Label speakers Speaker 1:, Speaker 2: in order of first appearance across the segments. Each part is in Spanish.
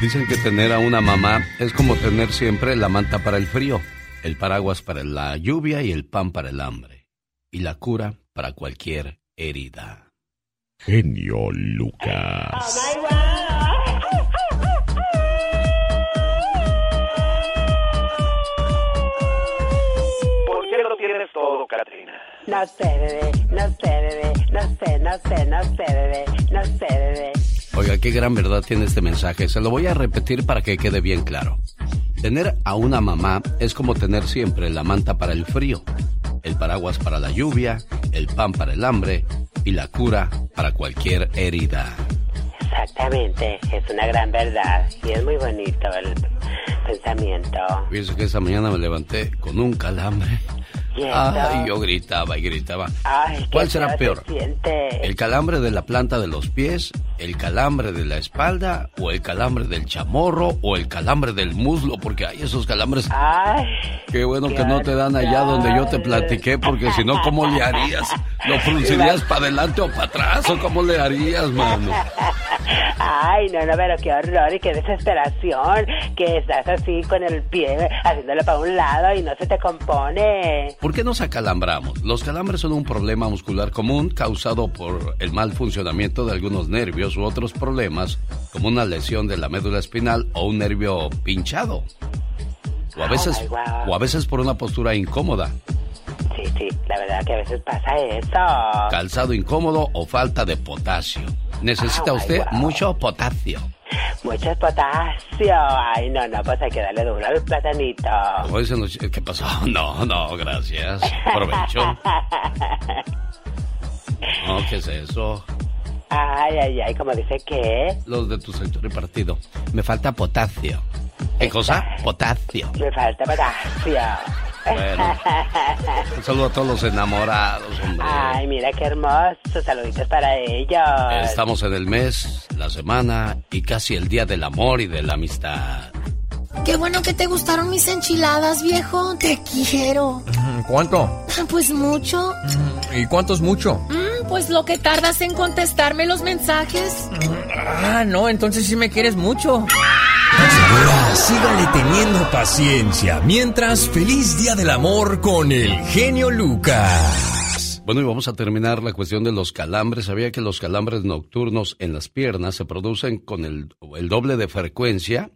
Speaker 1: Dicen que tener a una mamá es como tener siempre la manta para el frío, el paraguas para la lluvia y el pan para el hambre, y la cura para cualquier herida.
Speaker 2: Genio Lucas.
Speaker 3: ¿Por qué lo tienes todo, Katrina?
Speaker 4: No sé, bebé, no sé, bebé, no sé, no sé, no sé, bebé, no sé, bebé.
Speaker 1: Oiga, qué gran verdad tiene este mensaje. Se lo voy a repetir para que quede bien claro. Tener a una mamá es como tener siempre la manta para el frío, el paraguas para la lluvia, el pan para el hambre y la cura para cualquier herida.
Speaker 4: Exactamente, es una gran verdad y es muy bonito el pensamiento.
Speaker 1: Fíjese que esta mañana me levanté con un calambre. Ay, yo gritaba y gritaba.
Speaker 4: Ay,
Speaker 1: ¿Cuál será
Speaker 4: se
Speaker 1: peor?
Speaker 4: siente.
Speaker 1: ¿El calambre de la planta de los pies, el calambre de la espalda, o el calambre del chamorro, o el calambre del muslo? Porque hay esos calambres.
Speaker 4: Ay,
Speaker 1: Qué bueno que no te dan allá donde yo te platiqué, porque si no, ¿cómo le harías? ¿Lo fruncirías para adelante o para atrás? ¿O cómo le harías, mano?
Speaker 4: ay, no, no, pero qué horror y qué desesperación que estás así con el pie haciéndolo para un lado y no se te compone.
Speaker 1: ¿Por qué nos acalambramos? Los calambres son un problema muscular común causado por el mal funcionamiento de algunos nervios u otros problemas, como una lesión de la médula espinal o un nervio pinchado. O a veces,
Speaker 4: Oh, my God.
Speaker 1: o a veces por una postura incómoda,
Speaker 4: Sí, sí, la verdad que a veces pasa eso.
Speaker 1: calzado incómodo o falta de potasio. Necesita
Speaker 4: Oh,
Speaker 1: usted mucho potasio.
Speaker 4: Mucho potasio. Ay, no, no, pues hay que darle duro al platanito.
Speaker 1: Como dicen los ¿Qué pasó? No, no, gracias. Provecho. No, ¿qué es eso?
Speaker 4: Ay, ay, ay, como dice que
Speaker 1: Los de tu sector y partido. Me falta potasio. ¿Qué cosa? Potasio.
Speaker 4: me falta potasio.
Speaker 1: Bueno. Un saludo a todos los enamorados, hombre.
Speaker 4: Ay, mira qué hermoso. Saluditos para ellos.
Speaker 1: Estamos en el mes, la semana y casi el día del amor y de la amistad.
Speaker 5: Qué bueno que te gustaron mis enchiladas, viejo. Te quiero.
Speaker 6: ¿Cuánto?
Speaker 5: Pues mucho.
Speaker 6: ¿Y cuánto es mucho?
Speaker 5: Mm, pues lo que tardas en contestarme los mensajes.
Speaker 6: Ah, no, entonces sí me quieres mucho.
Speaker 7: Señora, sígale teniendo paciencia. Mientras, feliz día del amor con el genio Lucas.
Speaker 1: Bueno, y vamos a terminar la cuestión de los calambres. Sabía que los calambres nocturnos en las piernas se producen con el, el doble de frecuencia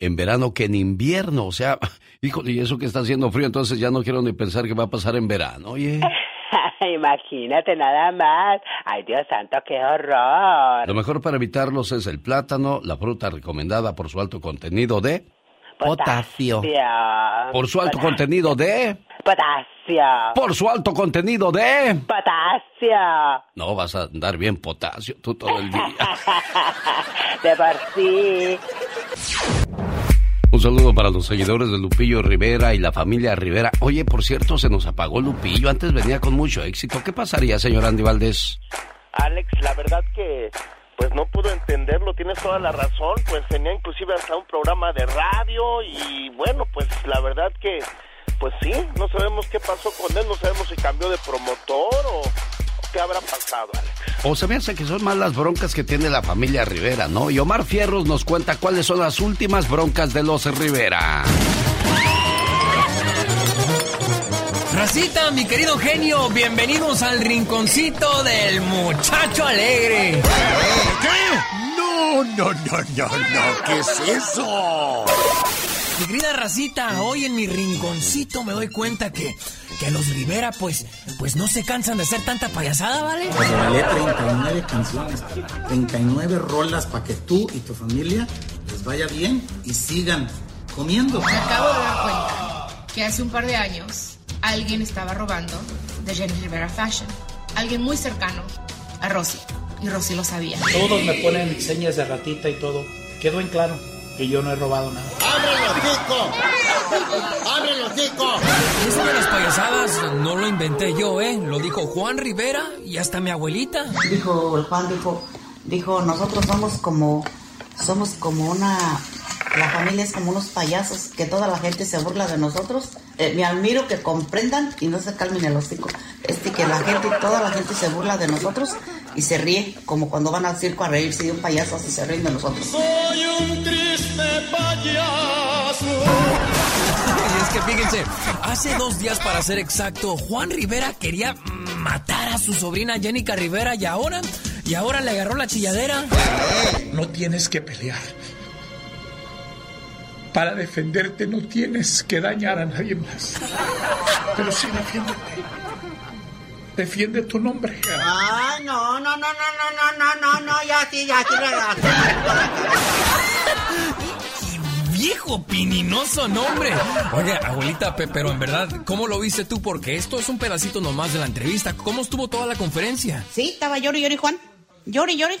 Speaker 1: en verano que en invierno. O sea, híjole, y eso que está haciendo frío, entonces ya no quiero ni pensar qué va a pasar en verano. Oye,
Speaker 4: Imagínate nada más. Ay, Dios santo, qué horror.
Speaker 1: lo mejor para evitarlos es el plátano, la fruta recomendada por su alto contenido de potasio. Por su alto contenido de...
Speaker 4: Potasio.
Speaker 1: Por su alto contenido de...
Speaker 4: Potasio.
Speaker 1: No, vas a andar bien potasio tú todo el día.
Speaker 4: De por sí.
Speaker 1: Un saludo para los seguidores de Lupillo Rivera y la familia Rivera. Oye, por cierto, se nos apagó Lupillo. Antes venía con mucho éxito. ¿Qué pasaría, señor Andy Valdés?
Speaker 3: Alex, la verdad que pues no puedo entenderlo, tienes toda la razón, pues tenía inclusive hasta un programa de radio y bueno, pues la verdad que pues sí, no sabemos qué pasó con él, no sabemos si cambió de promotor o qué habrá pasado, Alex.
Speaker 1: O se me hace que son más las broncas que tiene la familia Rivera, ¿no? Y Omar Fierros nos cuenta cuáles son las últimas broncas de los Rivera.
Speaker 6: Racita, mi querido genio, bienvenidos al rinconcito del muchacho alegre.
Speaker 8: No, no, no, no, no, ¿qué es eso?
Speaker 6: Mi querida Racita, hoy en mi rinconcito me doy cuenta que, que los Rivera pues, pues no se cansan de hacer tanta payasada, ¿vale?
Speaker 9: Pues regalé 39 canciones, 39 rolas para que tú y tu familia les vaya bien y sigan comiendo.
Speaker 10: Me acabo de dar cuenta que hace un par de años alguien estaba robando de Jenny Rivera Fashion. Alguien muy cercano a Rosy. Y Rosy lo sabía.
Speaker 11: Todos me ponen señas de ratita y todo. Quedó en claro que yo no he robado nada.
Speaker 8: ¡Ábrelo, chico! ¡Ábrelo, chico!
Speaker 6: Eso de las payasadas no lo inventé yo, ¿eh? Lo dijo Juan Rivera y hasta mi abuelita.
Speaker 12: Dijo el Juan, dijo, dijo, nosotros somos como, somos como una, la familia es como unos payasos, que toda la gente se burla de nosotros. Eh, me admiro que comprendan y no se calmen el hocico. Este, que la gente, toda la gente se burla de nosotros y se ríe, como cuando van al circo a reírse de un payaso, así se ríen de nosotros.
Speaker 8: Soy un triste payaso.
Speaker 6: Y es que fíjense, hace dos días para ser exacto, Juan Rivera quería matar a su sobrina Jenica Rivera y ahora, y ahora le agarró la chilladera.
Speaker 11: No tienes que pelear. Para defenderte no tienes que dañar a nadie más. Pero sí defiéndete. Defiende tu nombre.
Speaker 12: Ay, no, no, no, no, no, no, no, no, ya sí, ya sí,
Speaker 6: viejo pininoso nombre. Oye, abuelita, pero en verdad, ¿cómo lo viste tú? Porque esto es un pedacito nomás de la entrevista. ¿Cómo estuvo toda la conferencia?
Speaker 12: Sí, estaba llori, llori, Juan. Llori, llori.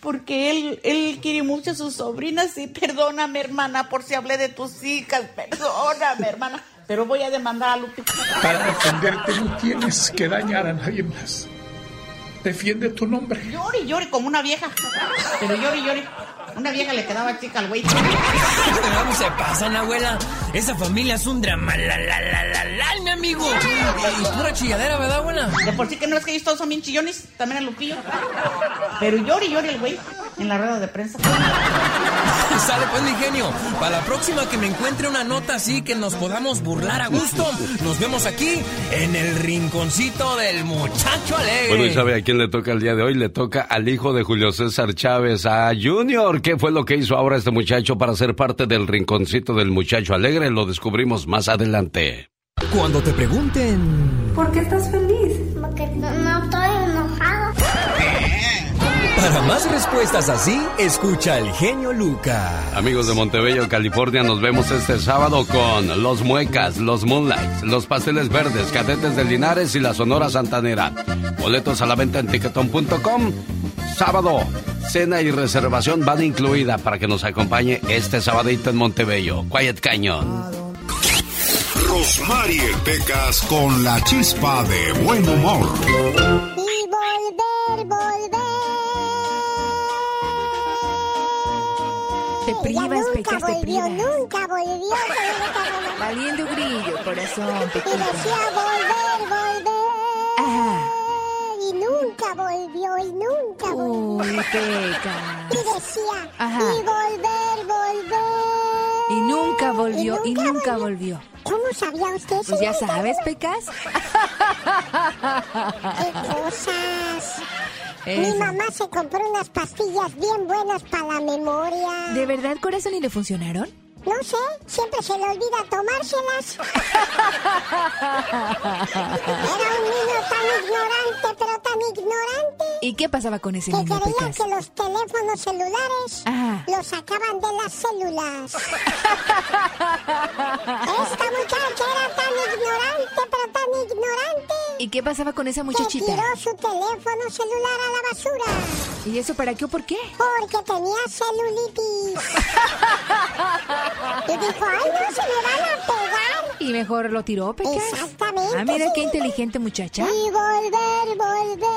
Speaker 12: Porque él, él quiere mucho a sus sobrinas y perdóname, hermana, por si hablé de tus hijas. Perdóname, hermana. Pero voy a demandar a Lupe.
Speaker 11: Para defenderte no tienes que dañar a nadie más. Defiende tu nombre.
Speaker 12: Llori, llori como una vieja. Pero llori, llori. Una vieja le quedaba chica al güey.
Speaker 6: ¿Cómo se pasan, abuela? Esa familia es un drama. La, la, la, la, la, mi amigo. Y pura chilladera, ¿verdad, abuela?
Speaker 12: De por sí que no es que ellos todos son bien chillones. También el Lupillo. Pero llori, llori el güey. En la rueda de prensa.
Speaker 6: Sale pues mi genio. Para la próxima que me encuentre una nota así que nos podamos burlar a gusto, nos vemos aquí en el rinconcito del muchacho alegre.
Speaker 1: Bueno, ¿y sabe a quién le toca el día de hoy? Le toca al hijo de Julio César Chávez, a Junior. ¿Qué fue lo que hizo ahora este muchacho para ser parte del rinconcito del muchacho alegre? Lo descubrimos más adelante.
Speaker 7: Cuando te pregunten...
Speaker 5: ¿Por qué estás feliz? Porque no estoy enojado.
Speaker 7: Para más respuestas así, escucha el genio Lucas.
Speaker 1: Amigos de Montebello, California, nos vemos este sábado con Los Muecas, Los Moonlights, Los Pasteles Verdes, Cadetes de Linares y la Sonora Santanera. Boletos a la venta en tiquetón.com. Sábado, cena y reservación van incluida para que nos acompañe este sabadito en Montebello. Quiet Cañón.
Speaker 2: Rosmarie Pecas con la chispa de buen humor.
Speaker 5: Y volver, volver.
Speaker 13: Te privas,
Speaker 5: nunca
Speaker 13: Pecas, te
Speaker 5: volvió,
Speaker 13: privas.
Speaker 5: nunca volvió.
Speaker 13: Valiendo grillo, corazón,
Speaker 5: Y decía volver, volver.
Speaker 13: Ajá.
Speaker 5: Y nunca volvió, y nunca volvió.
Speaker 13: Uy, Peca.
Speaker 5: Y decía,
Speaker 13: Ajá.
Speaker 5: y volver, volver.
Speaker 13: Y nunca volvió, y nunca volvió.
Speaker 5: ¿Cómo sabía usted eso?
Speaker 13: Pues ya sabes, Pecas.
Speaker 5: ¡Qué cosas! Mi mamá se compró unas pastillas bien buenas para la memoria.
Speaker 13: ¿De verdad, corazón, y le funcionaron?
Speaker 5: No sé, siempre se le olvida tomárselas. Era un niño tan ignorante, pero tan ignorante,
Speaker 13: ¿Y qué pasaba con ese
Speaker 5: que
Speaker 13: niño,
Speaker 5: creía
Speaker 13: Pecas?
Speaker 5: que los teléfonos celulares
Speaker 13: Ajá.
Speaker 5: los sacaban de las células. Esta muchacha era tan ignorante, pero tan ignorante,
Speaker 13: ¿Y qué pasaba con esa
Speaker 5: que
Speaker 13: muchachita?
Speaker 5: tiró su teléfono celular a la basura.
Speaker 13: ¿Y eso para qué o por qué?
Speaker 5: Porque tenía celulitis. Y dijo, ay, no, se me van a pegar.
Speaker 13: Y mejor lo tiró, Pecas.
Speaker 5: Exactamente,
Speaker 13: Ah, mira qué
Speaker 5: sí.
Speaker 13: inteligente muchacha.
Speaker 5: Y volver, volver.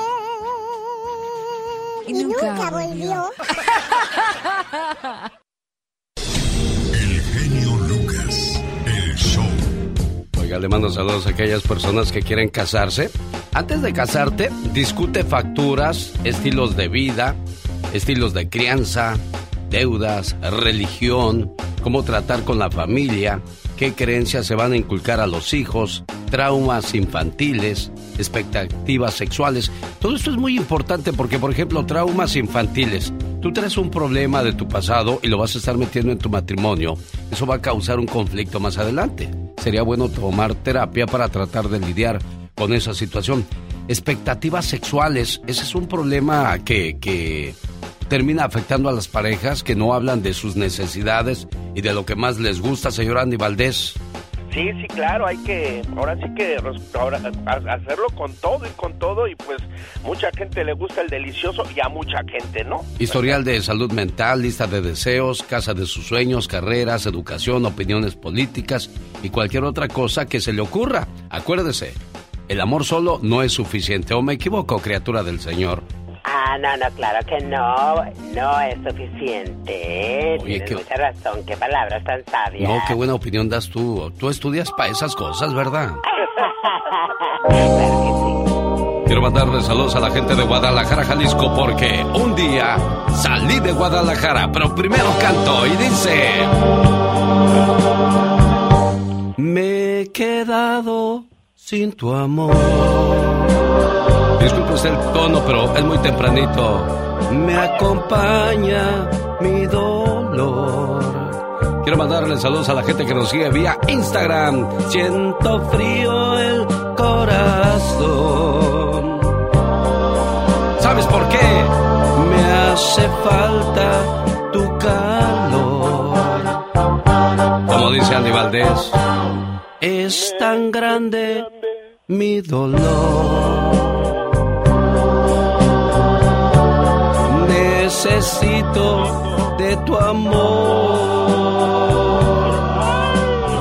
Speaker 13: Y
Speaker 5: Y,
Speaker 13: nunca
Speaker 5: nunca,
Speaker 13: volvió.
Speaker 5: volvió.
Speaker 1: Oiga, le mando saludos a aquellas personas que quieren casarse. Antes de casarte, discute facturas, estilos de vida, estilos de crianza, deudas, religión, cómo tratar con la familia, qué creencias se van a inculcar a los hijos, traumas infantiles, expectativas sexuales. Todo esto es muy importante porque, por ejemplo, traumas infantiles. Tú traes un problema de tu pasado y lo vas a estar metiendo en tu matrimonio. Eso va a causar un conflicto más adelante. Sería bueno tomar terapia para tratar de lidiar con esa situación. Expectativas sexuales, ese es un problema que, que termina afectando a las parejas que no hablan de sus necesidades y de lo que más les gusta, señor Andy Valdés.
Speaker 3: Sí, sí, claro, hay que, ahora sí que ahora, hacerlo con todo y con todo y pues mucha gente le gusta el delicioso y a mucha gente no.
Speaker 1: Historial de salud mental, lista de deseos, casa de sus sueños, carreras, educación, opiniones políticas y cualquier otra cosa que se le ocurra. Acuérdese, el amor solo no es suficiente. ¿O me equivoco, criatura del Señor?
Speaker 4: Ah, no, no, claro que no, no es suficiente.
Speaker 1: Oye,
Speaker 4: Tienes
Speaker 1: qué-
Speaker 4: mucha razón, qué palabras tan sabias.
Speaker 1: No, qué buena opinión das tú. Tú estudias para esas cosas, ¿verdad? Quiero mandarle saludos a la gente de Guadalajara, Jalisco, porque un día salí de Guadalajara, pero primero canto y dice... Me quedado sin tu amor. Disculpe usted el tono, pero es muy tempranito. Me acompaña mi dolor. Quiero mandarle saludos a la gente que nos sigue vía Instagram. Siento frío el corazón. ¿Sabes por qué? Me hace falta tu calor. Como dice Andy Valdés, es tan grande mi dolor. Necesito de tu amor.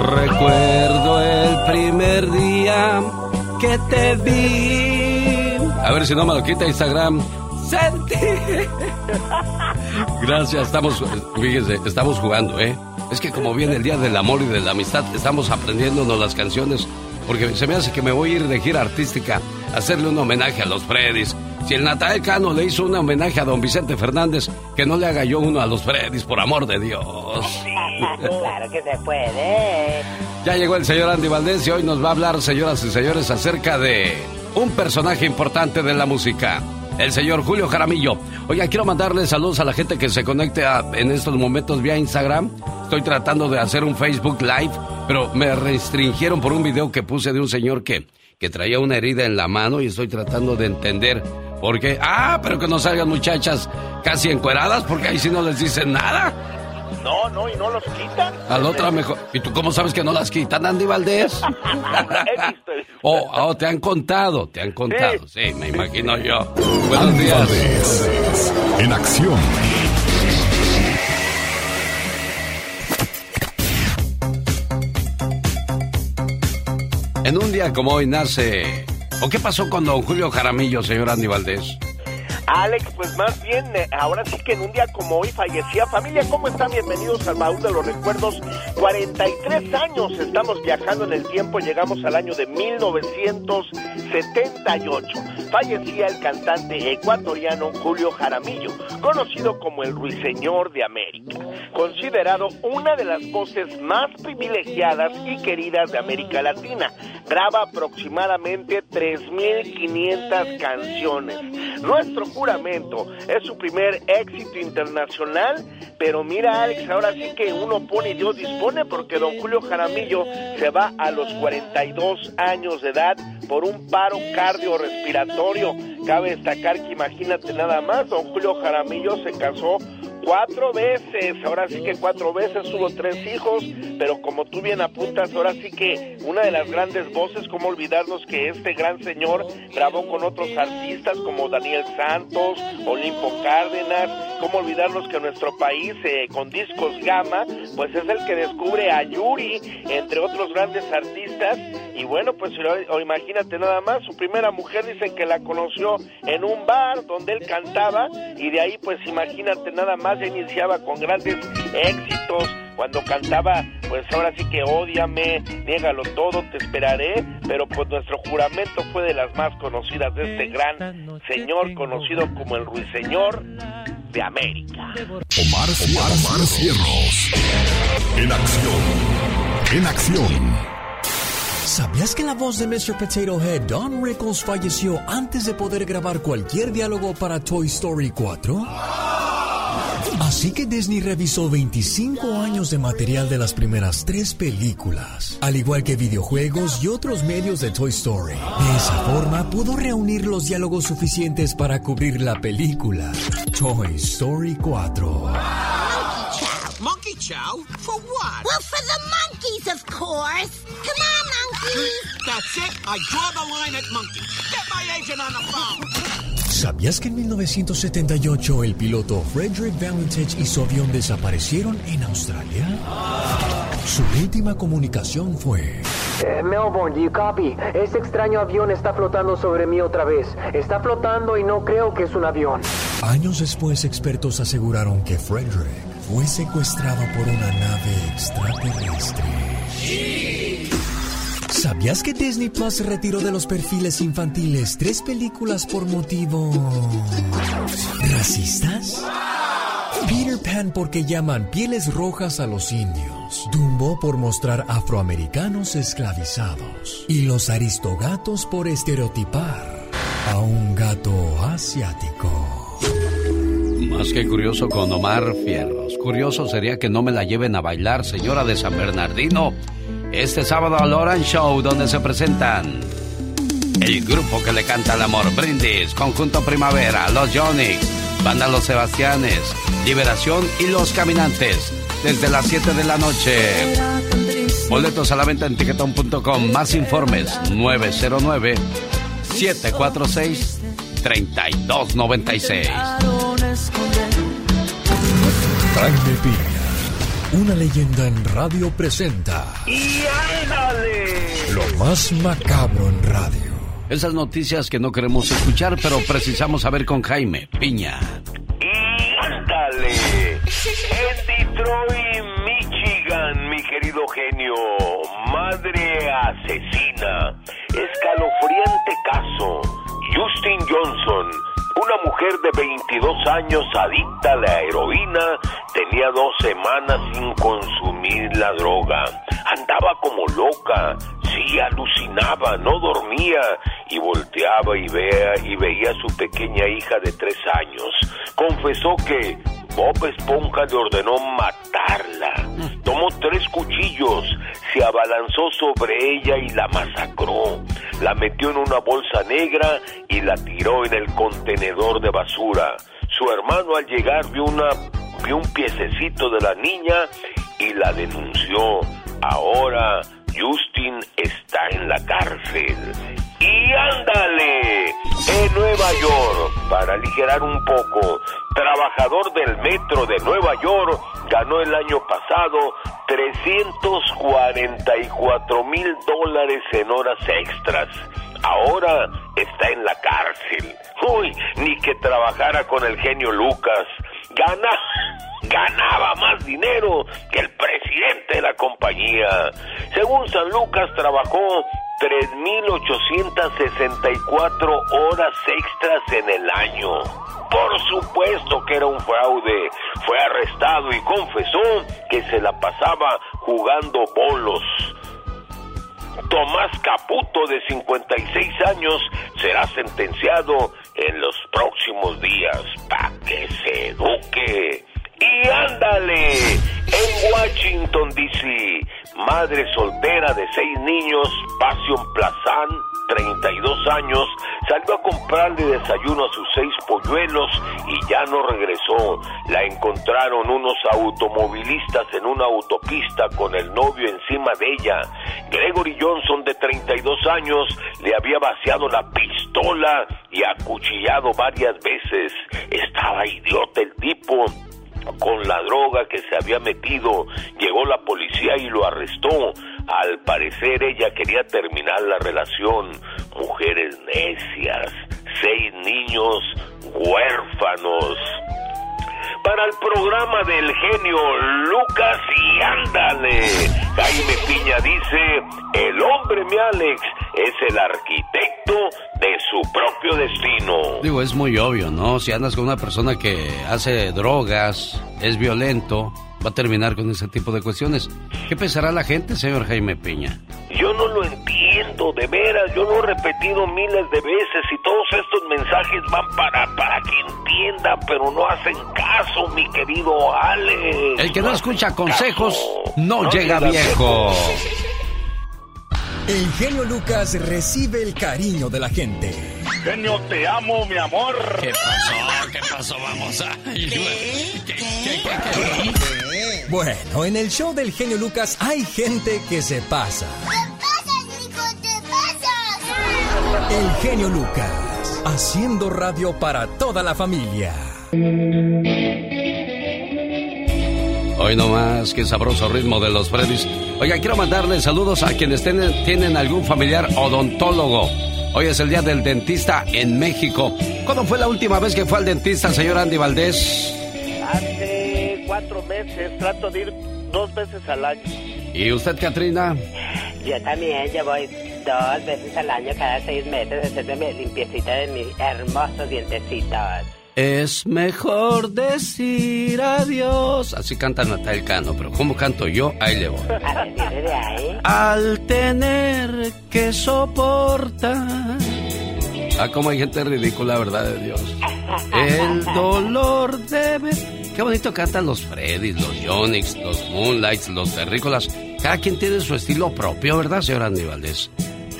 Speaker 1: Recuerdo el primer día que te vi. A ver si no me lo quita Instagram. Sentí. Gracias, estamos, fíjese, estamos jugando, ¿eh? Es que como viene el Día del Amor y de la Amistad, estamos aprendiéndonos las canciones, porque se me hace que me voy a ir de gira artística a hacerle un homenaje a los Freddys. Si el Natal Cano le hizo un homenaje a don Vicente Fernández, que no le haga yo uno a los Freddys, por amor de Dios.
Speaker 4: claro que se puede.
Speaker 1: Ya llegó el señor Andy Valdés y hoy nos va a hablar, señoras y señores, acerca de un personaje importante de la música el señor Julio Jaramillo. Oiga, quiero mandarle saludos a la gente que se conecte en estos momentos vía Instagram. Estoy tratando de hacer un Facebook Live, pero me restringieron por un video que puse de un señor que, que traía una herida en la mano y estoy tratando de entender por qué. Ah, pero que no salgan muchachas casi encueradas porque ahí sí no les dicen nada.
Speaker 3: No, no, y no los quitan.
Speaker 1: Al otra mejor. ¿Y tú cómo sabes que no las quitan, Andy Valdés? oh, oh, te han contado, te han contado. Sí, me imagino yo. Buenos
Speaker 2: Andy
Speaker 1: días.
Speaker 2: Valdés, en acción.
Speaker 1: En un día como hoy nace. ¿O qué pasó con don Julio Jaramillo, señor Andy Valdés?
Speaker 3: Alex, pues más bien, eh, ahora sí que en un día como hoy fallecía. Familia, ¿cómo están? Bienvenidos al baúl de los recuerdos. 43 años estamos viajando en el tiempo, llegamos al año de 1978. Fallecía el cantante ecuatoriano Julio Jaramillo, conocido como el Ruiseñor de América, considerado una de las voces más privilegiadas y queridas de América Latina. Graba aproximadamente 3.500 canciones. Nuestro es su primer éxito internacional, pero mira Alex, ahora sí que uno pone y Dios dispone porque don Julio Jaramillo se va a los 42 años de edad por un paro cardiorrespiratorio. Cabe destacar que imagínate nada más, don Julio Jaramillo se casó cuatro veces, ahora sí que cuatro veces, tuvo tres hijos, pero como tú bien apuntas, ahora sí que una de las grandes voces, como olvidarnos que este gran señor grabó con otros artistas como Daniel Santos, Olimpo Cárdenas, como olvidarnos que nuestro país eh, con discos Gama, pues es el que descubre a Yuri, entre otros grandes artistas, y bueno, pues o, imagínate nada más, su primera mujer dicen que la conoció en un bar donde él cantaba, y de ahí pues imagínate nada más, ya iniciaba con grandes éxitos, cuando cantaba, pues ahora sí que ódiame, niégalo todo, te esperaré, pero pues nuestro juramento fue de las más conocidas de este gran señor conocido como el Ruiseñor de América.
Speaker 2: Omar, Omar, Omar Cierros. En acción. En acción.
Speaker 7: ¿Sabías que la voz de Mr. Potato Head, Don Rickles, falleció antes de poder grabar cualquier diálogo para Toy Story 4? Así que Disney revisó 25 años de material de las primeras tres películas, al igual que videojuegos y otros medios de Toy Story. De esa forma pudo reunir los diálogos suficientes para cubrir la película Toy Story 4.
Speaker 8: Monkey chow? For what?
Speaker 5: Well, for the monkeys, of course. Come on, monkeys.
Speaker 8: That's it. I draw the line at monkey. Get my agent on the phone.
Speaker 7: ¿Sabías que en 1978 el piloto Frederick Valentich y su avión desaparecieron en Australia? Su última comunicación fue...
Speaker 14: Eh, Melbourne, do you copy? Ese extraño avión está flotando sobre mí otra vez. Está flotando y no creo que es un avión.
Speaker 7: Años después, expertos aseguraron que Frederick fue secuestrado por una nave extraterrestre. ¿Sabías que Disney Plus retiró de los perfiles infantiles tres películas por motivos racistas? Peter Pan porque llaman pieles rojas a los indios. Dumbo por mostrar afroamericanos esclavizados. Y los aristogatos por estereotipar a un gato asiático.
Speaker 1: Más que curioso con Omar Fierros. Curioso sería que no me la lleven a bailar, señora de San Bernardino. Este sábado al Orange Show, donde se presentan el grupo que le canta el amor, Brindis, Conjunto Primavera, Los Yonix, Banda Los Sebastianes, Liberación y Los Caminantes, desde las 7 de la noche. Boletos a la venta en tiquetón.com. Más informes 909 746 3296.
Speaker 7: Jaime Piña, una leyenda en radio presenta
Speaker 3: ¡Y ándale!
Speaker 7: lo más macabro en radio.
Speaker 1: Esas noticias que no queremos escuchar, pero precisamos saber con Jaime Piña.
Speaker 15: Y ándale. En Detroit, Michigan, mi querido genio. Madre asesina. Escalofriante caso. Justin Johnson. Una mujer de 22 años adicta a la heroína tenía dos semanas sin consumir la droga. Andaba como loca, sí alucinaba, no dormía y volteaba y, y veía a su pequeña hija de tres años. Confesó que Bob Esponja le ordenó matarla. Tomó tres cuchillos, se abalanzó sobre ella y la masacró. La metió en una bolsa negra y la tiró en el contenedor de basura. Su hermano al llegar vio, una, vio un piececito de la niña y la denunció. Ahora Justin está en la cárcel. Y ándale, en Nueva York, para aligerar un poco, trabajador del metro de Nueva York ganó el año pasado 344 mil dólares en horas extras. Ahora está en la cárcel. Uy, ni que trabajara con el genio Lucas. Gana, ganaba más dinero que el presidente de la compañía. Según San Lucas, trabajó 3.864 horas extras en el año. Por supuesto que era un fraude. Fue arrestado y confesó que se la pasaba jugando bolos. Tomás Caputo, de 56 años, será sentenciado en los próximos días para que se eduque. Y ándale, en Washington, D.C., madre soltera de seis niños, Passion Plazán, 32 años, salió a comprarle desayuno a sus seis polluelos y ya no regresó. La encontraron unos automovilistas en una autopista con el novio encima de ella. Gregory Johnson, de 32 años, le había vaciado la pistola y acuchillado varias veces. Estaba idiota el tipo con la droga que se había metido. Llegó la policía y lo arrestó. Al parecer ella quería terminar la relación. Mujeres necias, seis niños huérfanos. Para el programa del genio Lucas y ándale. Jaime Piña dice, el hombre mi Alex es el arquitecto de su propio destino.
Speaker 1: Digo, es muy obvio, ¿no? Si andas con una persona que hace drogas, es violento, va a terminar con ese tipo de cuestiones. ¿Qué pensará la gente, señor Jaime Piña?
Speaker 15: Yo no lo entiendo, de veras, yo lo he repetido miles de veces y todos estos mensajes van para, para que entiendan, pero no hacen caso, mi querido Alex.
Speaker 1: El que no escucha consejos
Speaker 15: caso.
Speaker 1: no, llega viejo.
Speaker 7: El genio Lucas recibe el cariño de la gente.
Speaker 15: Genio, te amo, mi amor.
Speaker 1: ¿Qué pasó? ¿Qué pasó? Vamos a...
Speaker 7: Bueno, en el show del genio Lucas hay gente que se pasa. El genio Lucas, haciendo radio para toda la familia.
Speaker 1: Hoy nomás, qué sabroso ritmo de los Freddys. Oiga, quiero mandarle saludos a quienes tienen, tienen algún familiar odontólogo. Hoy es el día del dentista en México. ¿Cuándo fue la última vez que fue al dentista, señor Andy Valdés?
Speaker 3: Hace cuatro meses, trato de ir dos veces al año.
Speaker 1: ¿Y usted, Katrina?
Speaker 4: Yo también, yo voy dos veces al año, cada seis meses, hacerme limpiecita de mis hermosos dientecitos.
Speaker 1: Es mejor decir adiós. Así canta Natal Cano, pero ¿cómo canto yo? Ahí le voy.
Speaker 4: A ver, de ahí.
Speaker 1: Al tener que soportar. Ah, como hay gente ridícula, verdad de Dios. El dolor debe. Qué bonito cantan los Freddys, los Yonix, los Moonlights, los Terrícolas. Cada quien tiene su estilo propio, ¿verdad, señor Andy Valdés?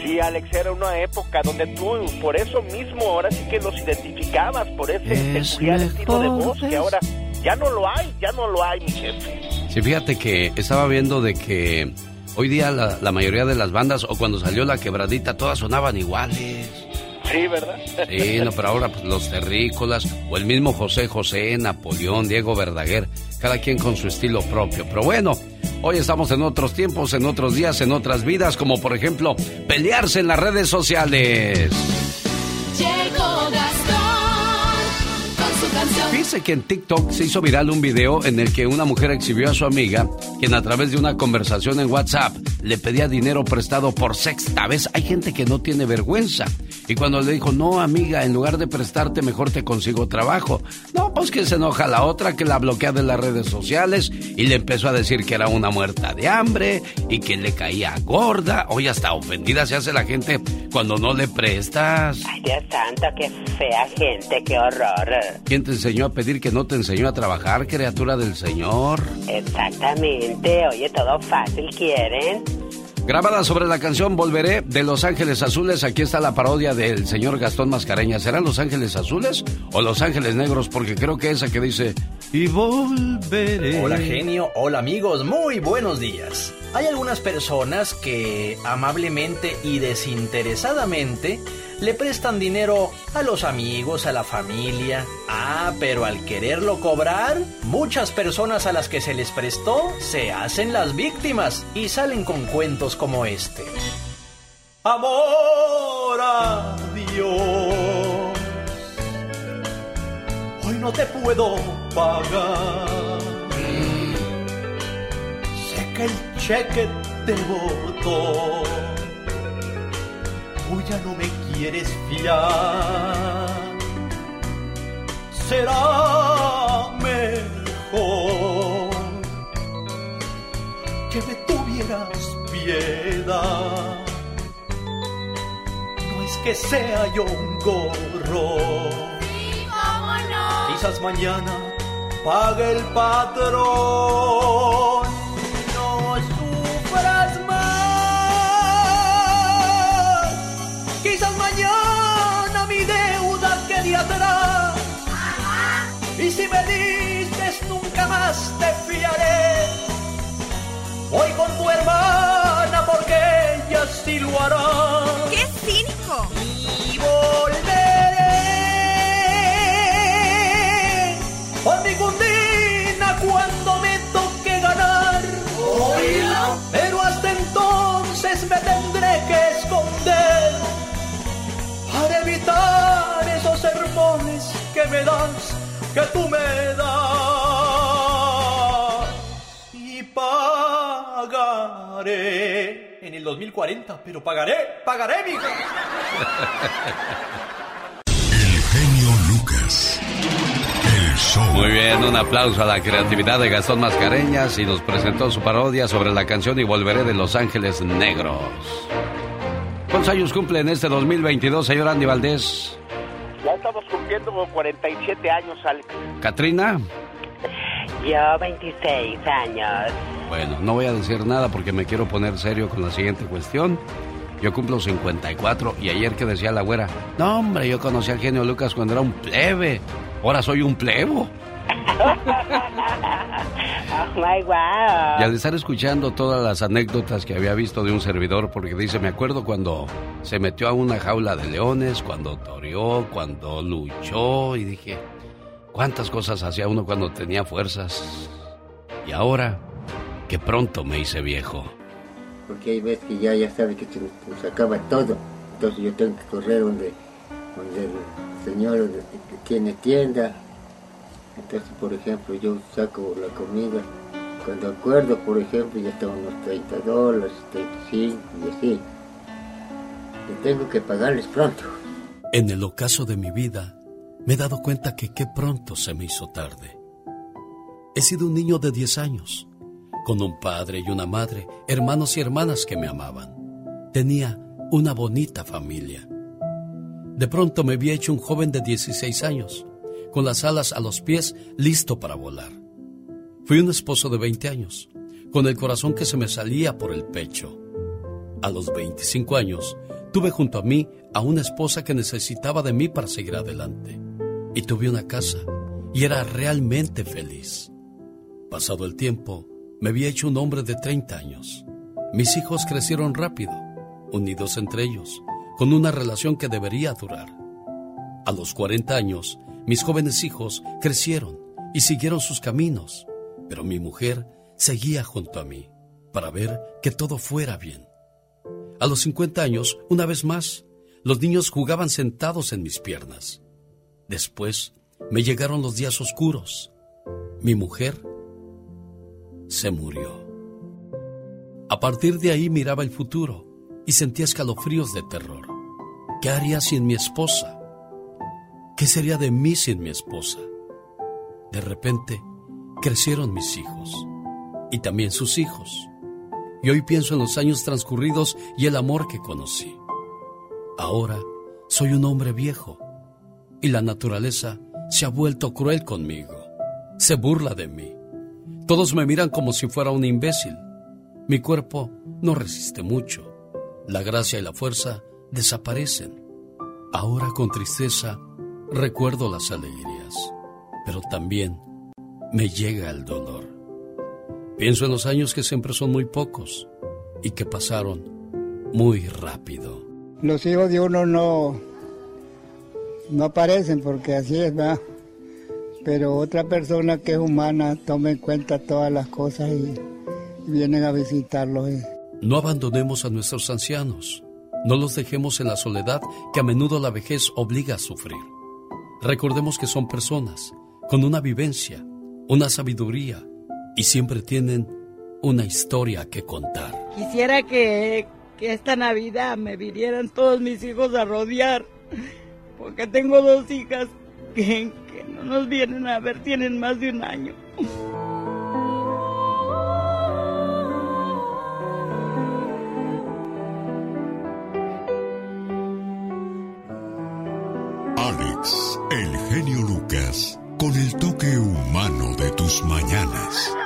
Speaker 3: Sí, Alex, era una época donde tú, por eso mismo, ahora sí que los identificabas, por ese
Speaker 1: Es
Speaker 3: peculiar estilo de voz que ahora ya no lo hay, ya no lo hay, mi jefe.
Speaker 1: Sí, fíjate que estaba viendo de que hoy día la, la mayoría de las bandas, o cuando salió la quebradita, todas sonaban iguales.
Speaker 3: Sí, ¿verdad?
Speaker 1: Sí, no, pero ahora pues, los terrícolas, o el mismo José José, Napoleón, Diego Verdaguer, cada quien con su estilo propio. Pero bueno, hoy estamos en otros tiempos, en otros días, en otras vidas, como por ejemplo, pelearse en las redes sociales.
Speaker 16: Llegó Gastón con su canción.
Speaker 1: Fíjese que en TikTok se hizo viral un video en el que una mujer exhibió a su amiga, quien a través de una conversación en WhatsApp le pedía dinero prestado por sexta vez. Hay gente que no tiene vergüenza. Y cuando le dijo, no amiga, en lugar de prestarte, mejor te consigo trabajo. No, pues que se enoja la otra, que la bloquea de las redes sociales y le empezó a decir que era una muerta de hambre y que le caía gorda. Oye, hasta ofendida se hace la gente cuando no le prestas.
Speaker 4: Ay, Dios santo, qué fea gente, qué horror.
Speaker 1: ¿Quién te enseñó a pedir que no te enseñó a trabajar, criatura del Señor?
Speaker 4: Exactamente, oye, todo fácil quieren.
Speaker 1: Grabada sobre la canción Volveré de Los Ángeles Azules, aquí está la parodia del señor Gastón Mascareña. ¿Serán Los Ángeles Azules o Los Ángeles Negros? Porque creo que esa que dice y volveré.
Speaker 17: Hola genio, hola amigos, muy buenos días. Hay algunas personas que amablemente y desinteresadamente le prestan dinero a los amigos, a la familia. Ah, pero al quererlo cobrar, muchas personas a las que se les prestó se hacen las víctimas y salen con cuentos como este. Amor a Dios, hoy no te puedo pagar. Sé que el cheque te botó, tú ya no me quieres fiar. Será mejor que me tuvieras piedad. No es que sea yo un gorro.
Speaker 16: ¿Cómo no?
Speaker 17: Quizás mañana pague el patrón. Más te fiaré. Voy con tu hermana porque ella sí lo hará.
Speaker 16: ¡Qué cínico!
Speaker 17: Y volveré por mi cundina cuando me toque ganar.
Speaker 16: Oílo.
Speaker 17: Pero hasta entonces me tendré que esconder para evitar esos sermones que me das, que tú me das. Pagaré en el 2040, pero pagaré, pagaré, mija.
Speaker 2: El genio Lucas. El show.
Speaker 1: Muy bien, un aplauso a la creatividad de Gastón Mascareñas y nos presentó su parodia sobre la canción Y Volveré de Los Ángeles Negros. ¿Cuántos años cumple en este 2022, señor Andy Valdés?
Speaker 3: Ya estamos cumpliendo 47 años, Alex.
Speaker 1: ¿Katrina?
Speaker 4: Yo 26 años.
Speaker 1: Bueno, no voy a decir nada porque me quiero poner serio con la siguiente cuestión. Yo cumplo 54 y ayer que decía la güera, no hombre, yo conocí al genio Lucas cuando era un plebe, ahora soy un plebo.
Speaker 4: Oh my wow.
Speaker 1: Y al estar escuchando todas las anécdotas que había visto de un servidor, porque dice, me acuerdo cuando se metió a una jaula de leones, cuando toreó, cuando luchó, y dije, ¿cuántas cosas hacía uno cuando tenía fuerzas? Y ahora, que pronto me hice viejo.
Speaker 18: porque hay veces que ya, ya sabe que se nos, nos acaba todo. Entonces yo tengo que correr donde, donde el señor donde- tiene tienda. Entonces, por ejemplo, yo saco la comida. Cuando acuerdo, por ejemplo, ya tengo unos 30 dólares, 35 y así. Y tengo que pagarles pronto.
Speaker 7: En el ocaso de mi vida,
Speaker 1: me he dado cuenta que qué pronto se me hizo tarde. He sido un niño de 10 años, con un padre y una madre, hermanos y hermanas que me amaban. Tenía una bonita familia. De pronto me había hecho un joven de 16 años, con las alas a los pies, listo para volar. Fui un esposo de 20 años, con el corazón que se me salía por el pecho. A los 25 años, tuve junto a mí a una esposa que necesitaba de mí para seguir adelante. Y tuve una casa, y era realmente feliz. Pasado el tiempo, me había hecho un hombre de 30 años. Mis hijos crecieron rápido, unidos entre ellos, con una relación que debería durar. A los 40 años, mis jóvenes hijos crecieron y siguieron sus caminos, pero mi mujer seguía junto a mí para ver que todo fuera bien. A los 50 años, una vez más, los niños jugaban sentados en mis piernas. Después me llegaron los días oscuros. Mi mujer se murió. A partir de ahí miraba el futuro y sentía escalofríos de terror. ¿Qué haría sin mi esposa? ¿Qué sería de mí sin mi esposa? De repente, crecieron mis hijos y también sus hijos. Y hoy pienso en los años transcurridos y el amor que conocí. Ahora soy un hombre viejo y la naturaleza se ha vuelto cruel conmigo. Se burla de mí. Todos me miran como si fuera un imbécil. Mi cuerpo no resiste mucho. La gracia y la fuerza desaparecen. Ahora con tristeza recuerdo las alegrías, pero también me llega el dolor. Pienso en los años que siempre son muy pocos y que pasaron muy rápido.
Speaker 19: Los hijos de uno no, no aparecen porque así es, ¿verdad? Pero otra persona que es humana toma en cuenta todas las cosas y vienen a visitarlos. y-
Speaker 1: No abandonemos a nuestros ancianos. No los dejemos en la soledad que a menudo la vejez obliga a sufrir. Recordemos que son personas con una vivencia, una sabiduría y siempre tienen una historia que contar.
Speaker 20: Quisiera que, que esta Navidad me vinieran todos mis hijos a rodear, porque tengo dos hijas que, no nos vienen a ver, tienen más de un año.
Speaker 2: Alex, el genio Lucas, con el toque humano de tus mañanas.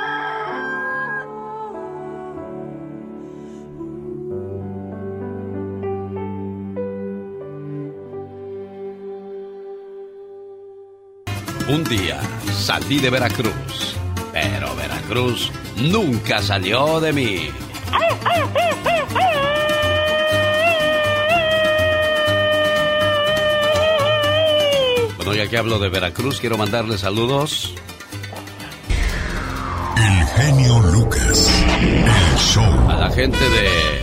Speaker 1: Un día salí de Veracruz, pero Veracruz nunca salió de mí. Bueno, ya que hablo de Veracruz, quiero mandarle saludos
Speaker 2: El genio Lucas, el show.
Speaker 1: a la gente de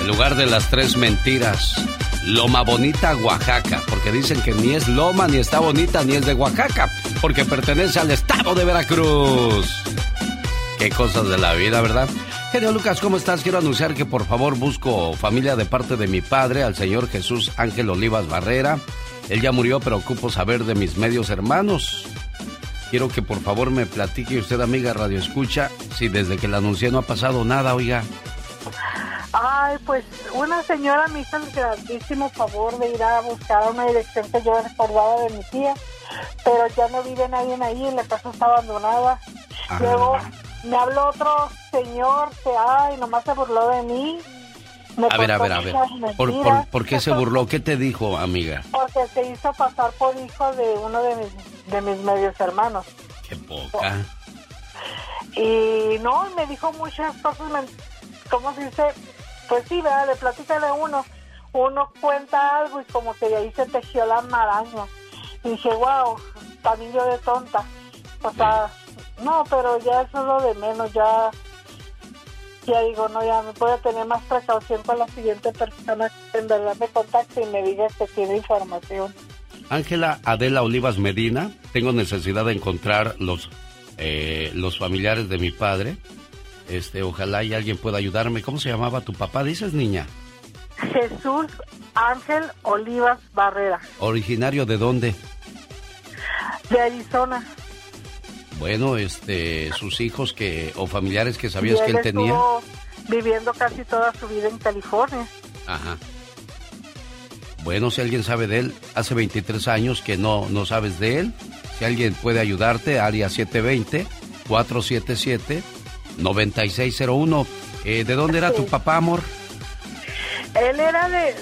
Speaker 1: el lugar de las tres mentiras, Loma Bonita, Oaxaca, porque dicen que ni es Loma, ni está bonita, ni es de Oaxaca, porque pertenece al estado de Veracruz. Qué cosas de la vida, ¿verdad? Genio Lucas, ¿cómo estás? Quiero anunciar que por favor busco familia de parte de mi padre, al señor Jesús Ángel Olivas Barrera. Él ya murió, pero ocupo saber de mis medios hermanos. Quiero que por favor me platique usted, amiga Radio Escucha, si desde que la anuncié no ha pasado nada, oiga.
Speaker 21: Ay, pues una señora me hizo el grandísimo favor de ir a buscar una dirección que yo recordaba de mi tía, pero ya no vive nadie ahí, la casa está abandonada.
Speaker 1: Ah.
Speaker 21: Luego me habló otro señor que, ay, nomás se burló de mí.
Speaker 1: A ver, a ver, a ver. ¿Por, por, por qué se burló? ¿Qué te dijo, amiga?
Speaker 21: Porque se hizo pasar por hijo de uno de mis, de mis medios hermanos.
Speaker 1: Qué poca.
Speaker 21: Y no, me dijo muchas cosas, ¿cómo se dice? Pues sí, ¿verdad? Le platica de uno. Uno cuenta algo y como que de ahí se tejió la maraña. Dije, wow, también yo de tonta. O sea, no, pero ya eso es lo de menos, ya... Ya digo, no, ya me voy a tener más precaución con la siguiente persona que en verdad me contacte y me diga que tiene información.
Speaker 1: Ángela Adela Olivas Medina, tengo necesidad de encontrar los, eh, los familiares de mi padre. Este, ojalá y alguien pueda ayudarme. ¿Cómo se llamaba tu papá? Dices, niña.
Speaker 21: Jesús Ángel Olivas Barrera.
Speaker 1: ¿Originario de dónde?
Speaker 21: De Arizona.
Speaker 1: Bueno, este, sus hijos que o familiares que
Speaker 21: Y
Speaker 1: sabías que él tenía.
Speaker 21: estuvo viviendo casi toda su vida en California.
Speaker 1: Ajá. Bueno, si alguien sabe de él, hace 23 años que no, no sabes de él. Si alguien puede ayudarte, área 720-477-9601. Eh, ¿De dónde era tu papá, amor?
Speaker 21: Él era de,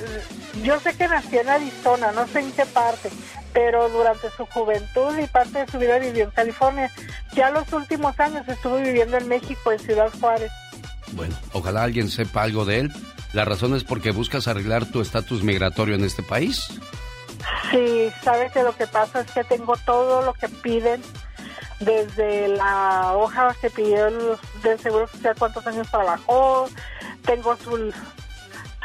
Speaker 21: yo sé que nació en Arizona, no sé en qué parte, pero durante su juventud y parte de su vida vivió en California. Ya los últimos años estuvo viviendo en México, en Ciudad Juárez.
Speaker 1: Bueno, ojalá alguien sepa algo de él. La razón es porque buscas arreglar tu estatus migratorio en este país.
Speaker 21: Sí, sabe que lo que pasa es que tengo todo lo que piden, desde la hoja que pidió el, del Seguro Social, cuántos años trabajó, tengo su,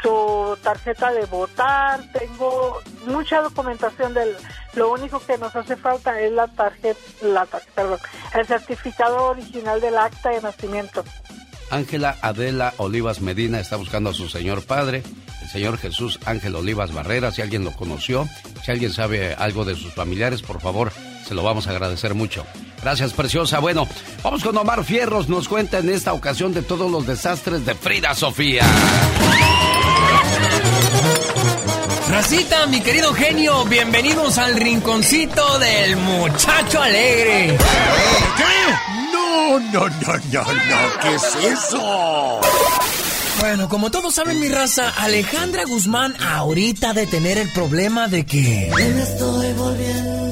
Speaker 21: su tarjeta de votar, tengo mucha documentación del... Lo único que nos hace falta es la tarjeta, la tar- perdón, el certificado original del acta de nacimiento.
Speaker 1: Ángela Adela Olivas Medina está buscando a su señor padre, el señor Jesús Ángel Olivas Barrera. Si alguien lo conoció, si alguien sabe algo de sus familiares, por favor, se lo vamos a agradecer mucho. Gracias, preciosa. Bueno, vamos con Omar Fierros. Nos cuenta en esta ocasión de todos los desastres de Frida Sofía.
Speaker 6: Racita, mi querido genio, bienvenidos al rinconcito del muchacho alegre.
Speaker 8: No, no, no, no, no. ¿Qué es eso?
Speaker 6: Bueno, como todos saben mi raza, Alejandra Guzmán ahorita ha de tener el problema de que...
Speaker 16: Me estoy volviendo.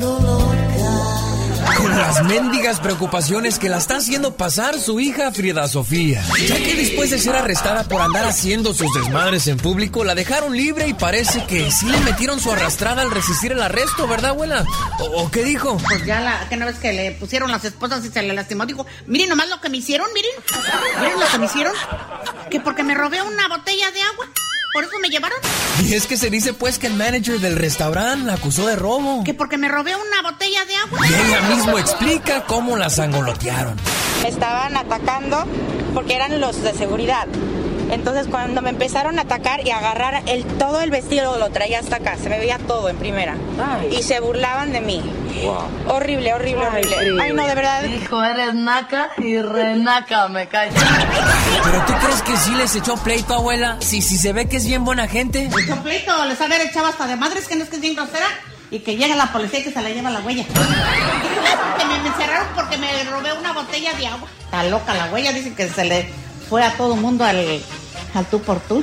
Speaker 6: Las mendigas preocupaciones que la está haciendo pasar su hija Frida Sofía. Ya que después de ser arrestada por andar haciendo sus desmadres en público, la dejaron libre y parece que sí le metieron su arrastrada al resistir el arresto, ¿verdad, abuela? ¿O, o qué dijo?
Speaker 22: Pues ya la, que una vez que le pusieron las esposas y se le lastimó, dijo, miren nomás lo que me hicieron, miren, miren lo que me hicieron, que porque me robé una botella de agua, por eso me llevaron,
Speaker 6: Y es que se dice pues que el manager del restaurante la acusó de robo.
Speaker 22: que porque me robé una botella de agua.
Speaker 6: Y ella mismo explica cómo la sangolotearon.
Speaker 23: Me estaban atacando porque eran los de seguridad. Entonces cuando me empezaron a atacar y a agarrar el, todo el vestido lo traía hasta acá, se me veía todo en primera. Y se burlaban de mí. Horrible, horrible, horrible. Ay, no, de verdad.
Speaker 24: Hijo, eres naca y renaca, me callo.
Speaker 6: ¿Pero tú crees que sí les echó pleito, abuela? Si, si se ve que es bien buena gente.
Speaker 22: El completo les haber echado hasta de madres que no es que es bien grosera y que llega la policía y que se la lleva la huella. que me, me encerraron porque me robé una botella de agua. Está loca la huella, dicen que se le fue a todo mundo al, al tú por tú.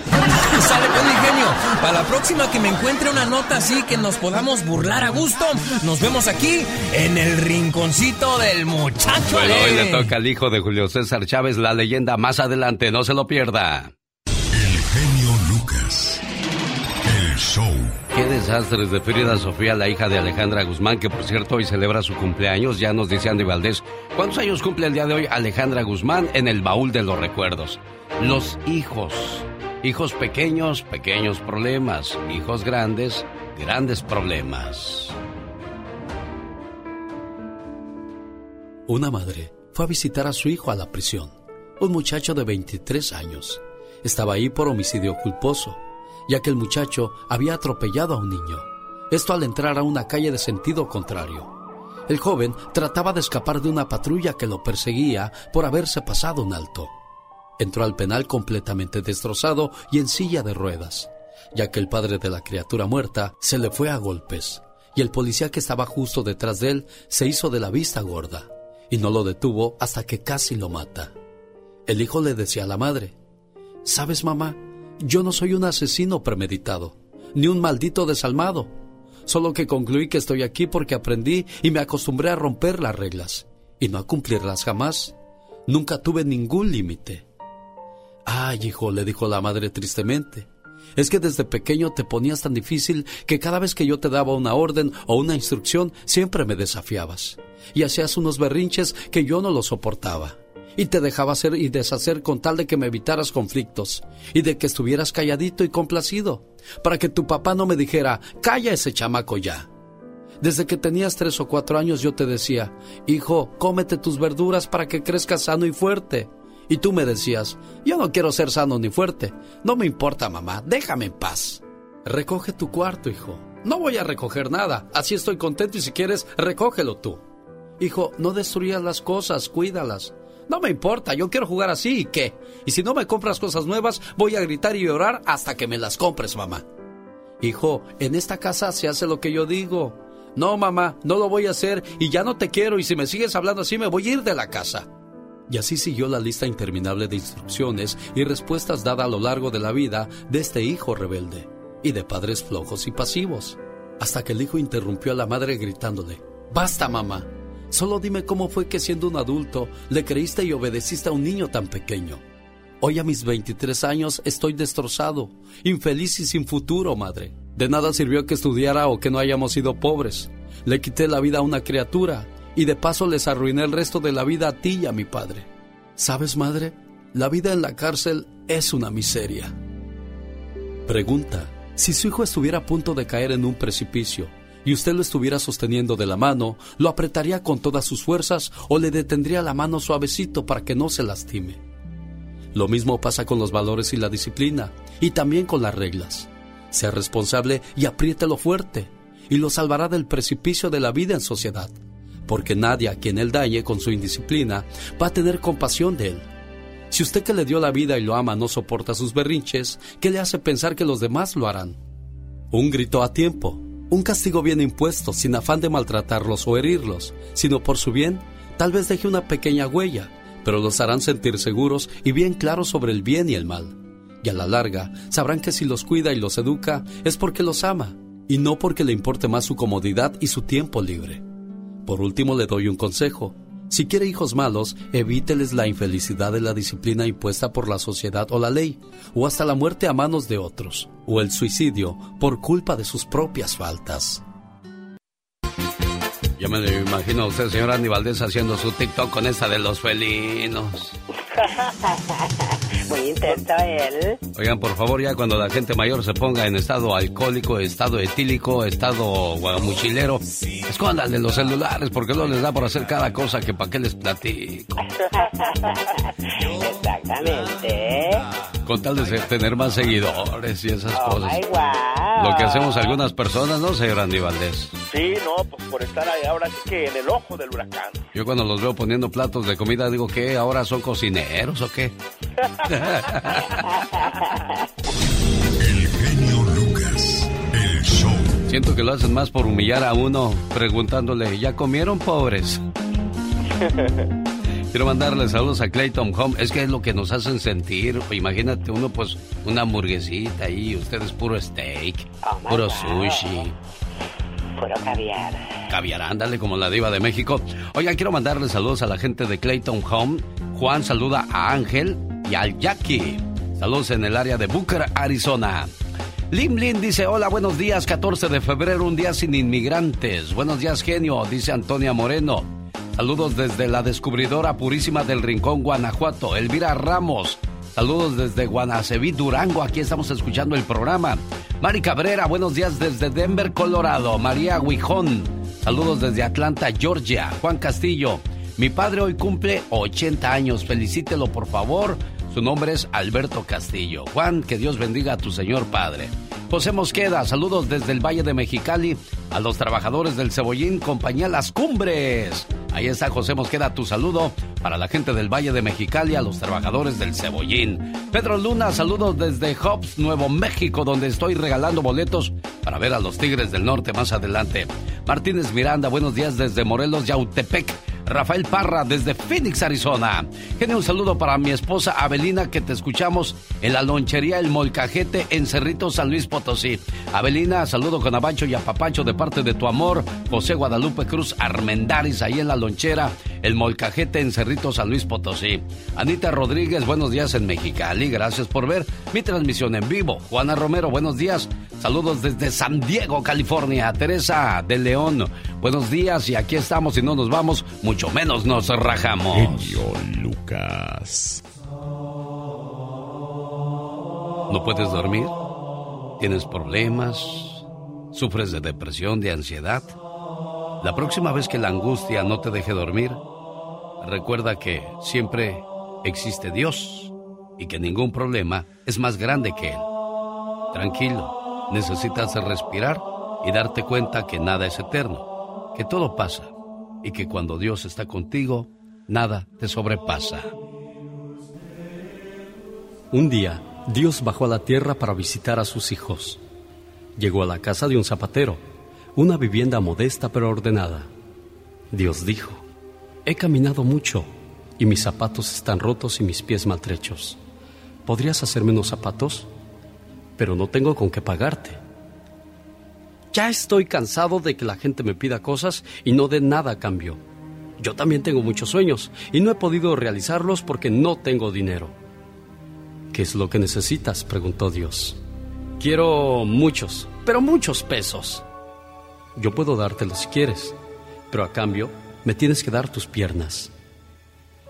Speaker 6: Sale pues mi genio. Para la próxima que me encuentre una nota así que nos podamos burlar a gusto, nos vemos aquí en el rinconcito del muchacho.
Speaker 1: Bueno, hoy le toca al hijo de Julio César Chávez, la leyenda más adelante. No se lo pierda.
Speaker 2: El genio Lucas. El show.
Speaker 1: Qué desastres de Frida Sofía, la hija de Alejandra Guzmán, que por cierto hoy celebra su cumpleaños. Ya nos dice Andy Valdés. ¿Cuántos años cumple el día de hoy Alejandra Guzmán en el baúl de los recuerdos? Los hijos. Hijos pequeños, pequeños problemas. Hijos grandes, grandes problemas.
Speaker 25: Una madre fue a visitar a su hijo a la prisión, un muchacho de 23 años. Estaba ahí por homicidio culposo, ya que el muchacho había atropellado a un niño. Esto al entrar a una calle de sentido contrario. El joven trataba de escapar de una patrulla que lo perseguía por haberse pasado un alto. Entró al penal completamente destrozado y en silla de ruedas, ya que el padre de la criatura muerta se le fue a golpes y el policía que estaba justo detrás de él se hizo de la vista gorda y no lo detuvo hasta que casi lo mata. El hijo le decía a la madre, ¿sabes mamá? Yo no soy un asesino premeditado, ni un maldito desalmado, solo que concluí que estoy aquí porque aprendí y me acostumbré a romper las reglas y no a cumplirlas jamás. Nunca tuve ningún límite. Ay, hijo, le dijo la madre tristemente. Es que desde pequeño te ponías tan difícil que cada vez que yo te daba una orden o una instrucción siempre me desafiabas. Y hacías unos berrinches que yo no los soportaba. Y te dejaba hacer y deshacer con tal de que me evitaras conflictos y de que estuvieras calladito y complacido, para que tu papá no me dijera, calla ese chamaco ya. Desde que tenías tres o cuatro años yo te decía, hijo, cómete tus verduras para que crezcas sano y fuerte. Y tú me decías, yo no quiero ser sano ni fuerte. No me importa, mamá, déjame en paz. Recoge tu cuarto, hijo. no voy a recoger nada, así estoy contento y si quieres, recógelo tú. Hijo, no destruyas las cosas, cuídalas. No me importa, yo quiero jugar así y qué. Y si no me compras cosas nuevas, voy a gritar y llorar hasta que me las compres, mamá. Hijo, en esta casa se hace lo que yo digo. No, mamá, no lo voy a hacer y ya no te quiero y si me sigues hablando así me voy a ir de la casa. Y así siguió la lista interminable de instrucciones y respuestas dadas a lo largo de la vida de este hijo rebelde y de padres flojos y pasivos. Hasta que el hijo interrumpió a la madre gritándole, Basta, mamá. Solo dime cómo fue que siendo un adulto le creíste y obedeciste a un niño tan pequeño. Hoy a mis 23 años estoy destrozado, infeliz y sin futuro, madre. De nada sirvió que estudiara o que no hayamos sido pobres. Le quité la vida a una criatura y de paso les arruiné el resto de la vida a ti y a mi padre. ¿Sabes, madre? La vida en la cárcel es una miseria. Pregunta, si su hijo estuviera a punto de caer en un precipicio y usted lo estuviera sosteniendo de la mano, ¿lo apretaría con todas sus fuerzas o le detendría la mano suavecito para que no se lastime? Lo mismo pasa con los valores y la disciplina, y también con las reglas. Sea responsable y apriételo fuerte, y lo salvará del precipicio de la vida en sociedad, porque nadie a quien él dañe con su indisciplina va a tener compasión de él. Si usted que le dio la vida y lo ama no soporta sus berrinches, ¿qué le hace pensar que los demás lo harán? Un grito a tiempo, un castigo bien impuesto, sin afán de maltratarlos o herirlos, sino por su bien, tal vez deje una pequeña huella, pero los harán sentir seguros y bien claros sobre el bien y el mal. Y a la larga, sabrán que si los cuida y los educa es porque los ama, y no porque le importe más su comodidad y su tiempo libre. Por último, le doy un consejo. Si quiere hijos malos, evíteles la infelicidad de la disciplina impuesta por la sociedad o la ley, o hasta la muerte a manos de otros, o el suicidio por culpa de sus propias faltas. Ya me imagino a usted, señor Andy haciendo su TikTok con esta de los felinos.
Speaker 4: Muy intenso él.
Speaker 1: Oigan, por favor, ya cuando la gente mayor se ponga en estado alcohólico, estado etílico, estado guamuchilero, escóndanle los celulares porque no les da por hacer cada cosa que para qué les platico.
Speaker 4: Exactamente.
Speaker 1: Con tal de tener más seguidores y esas
Speaker 4: Oh,
Speaker 1: cosas.
Speaker 4: my wow.
Speaker 1: Lo que hacemos algunas personas, ¿no, señor Andy Valdés?
Speaker 3: Sí, no, pues por estar ahí ahora sí que en el ojo del huracán.
Speaker 1: Yo cuando los veo poniendo platos de comida digo, ¿qué? ¿Ahora son cocineros o qué?
Speaker 2: El genio Lucas, el show.
Speaker 1: Siento que lo hacen más por humillar a uno, preguntándole, ¿ya comieron pobres? Quiero mandarle saludos a Clayton Home. Es que es lo que nos hacen sentir. Imagínate uno, pues, una hamburguesita ahí, ustedes puro steak,
Speaker 4: Oh,
Speaker 1: puro sushi,
Speaker 4: Puro caviar.
Speaker 1: caviar, ándale como la diva de México. Oiga, quiero mandarle saludos a la gente de Clayton Home. Juan saluda a Ángel y al Jackie. Saludos en el área de Booker, Arizona. Lim Lin dice, hola, buenos días, 14 de febrero, un día sin inmigrantes. Buenos días, genio, dice Antonia Moreno. Saludos desde la descubridora purísima del Rincón, Guanajuato, Elvira Ramos. Saludos desde Guanaceví, Durango, aquí estamos escuchando el programa. Mari Cabrera, buenos días desde Denver, Colorado. María Huijón, saludos desde Atlanta, Georgia. Juan Castillo, mi padre hoy cumple 80 años, felicítelo por favor. Su nombre es Alberto Castillo. Juan, que Dios bendiga a tu señor padre. José Mosqueda, saludos desde el Valle de Mexicali a los trabajadores del Cebollín, compañía Las Cumbres. Ahí está José Mosqueda, tu saludo para la gente del Valle de Mexicali, a los trabajadores del Cebollín. Pedro Luna, saludos desde Hobbs, Nuevo México, donde estoy regalando boletos para ver a los Tigres del Norte más adelante. Martínez Miranda, buenos días desde Morelos, Yautepec. Rafael Parra desde Phoenix, Arizona. Genio, un saludo para mi esposa Abelina que te escuchamos en la lonchería El Molcajete en Cerrito, San Luis Potosí. Abelina, saludo con abacho y apapacho de parte de tu amor, José Guadalupe Cruz Armendaris, ahí en la lonchera El Molcajete en Cerrito, San Luis Potosí. Anita Rodríguez, buenos días en Mexicali, gracias por ver mi transmisión en vivo. Juana Romero, buenos días. Saludos desde San Diego, California. Teresa de León, buenos días y aquí estamos y no nos vamos, mucho menos nos rajamos.
Speaker 2: Genio Lucas.
Speaker 1: ¿No puedes dormir? ¿Tienes problemas? ¿Sufres de depresión, de ansiedad? La próxima vez que la angustia no te deje dormir, recuerda que siempre existe Dios y que ningún problema es más grande que Él. Tranquilo, necesitas respirar
Speaker 26: y darte cuenta que nada es eterno, que todo pasa y que cuando Dios está contigo, nada te sobrepasa.
Speaker 1: Un día, Dios bajó a la tierra para visitar a sus hijos. Llegó a la casa de un zapatero, una vivienda modesta pero ordenada. Dios dijo, he caminado mucho y mis zapatos están rotos y mis pies maltrechos. ¿Podrías hacerme unos zapatos? Pero no tengo con qué pagarte. Ya estoy cansado de que la gente me pida cosas y no dé nada a cambio. Yo también tengo muchos sueños y no he podido realizarlos porque no tengo dinero. ¿Qué es lo que necesitas? preguntó Dios. Quiero muchos, pero muchos pesos. Yo puedo dártelos si quieres, pero a cambio me tienes que dar tus piernas.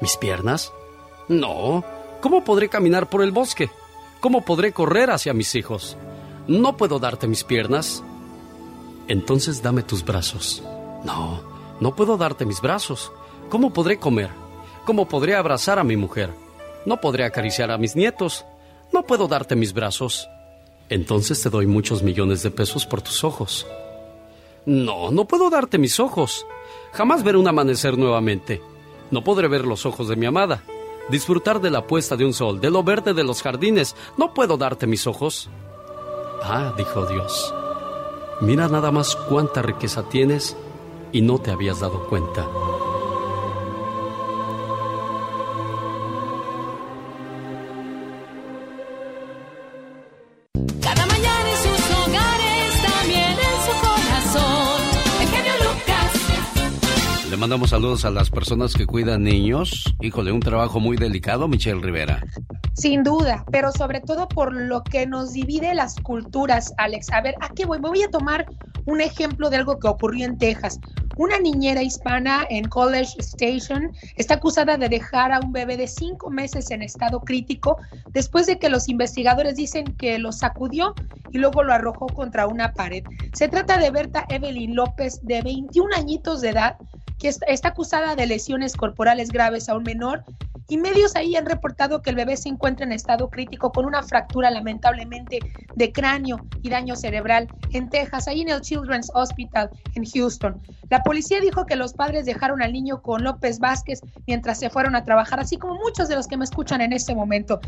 Speaker 1: ¿Mis piernas? No. ¿Cómo podré caminar por el bosque? ¿Cómo podré correr hacia mis hijos? No puedo darte mis piernas. Entonces dame tus brazos. No, no puedo darte mis brazos. ¿Cómo podré comer? ¿Cómo podré abrazar a mi mujer? No podré acariciar a mis nietos. No puedo darte mis brazos. Entonces te doy muchos millones de pesos por tus ojos. No, no puedo darte mis ojos. Jamás veré un amanecer nuevamente. No podré ver los ojos de mi amada. Disfrutar de la puesta de un sol, de lo verde de los jardines. No puedo darte mis ojos. Ah, dijo Dios. Mira nada más cuánta riqueza tienes y no te habías dado cuenta.
Speaker 26: Mandamos saludos a las personas que cuidan niños. Híjole, un trabajo muy delicado, Michelle Rivera.
Speaker 27: Sin duda, pero sobre todo por lo que nos divide las culturas, Alex. A ver, ¿a qué voy? Me voy a tomar un ejemplo de algo que ocurrió en Texas. Una niñera hispana en College Station está acusada de dejar a un bebé de cinco meses en estado crítico después de que los investigadores dicen que lo sacudió y luego lo arrojó contra una pared. Se trata de Berta Evelyn López, de 21 añitos de edad, que está acusada de lesiones corporales graves a un menor y medios ahí han reportado que el bebé se encuentra en estado crítico con una fractura lamentablemente de cráneo y daño cerebral en Texas, ahí en el Children's Hospital en Houston. La policía dijo que los padres dejaron al niño con López Vázquez mientras se fueron a trabajar, así como muchos de los que me escuchan en este momento.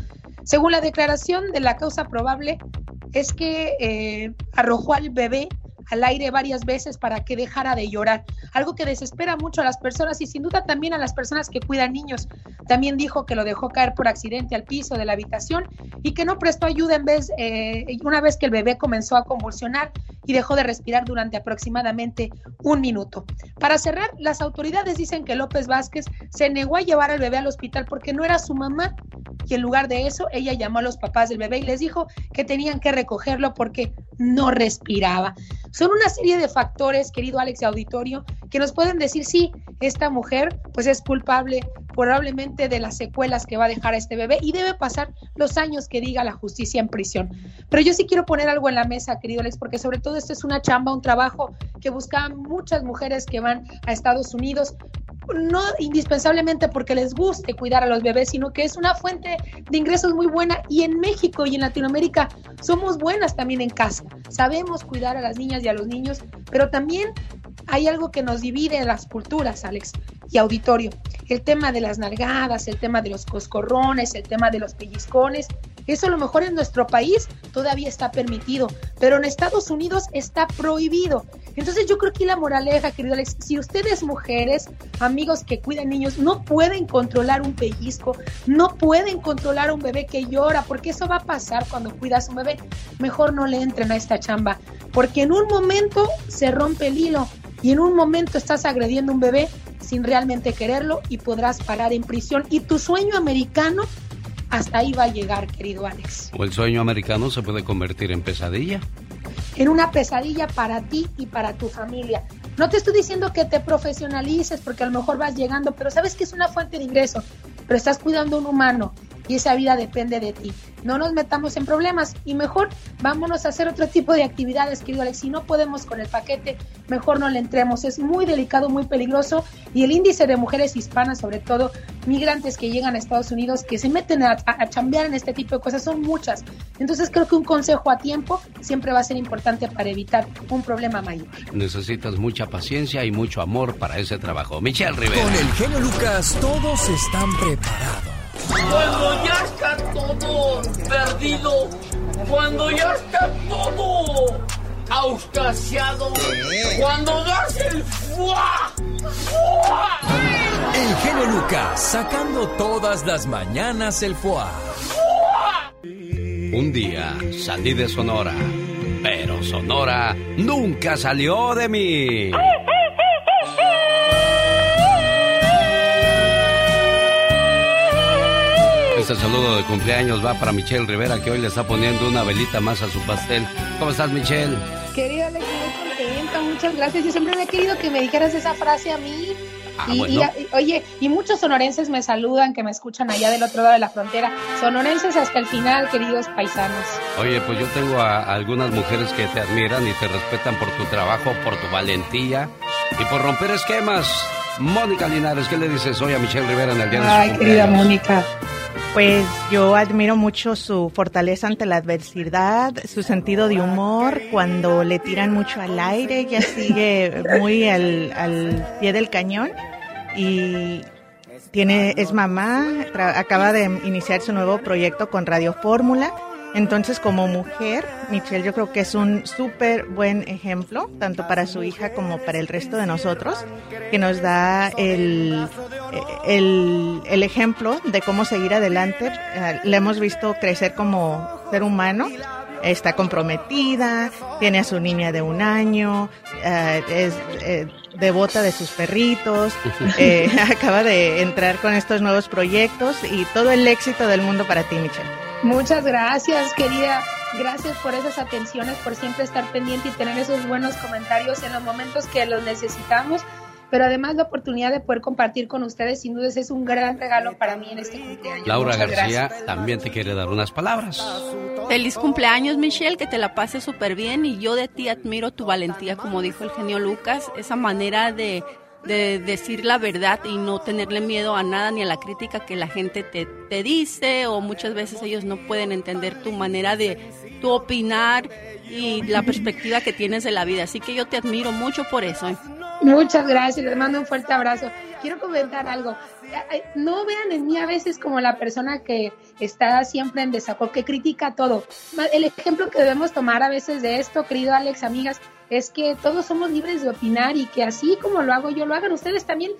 Speaker 27: Según la declaración de la causa probable, es que eh, arrojó al bebé al aire varias veces para que dejara de llorar, algo que desespera mucho a las personas y sin duda también a las personas que cuidan niños. También dijo que lo dejó caer por accidente al piso de la habitación y que no prestó ayuda en vez, eh, una vez que el bebé comenzó a convulsionar y dejó de respirar durante aproximadamente un minuto. Para cerrar, las autoridades dicen que López Vázquez se negó a llevar al bebé al hospital porque no era su mamá y en lugar de eso ella llamó a los papás del bebé y les dijo que tenían que recogerlo porque no respiraba. Son una serie de factores, querido Alex Auditorio, que nos pueden decir, sí, esta mujer pues es culpable probablemente de las secuelas que va a dejar a este bebé y debe pasar los años que diga la justicia en prisión. Pero yo sí quiero poner algo en la mesa, querido Alex, porque sobre todo esto es una chamba, un trabajo que buscan muchas mujeres que van a Estados Unidos no indispensablemente porque les guste cuidar a los bebés, sino que es una fuente de ingresos muy buena y en México y en Latinoamérica somos buenas también en casa. Sabemos cuidar a las niñas y a los niños, pero también hay algo que nos divide en las culturas, Alex, y auditorio. El tema de las nalgadas, el tema de los coscorrones, el tema de los pellizcones. Eso a lo mejor en nuestro país todavía está permitido, pero en Estados Unidos está prohibido. Entonces yo creo que la moraleja, querido Alex, si ustedes mujeres, amigos que cuidan niños, no pueden controlar un pellizco, no pueden controlar un bebé que llora, porque eso va a pasar cuando cuidas a un bebé, mejor no le entren a esta chamba, porque en un momento se rompe el hilo y en un momento estás agrediendo a un bebé sin realmente quererlo y podrás parar en prisión y tu sueño americano hasta ahí va a llegar, querido Alex.
Speaker 26: O el sueño americano se puede convertir en pesadilla.
Speaker 27: En una pesadilla para ti y para tu familia. No te estoy diciendo que te profesionalices porque a lo mejor vas llegando, pero sabes que es una fuente de ingreso, pero estás cuidando a un humano y esa vida depende de ti. No nos metamos en problemas y mejor vámonos a hacer otro tipo de actividades, querido Alex. Si no podemos con el paquete, mejor no le entremos. Es muy delicado, muy peligroso y el índice de mujeres hispanas, sobre todo migrantes que llegan a Estados Unidos, que se meten a, a, a chambear en este tipo de cosas, son muchas. Entonces creo que un consejo a tiempo siempre va a ser importante para evitar un problema mayor.
Speaker 1: Necesitas mucha paciencia y mucho amor para ese trabajo. Michelle Rivera.
Speaker 7: Con el genio Lucas todos están preparados.
Speaker 28: Cuando ya está todo perdido, cuando ya está todo auscasiado, cuando das el fuá, fuá.
Speaker 7: El genio Lucas sacando todas las mañanas el foie.
Speaker 1: Un día salí de Sonora, pero Sonora nunca salió de mí. Este saludo de cumpleaños va para Michelle Rivera, que hoy le está poniendo una velita más a su pastel. ¿Cómo estás, Michelle?
Speaker 27: Querida Alex, muy contenta, muchas gracias. Yo siempre había querido que me dijeras esa frase a mí.
Speaker 1: Ah,
Speaker 27: y,
Speaker 1: bueno.
Speaker 27: y- oye, y muchos sonorenses me saludan, que me escuchan allá del otro lado de la frontera. Sonorenses hasta el final, queridos paisanos.
Speaker 1: Oye, pues yo tengo a, a algunas mujeres que te admiran y te respetan por tu trabajo, por tu valentía y por romper esquemas. Mónica Linares, ¿qué le dices hoy a Michelle Rivera en el día de su
Speaker 29: Ay, querida
Speaker 1: cumpleaños?
Speaker 29: Mónica. Pues yo admiro mucho su fortaleza ante la adversidad, su sentido de humor, cuando le tiran mucho al aire, ella sigue muy al, al pie del cañón y tiene, es mamá, tra- acaba de iniciar su nuevo proyecto con Radio Fórmula. Entonces, como mujer, Michelle yo creo que es un súper buen ejemplo, tanto para su hija como para el resto de nosotros, que nos da el, el, el ejemplo de cómo seguir adelante. Eh, La hemos visto crecer como ser humano, está comprometida, tiene a su niña de un año, eh, es eh, devota de sus perritos, eh, acaba de entrar con estos nuevos proyectos y todo el éxito del mundo para ti, Michelle.
Speaker 27: Muchas gracias, querida. Gracias por esas atenciones, por siempre estar pendiente y tener esos buenos comentarios en los momentos que los necesitamos. Pero además la oportunidad de poder compartir con ustedes, sin dudas, es un gran regalo para mí en este cumpleaños.
Speaker 1: Laura
Speaker 27: Muchas
Speaker 1: García
Speaker 27: gracias.
Speaker 1: también te quiere dar unas palabras.
Speaker 30: Feliz cumpleaños, Michelle, que te la pases súper bien y yo de ti admiro tu valentía, como dijo el genio Lucas, esa manera de, de decir la verdad y no tenerle miedo a nada ni a la crítica que la gente te, te dice o muchas veces ellos no pueden entender tu manera de tu opinar y la perspectiva que tienes de la vida. Así que yo te admiro mucho por eso. ¿eh?
Speaker 27: Muchas gracias, les mando un fuerte abrazo. Quiero comentar algo. No vean en mí a veces como la persona que está siempre en desacuerdo, que critica todo. El ejemplo que debemos tomar a veces de esto, querido Alex, amigas, es que todos somos libres de opinar y que así como lo hago yo, lo hagan ustedes también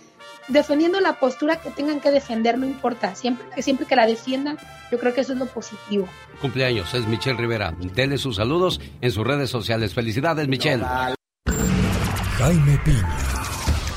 Speaker 27: defendiendo la postura que tengan que defender, no importa. Siempre que, siempre que la defiendan, yo creo que eso es lo positivo.
Speaker 1: Cumpleaños es Michelle Rivera. Dele sus saludos en sus redes sociales. Felicidades, Michelle.
Speaker 7: Jaime Piña,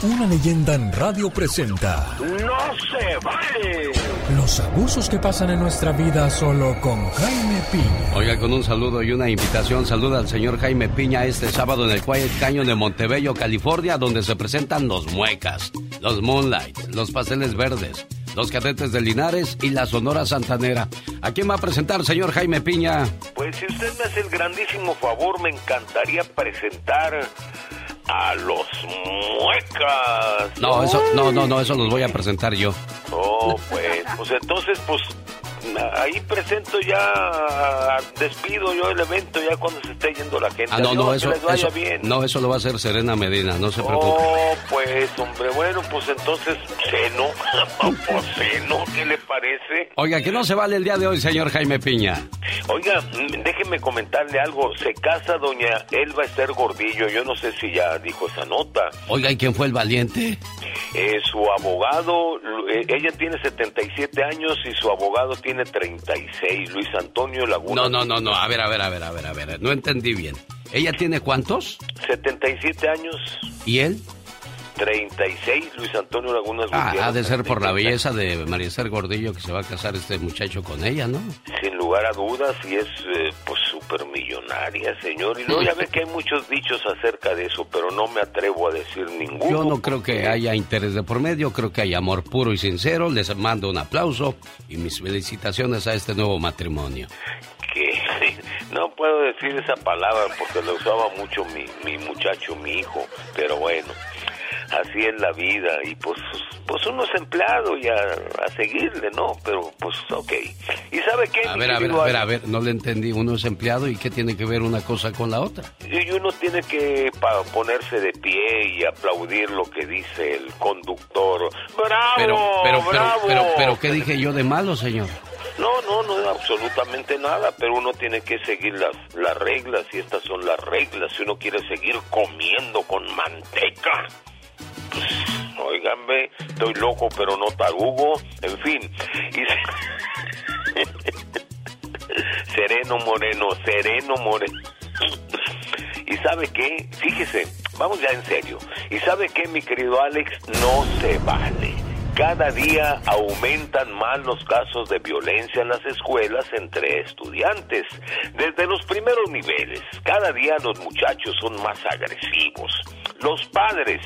Speaker 7: una leyenda en radio presenta
Speaker 15: ¡No se vale!
Speaker 7: los abusos que pasan en nuestra vida solo con Jaime Piña.
Speaker 1: Oiga, con un saludo y una invitación, saluda al señor Jaime Piña este sábado en el Quiet Canyon de Montebello, California, donde se presentan los Muecas, los Moonlight, los Pasteles Verdes, los Cadetes de Linares y la Sonora Santanera. ¿A quién va a presentar, señor Jaime Piña?
Speaker 15: Pues si usted me hace el grandísimo favor, me encantaría presentar a los muecas.
Speaker 1: No, eso, no, no, no, eso los voy a presentar yo.
Speaker 15: Oh, pues, pues entonces, pues ahí presento ya, despido yo el evento ya cuando se esté yendo la gente.
Speaker 1: Ah, no, no, eso,
Speaker 15: que les vaya
Speaker 1: eso-
Speaker 15: bien.
Speaker 1: no, eso lo va a hacer Serena Medina, no se preocupe.
Speaker 15: Oh, pues, hombre, bueno, pues entonces, seno, pues seno, ¿qué le parece?
Speaker 1: Oiga, que no se vale el día de hoy, señor Jaime Piña.
Speaker 15: Oiga, mm, déjeme comentarle algo. Se casa doña Elba Esther Gordillo. Yo no sé si ya dijo esa nota.
Speaker 1: Oiga, ¿y quién fue el valiente?
Speaker 15: Eh, su abogado, eh, ella tiene 77 años y su abogado tiene 36, Luis Antonio Laguna.
Speaker 1: No, no, no, no, a ver, a ver, a ver, a ver, a ver, no entendí bien. ¿Ella tiene cuántos?
Speaker 15: 77 años,
Speaker 1: ¿Y él?
Speaker 15: 36, Luis Antonio Laguna
Speaker 1: Ah,
Speaker 15: Gutiérrez,
Speaker 1: ha de ser por la
Speaker 15: 37.
Speaker 1: belleza de María Esther Gordillo que se va a casar este muchacho con ella, ¿no?
Speaker 15: Sin lugar a dudas, y es eh, pues su supermillonaria, señor. Y luego ya ve que hay muchos dichos acerca de eso, pero no me atrevo a decir ninguno.
Speaker 1: Yo no creo que haya interés de por medio, creo que hay amor puro y sincero. Les mando un aplauso y mis felicitaciones a este nuevo matrimonio.
Speaker 15: Que no puedo decir esa palabra porque la usaba mucho mi, mi muchacho, mi hijo, pero bueno así es la vida y pues pues uno es empleado y a, seguirle, ¿no? Pero pues ok. ¿Y sabe qué?
Speaker 1: A ver, a ver, a ver, a ver, no le entendí. Uno es empleado y qué tiene que ver una cosa con la otra.
Speaker 15: Y uno tiene que ponerse de pie y aplaudir lo que dice el conductor. ¡Bravo!
Speaker 1: Pero, pero,
Speaker 15: bravo!
Speaker 1: pero, pero, pero, ¿qué dije yo de malo, señor?
Speaker 15: No, no, no absolutamente nada, pero uno tiene que seguir las, las reglas y estas son las reglas. Si uno quiere seguir comiendo con manteca, Oiganme, estoy loco pero no tarugo, en fin. Sereno moreno, sereno moreno. ¿Y sabe qué? Fíjese, vamos ya en serio. ¿Y sabe qué, mi querido Alex? No se vale. Cada día aumentan más los casos de violencia en las escuelas entre estudiantes. Desde los primeros niveles, cada día los muchachos son más agresivos. Los padres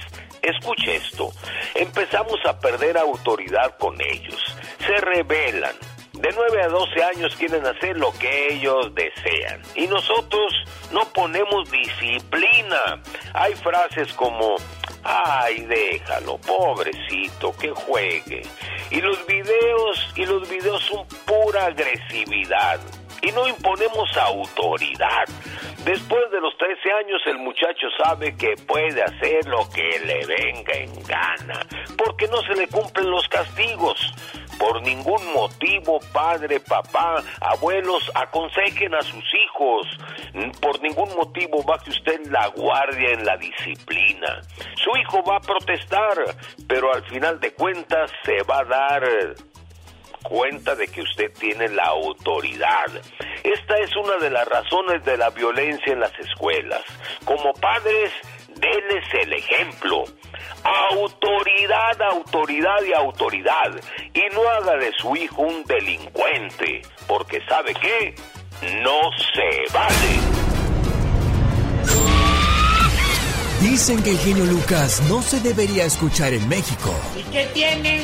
Speaker 15: Escuche esto, empezamos a perder autoridad con ellos, se rebelan, de 9 a 12 años quieren hacer lo que ellos desean. Y nosotros no ponemos disciplina. Hay frases como, ay, déjalo, pobrecito, que juegue. Y los videos, y los videos son pura agresividad y no imponemos autoridad. Después de los 13 años el muchacho sabe que puede hacer lo que le venga en gana, porque no se le cumplen los castigos. Por ningún motivo, padre, papá, abuelos, aconsejen a sus hijos. Por ningún motivo baje usted la guardia en la disciplina. Su hijo va a protestar, pero al final de cuentas se va a dar cuenta de que usted tiene la autoridad. Esta es una de las razones de la violencia en las escuelas. Como padres, denles el ejemplo. Autoridad, autoridad y autoridad. Y no haga de su hijo un delincuente, porque sabe qué, no se vale.
Speaker 7: Dicen que el genio Lucas no se debería escuchar en México.
Speaker 22: ¿Y qué tiene?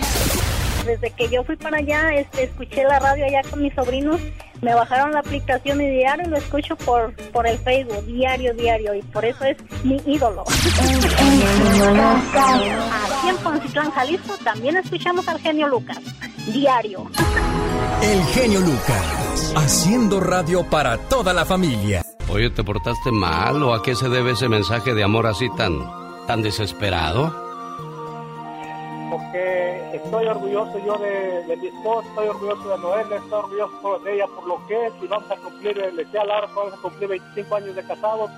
Speaker 31: Desde que yo fui para allá, este, escuché la radio allá con mis sobrinos, me bajaron la aplicación y diario lo escucho por, por el Facebook, diario, diario, y por eso es mi ídolo. Aquí en Poncitlán, Jalisco, también escuchamos al genio Lucas, diario.
Speaker 7: El genio Lucas, haciendo radio para toda la familia.
Speaker 1: Oye, ¿te portaste mal o a qué se debe ese mensaje de amor así tan, tan desesperado?
Speaker 32: Porque estoy orgulloso yo de, mi esposa, estoy orgulloso de Noel, estoy orgulloso de ella por lo que es y vamos a cumplir, le decía Laura, vamos a cumplir 25 años de casados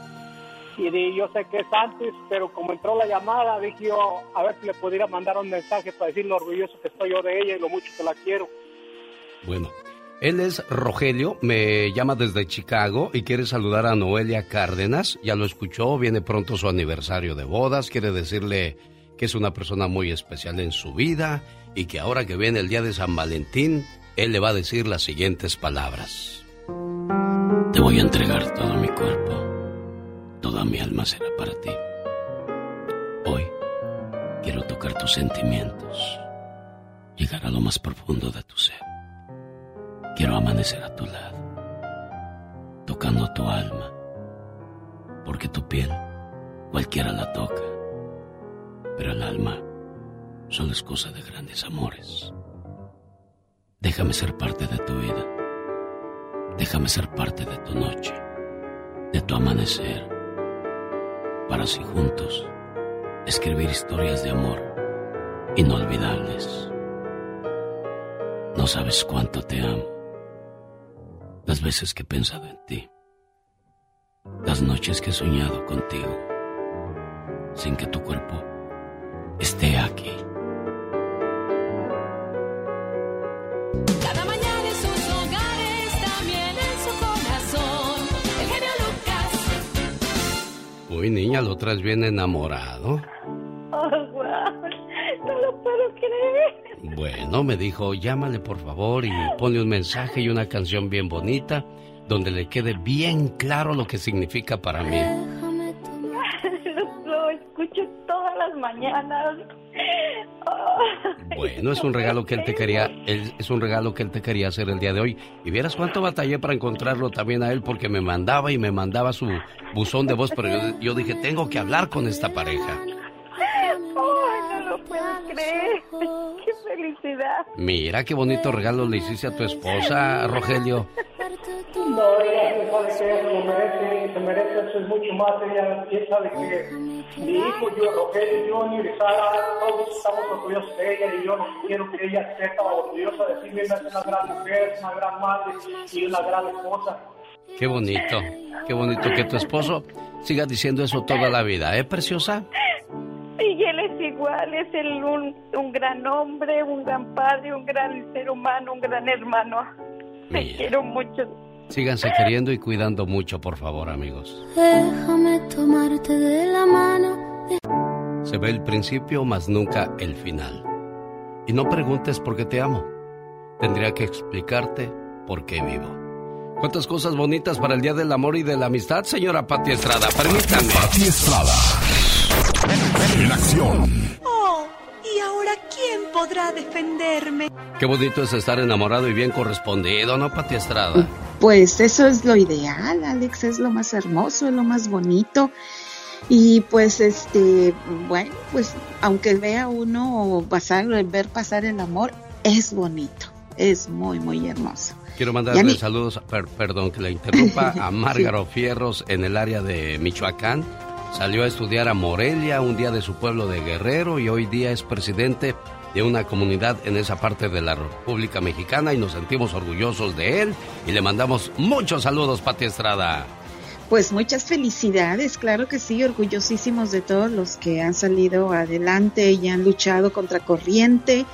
Speaker 32: y yo sé que es antes, pero como entró la llamada, dije yo a ver si le pudiera mandar un mensaje para decir lo orgulloso que estoy yo de ella y lo mucho que la quiero.
Speaker 1: Bueno, él es Rogelio, me llama desde Chicago y quiere saludar a Noelia Cárdenas. Ya lo escuchó, viene pronto su aniversario de bodas, quiere decirle que es una persona muy especial en su vida y que ahora que viene el día de San Valentín, él le va a decir las siguientes palabras. Te voy a entregar todo mi cuerpo, toda mi alma será para ti. Hoy quiero tocar tus sentimientos, llegar a lo más profundo de tu ser. Quiero amanecer a tu lado, tocando tu alma, porque tu piel cualquiera la toca pero el alma solo es cosa de grandes amores. Déjame ser parte de tu vida. Déjame ser parte de tu noche, de tu amanecer, para así juntos escribir historias de amor inolvidables. No sabes cuánto te amo. Las veces que he pensado en ti. Las noches que he soñado contigo. Sin que tu cuerpo esté aquí.
Speaker 28: Cada mañana en sus hogares, también en su corazón. El genio Lucas.
Speaker 1: Uy, niña, lo traes bien enamorado.
Speaker 31: Oh, wow. No lo puedo creer.
Speaker 1: Bueno, me dijo, llámale por favor y ponle un mensaje y una canción bien bonita donde le quede bien claro lo que significa para mí.
Speaker 33: Mañanas.
Speaker 1: Bueno, es un regalo que él te quería, es un regalo que él te quería hacer el día de hoy. Y vieras cuánto batallé para encontrarlo también a él porque me mandaba y me mandaba su buzón de voz, pero yo, yo dije, tengo que hablar con esta pareja.
Speaker 33: Ay, no lo puedo creer. Qué felicidad.
Speaker 1: Mira qué bonito regalo le hiciste a tu esposa, Rogelio.
Speaker 32: No, ella sabe que ella se lo merece, se merece eso es mucho más. Ella, ella sabe que mi hijo, yo, Rogelio, Junior y Sara, todos estamos orgullosos de ella y yo no quiero que ella tan orgullosa de sí misma. Es una gran mujer, es una gran madre y una gran esposa.
Speaker 1: Qué bonito, qué bonito que tu esposo siga diciendo eso toda la vida, ¿eh, preciosa?
Speaker 33: Y él es igual, es el, un, un gran hombre, un gran padre, un gran ser humano, un gran hermano. Te
Speaker 1: Mira.
Speaker 33: quiero mucho.
Speaker 1: Síganse queriendo y cuidando mucho, por favor, amigos.
Speaker 16: Déjame tomarte de la mano.
Speaker 1: Se ve el principio, mas nunca el final. Y no preguntes por qué te amo. Tendría que explicarte por qué vivo. ¿Cuántas cosas bonitas para el Día del Amor y de la Amistad, señora Pati Estrada? Permítame.
Speaker 2: Pati Estrada. En acción.
Speaker 34: ¿Y ahora quién podrá defenderme?
Speaker 1: Qué bonito es estar enamorado y bien correspondido, ¿no, Pati Estrada?
Speaker 35: Pues eso es lo ideal, Alex, es lo más hermoso, es lo más bonito. Y pues este, bueno, pues aunque vea uno pasar, ver pasar el amor, es bonito, es muy, muy hermoso.
Speaker 1: Quiero mandarle saludos, per- perdón que la interrumpa, a Márgaro Fierros en el área de Michoacán. Salió a estudiar a Morelia, un día de su pueblo de Guerrero, y hoy día es presidente de una comunidad en esa parte de la República Mexicana y nos sentimos orgullosos de él y le mandamos muchos saludos, Pati Estrada.
Speaker 35: Pues muchas felicidades, claro que sí, orgullosísimos de todos los que han salido adelante y han luchado contra corriente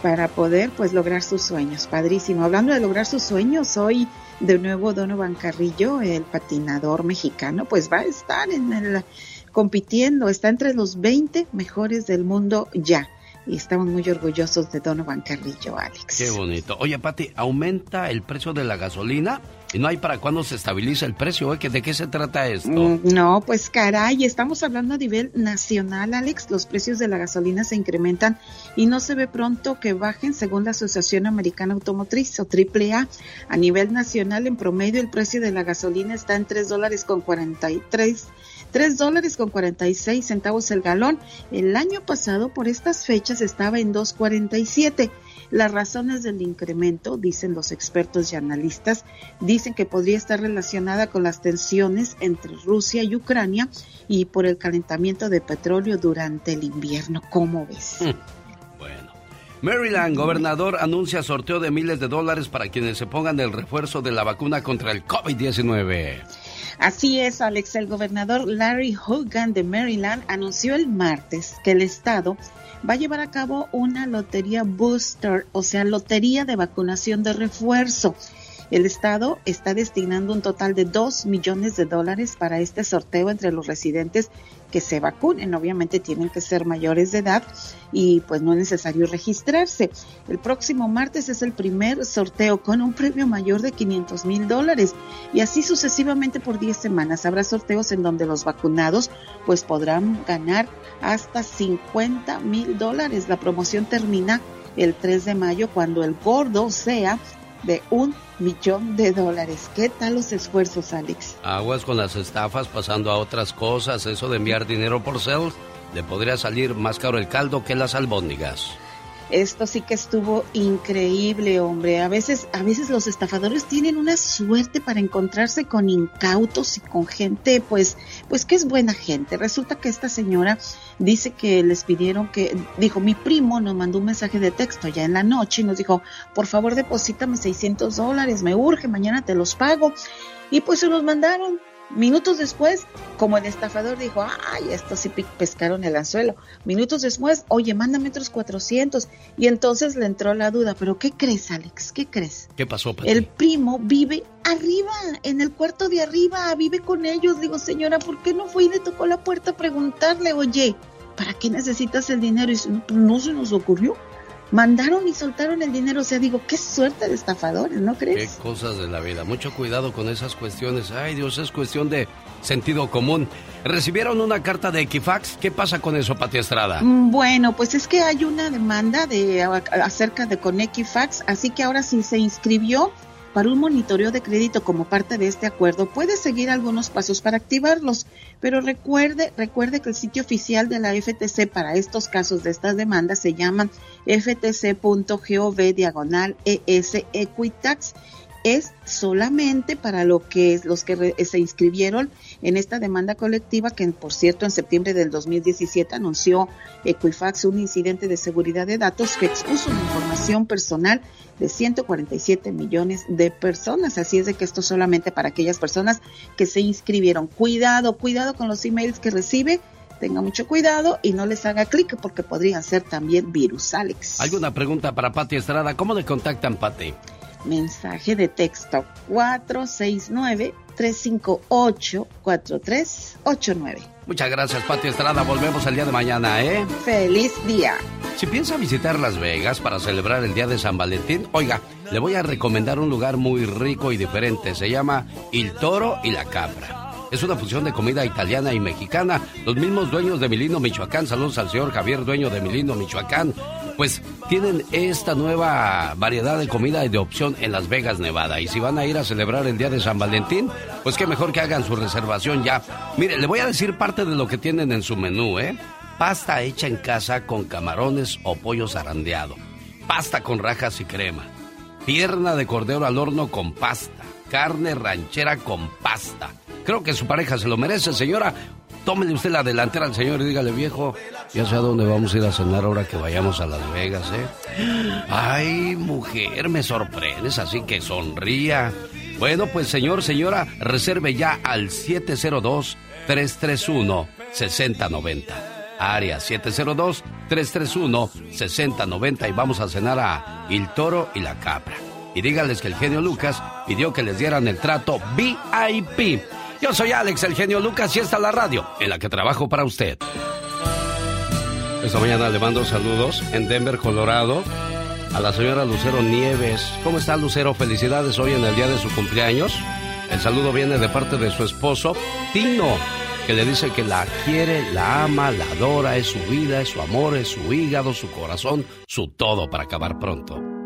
Speaker 35: para poder pues lograr sus sueños. Padrísimo. Hablando de lograr sus sueños, hoy de nuevo Donovan Carrillo, el patinador mexicano, pues va a estar en el compitiendo, está entre los 20 mejores del mundo ya. Y estamos muy orgullosos de Donovan Carrillo, Alex.
Speaker 1: Qué bonito. Oye, Pati, ¿aumenta el precio de la gasolina? Y no hay para cuándo se estabiliza el precio, ¿eh? ¿Que ¿De qué se trata esto?
Speaker 35: Mm, No, pues caray, estamos hablando a nivel nacional, Alex. Los precios de la gasolina se incrementan y no se ve pronto que bajen según la Asociación Americana Automotriz o AAA. A nivel nacional, en promedio, el precio de la gasolina está en 3 dólares con 43. 3 dólares con 46 centavos el galón. El año pasado, por estas fechas, estaba en 2.47. Las razones del incremento, dicen los expertos y analistas, dicen que podría estar relacionada con las tensiones entre Rusia y Ucrania y por el calentamiento de petróleo durante el invierno. ¿Cómo ves?
Speaker 1: Maryland, gobernador, anuncia sorteo de miles de dólares para quienes se pongan el refuerzo de la vacuna contra el COVID-19.
Speaker 35: Así es, Alex. El gobernador Larry Hogan de Maryland anunció el martes que el estado va a llevar a cabo una lotería booster, o sea, lotería de vacunación de refuerzo. El estado está destinando un total de 2 millones de dólares para este sorteo entre los residentes que se vacunen. Obviamente tienen que ser mayores de edad y pues no es necesario registrarse. El próximo martes es el primer sorteo con un premio mayor de 500 mil dólares y así sucesivamente por 10 semanas. Habrá sorteos en donde los vacunados pues podrán ganar hasta 50 mil dólares. La promoción termina el 3 de mayo cuando el gordo sea de un millón de dólares. ¿Qué tal los esfuerzos, Alex?
Speaker 1: Aguas con las estafas pasando a otras cosas. Eso de enviar dinero por cel le podría salir más caro el caldo que las albóndigas.
Speaker 35: Esto sí que estuvo increíble, hombre. A veces, a veces los estafadores tienen una suerte para encontrarse con incautos y con gente, pues, pues que es buena gente. Resulta que esta señora dice que les pidieron que, dijo, mi primo nos mandó un mensaje de texto ya en la noche y nos dijo, por favor deposítame 600 dólares, me urge, mañana te los pago. Y pues se los mandaron. Minutos después, como el estafador dijo, ay, estos sí pescaron el anzuelo. Minutos después, oye, mándame otros 400. Y entonces le entró la duda, pero ¿qué crees, Alex? ¿Qué crees?
Speaker 1: ¿Qué pasó, Pati?
Speaker 35: El primo vive arriba, en el cuarto de arriba, vive con ellos. Digo, señora, ¿por qué no fue y le tocó la puerta a preguntarle, oye, ¿para qué necesitas el dinero? Y dice, "No, pues no se nos ocurrió. Mandaron y soltaron el dinero. O sea, digo, qué suerte de estafadores, ¿no crees?
Speaker 1: Qué cosas de la vida. Mucho cuidado con esas cuestiones. Ay, Dios, es cuestión de sentido común. ¿Recibieron una carta de Equifax? ¿Qué pasa con eso, Pati Estrada?
Speaker 35: Mm, Bueno, pues es que hay una demanda de acerca de con Equifax, así que ahora sí se inscribió para un monitoreo de crédito como parte de este acuerdo, puede seguir algunos pasos para activarlos, pero recuerde, recuerde que el sitio oficial de la FTC para estos casos de estas demandas se llama ftc.gov diagonal ES Equitax es solamente para lo que es los que re- se inscribieron en esta demanda colectiva que por cierto en septiembre del 2017 anunció Equifax un incidente de seguridad de datos que expuso la información personal de 147 millones de personas. Así es de que esto es solamente para aquellas personas que se inscribieron. Cuidado, cuidado con los emails que recibe. Tenga mucho cuidado y no les haga clic porque podrían ser también virus, Alex.
Speaker 1: ¿Alguna pregunta para Pati Estrada? ¿Cómo le contactan, Pati?
Speaker 35: Mensaje de texto 469-358-4389.
Speaker 1: Muchas gracias, Pati Estrada. Volvemos el día de mañana, ¿eh?
Speaker 35: Feliz día.
Speaker 1: Si piensa visitar Las Vegas para celebrar el día de San Valentín, oiga, le voy a recomendar un lugar muy rico y diferente. Se llama Il Toro y la Cabra. Es una fusión de comida italiana y mexicana. Los mismos dueños de Milino, Michoacán, saludos al señor Javier, dueño de Milino, Michoacán, pues tienen esta nueva variedad de comida y de opción en Las Vegas, Nevada. Y si van a ir a celebrar el día de San Valentín, pues qué mejor que hagan su reservación ya. Mire, le voy a decir parte de lo que tienen en su menú, ¿eh? Pasta hecha en casa con camarones o pollo zarandeado. Pasta con rajas y crema. Pierna de cordero al horno con pasta. Carne ranchera con pasta. Creo que su pareja se lo merece, señora. Tómele usted la delantera al señor y dígale, viejo, ya sé a dónde vamos a ir a cenar ahora que vayamos a Las Vegas, ¿eh? Ay, mujer, me sorprendes, así que sonría. Bueno, pues señor, señora, reserve ya al 702-331-6090. Área 702-331-6090 y vamos a cenar a Il Toro y la Cabra. Y díganles que el genio Lucas pidió que les dieran el trato VIP. Yo soy Alex, el genio Lucas, y esta es la radio en la que trabajo para usted. Esta mañana le mando saludos en Denver, Colorado, a la señora Lucero Nieves. ¿Cómo está Lucero? Felicidades hoy en el día de su cumpleaños. El saludo viene de parte de su esposo, Tino, que le dice que la quiere, la ama, la adora, es su vida, es su amor, es su hígado, su corazón, su todo para acabar pronto.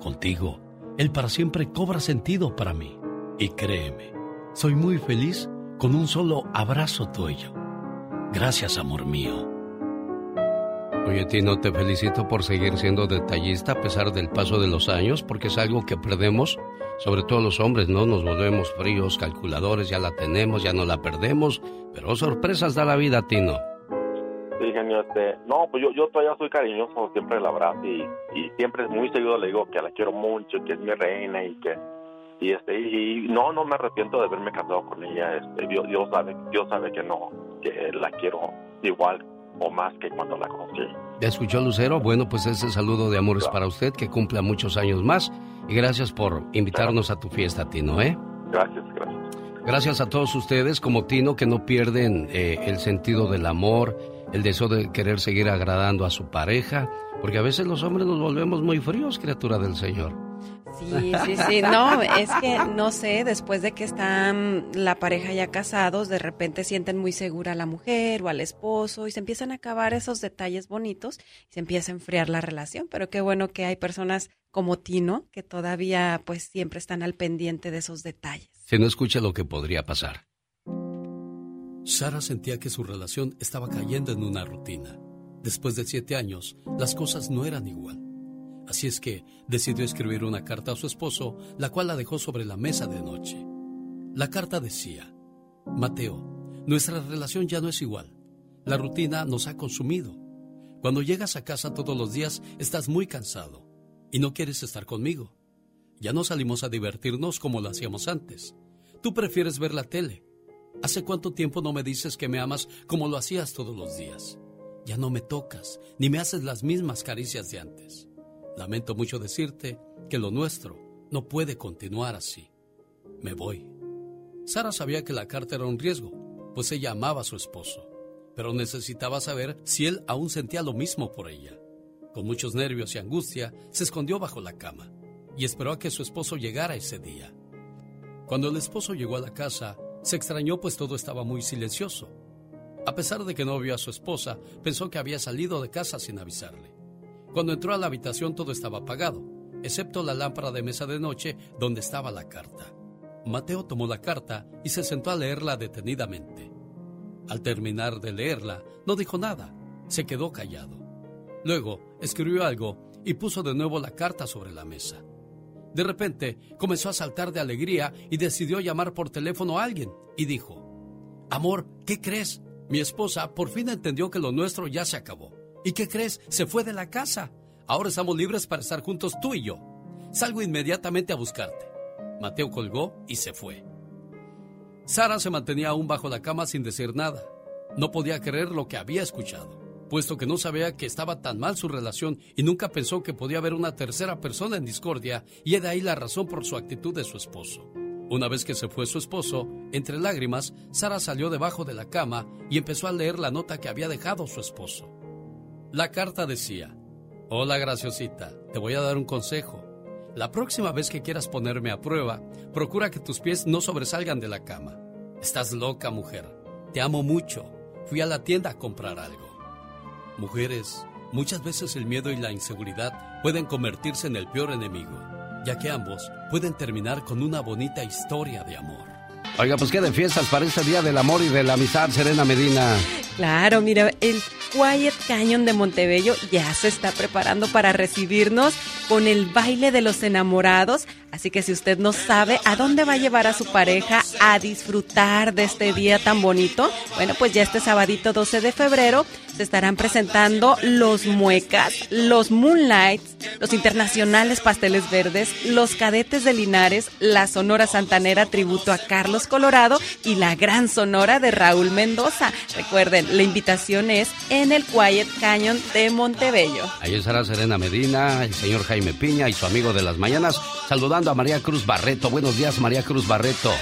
Speaker 25: Contigo, el para siempre cobra sentido para mí. Y créeme, soy muy feliz con un solo abrazo tuyo. Gracias, amor mío.
Speaker 1: Oye, Tino, te felicito por seguir siendo detallista a pesar del paso de los años, porque es algo que perdemos, sobre todo los hombres, ¿no? Nos volvemos fríos, calculadores, ya la tenemos, ya no la perdemos, pero sorpresas da la vida, Tino.
Speaker 36: Sí, genio, este, no, pues yo, yo todavía soy cariñoso, siempre la abrazo y, y siempre muy seguido le digo que la quiero mucho, que es mi reina y que, y este, y, y no, no me arrepiento de haberme casado con ella, este, Dios, Dios sabe, Dios sabe que no, que la quiero igual o más que cuando la conocí.
Speaker 1: ¿Ya escuchó Lucero? Bueno, pues ese saludo de amor es para usted, que cumpla muchos años más. Y gracias por invitarnos a tu fiesta, Tino, ¿eh?
Speaker 36: Gracias, gracias.
Speaker 1: Gracias a todos ustedes, como Tino, que no pierden eh, el sentido del amor, el deseo de querer seguir agradando a su pareja, porque a veces los hombres nos volvemos muy fríos, criatura del Señor.
Speaker 37: Sí, sí, sí. No, es que no sé, después de que están la pareja ya casados, de repente sienten muy segura a la mujer o al esposo y se empiezan a acabar esos detalles bonitos y se empieza a enfriar la relación. Pero qué bueno que hay personas como Tino que todavía pues siempre están al pendiente de esos detalles.
Speaker 1: Si no escucha lo que podría pasar.
Speaker 25: Sara sentía que su relación estaba cayendo en una rutina. Después de siete años, las cosas no eran igual. Así es que decidió escribir una carta a su esposo, la cual la dejó sobre la mesa de noche. La carta decía, Mateo, nuestra relación ya no es igual. La rutina nos ha consumido.
Speaker 1: Cuando llegas a casa todos los días estás muy cansado y no quieres estar conmigo. Ya no salimos a divertirnos como lo hacíamos antes. Tú prefieres ver la tele. ¿Hace cuánto tiempo no me dices que me amas como lo hacías todos los días? Ya no me tocas, ni me haces las mismas caricias de antes. Lamento mucho decirte que lo nuestro no puede continuar así. Me voy. Sara sabía que la carta era un riesgo, pues ella amaba a su esposo, pero necesitaba saber si él aún sentía lo mismo por ella. Con muchos nervios y angustia, se escondió bajo la cama y esperó a que su esposo llegara ese día. Cuando el esposo llegó a la casa, se extrañó pues todo estaba muy silencioso. A pesar de que no vio a su esposa, pensó que había salido de casa sin avisarle. Cuando entró a la habitación todo estaba apagado, excepto la lámpara de mesa de noche donde estaba la carta. Mateo tomó la carta y se sentó a leerla detenidamente. Al terminar de leerla, no dijo nada, se quedó callado. Luego escribió algo y puso de nuevo la carta sobre la mesa. De repente comenzó a saltar de alegría y decidió llamar por teléfono a alguien y dijo, Amor, ¿qué crees? Mi esposa por fin entendió que lo nuestro ya se acabó. ¿Y qué crees? Se fue de la casa. Ahora estamos libres para estar juntos tú y yo. Salgo inmediatamente a buscarte. Mateo colgó y se fue. Sara se mantenía aún bajo la cama sin decir nada. No podía creer lo que había escuchado, puesto que no sabía que estaba tan mal su relación y nunca pensó que podía haber una tercera persona en discordia y de ahí la razón por su actitud de su esposo. Una vez que se fue su esposo, entre lágrimas, Sara salió debajo de la cama y empezó a leer la nota que había dejado su esposo. La carta decía, Hola graciosita, te voy a dar un consejo. La próxima vez que quieras ponerme a prueba, procura que tus pies no sobresalgan de la cama. Estás loca, mujer. Te amo mucho. Fui a la tienda a comprar algo. Mujeres, muchas veces el miedo y la inseguridad pueden convertirse en el peor enemigo, ya que ambos pueden terminar con una bonita historia de amor.
Speaker 38: Oiga, pues qué de fiestas para este Día del Amor y de la Amistad, Serena Medina.
Speaker 37: Claro, mira, el Quiet Canyon de Montebello ya se está preparando para recibirnos con el baile de los enamorados. Así que si usted no sabe a dónde va a llevar a su pareja a disfrutar de este día tan bonito, bueno, pues ya este sabadito 12 de febrero se estarán presentando los muecas, los moonlights, los internacionales pasteles verdes, los cadetes de Linares, la Sonora Santanera tributo a Carlos Colorado y la gran Sonora de Raúl Mendoza. Recuerden, la invitación es en el Quiet Canyon de Montebello.
Speaker 38: Ahí estará Serena Medina, el señor Jaime Piña y su amigo de las mañanas, saludando a María Cruz Barreto. Buenos días, María Cruz Barreto.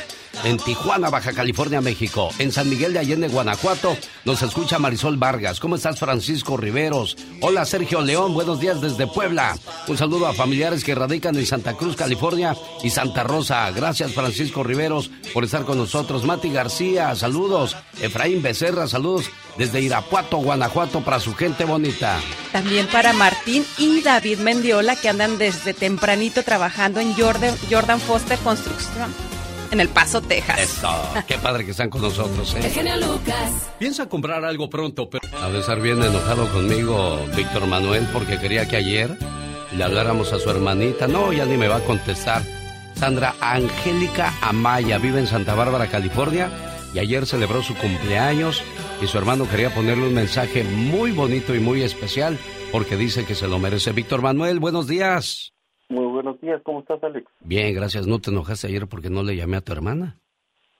Speaker 38: En Tijuana, Baja California, México. En San Miguel de Allende, Guanajuato, nos escucha Marisol Vargas. ¿Cómo estás, Francisco Riveros? Hola, Sergio León. Buenos días desde Puebla. Un saludo a familiares que radican en Santa Cruz, California y Santa Rosa. Gracias, Francisco Riveros, por estar con nosotros. Mati García, saludos. Efraín Becerra, saludos desde Irapuato, Guanajuato, para su gente bonita.
Speaker 37: También para Martín y David Mendiola, que andan desde tempranito trabajando en Jordan, Jordan Foster Construction en El Paso, Texas.
Speaker 38: Eso, qué padre que están con nosotros,
Speaker 39: El
Speaker 38: ¿eh?
Speaker 39: genio Lucas.
Speaker 38: Piensa comprar algo pronto, pero... Ha de estar bien enojado conmigo Víctor Manuel porque quería que ayer le habláramos a su hermanita. No, ya ni me va a contestar. Sandra Angélica Amaya vive en Santa Bárbara, California, y ayer celebró su cumpleaños y su hermano quería ponerle un mensaje muy bonito y muy especial porque dice que se lo merece. Víctor Manuel, buenos días.
Speaker 36: Muy buenos días, ¿cómo estás, Alex?
Speaker 38: Bien, gracias. ¿No te enojaste ayer porque no le llamé a tu hermana?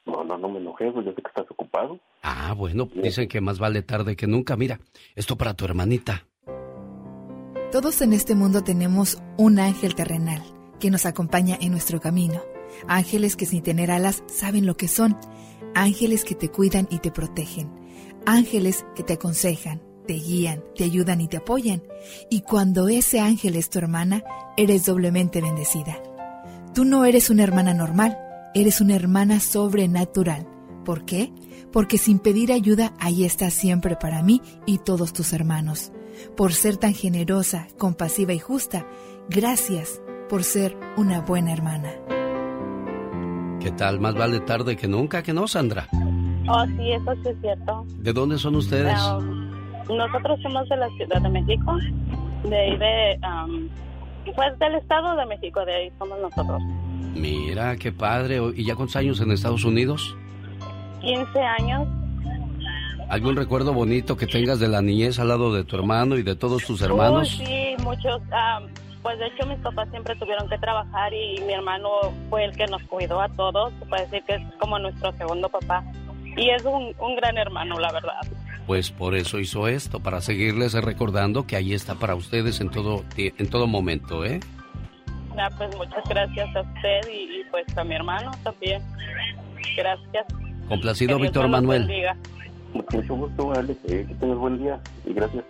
Speaker 36: No, no, no me enojé, pues yo sé que estás ocupado.
Speaker 38: Ah, bueno, dicen que más vale tarde que nunca. Mira, esto para tu hermanita.
Speaker 40: Todos en este mundo tenemos un ángel terrenal que nos acompaña en nuestro camino. Ángeles que sin tener alas saben lo que son. Ángeles que te cuidan y te protegen. Ángeles que te aconsejan, te guían, te ayudan y te apoyan. Y cuando ese ángel es tu hermana, eres doblemente bendecida. Tú no eres una hermana normal, eres una hermana sobrenatural. ¿Por qué? Porque sin pedir ayuda, ahí estás siempre para mí y todos tus hermanos. Por ser tan generosa, compasiva y justa, gracias por ser una buena hermana.
Speaker 38: ¿Qué tal? Más vale tarde que nunca, que no, Sandra?
Speaker 33: Oh, sí, eso sí es cierto.
Speaker 38: ¿De dónde son ustedes?
Speaker 33: Nosotros somos de la Ciudad de México, de ahí de, um, pues del Estado de México, de ahí somos nosotros.
Speaker 38: Mira, qué padre. ¿Y ya cuántos años en Estados Unidos?
Speaker 33: 15 años.
Speaker 1: ¿Algún recuerdo bonito que tengas de la niñez al lado de tu hermano y de todos tus hermanos?
Speaker 33: Sí, muchos. pues de hecho mis papás siempre tuvieron que trabajar y mi hermano fue el que nos cuidó a todos. Se puede decir que es como nuestro segundo papá. Y es un, un gran hermano, la verdad.
Speaker 1: Pues por eso hizo esto, para seguirles recordando que ahí está para ustedes en todo, en todo momento, ¿eh?
Speaker 33: Ah, pues muchas gracias a usted y, y, pues a mi hermano también. Gracias.
Speaker 1: Complacido, Víctor Manuel.
Speaker 36: Mucho gusto, Alex. Eh, que tengas buen día y gracias.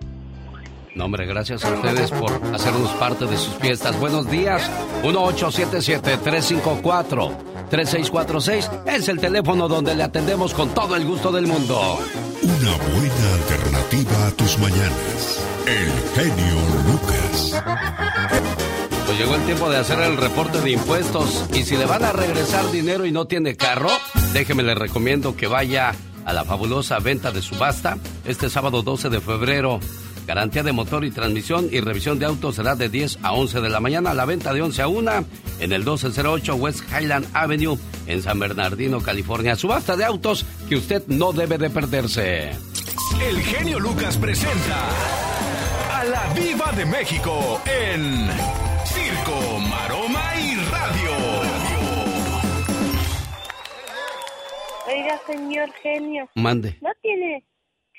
Speaker 1: No, hombre, gracias a ustedes por hacernos parte de sus fiestas. Buenos días. 1877-354-3646 es el teléfono donde le atendemos con todo el gusto del mundo.
Speaker 2: Una buena alternativa a tus mañanas. El genio Lucas.
Speaker 1: Pues llegó el tiempo de hacer el reporte de impuestos. Y si le van a regresar dinero y no tiene carro, déjeme le recomiendo que vaya a la fabulosa venta de subasta este sábado 12 de febrero. Garantía de motor y transmisión y revisión de autos será de 10 a 11 de la mañana. La venta de 11 a 1 en el 1208 West Highland Avenue en San Bernardino, California. Subasta de autos que usted no debe de perderse.
Speaker 41: El genio Lucas presenta a la Viva de México en Circo, Maroma y Radio.
Speaker 31: Oiga, señor genio.
Speaker 1: Mande.
Speaker 31: ¿No tiene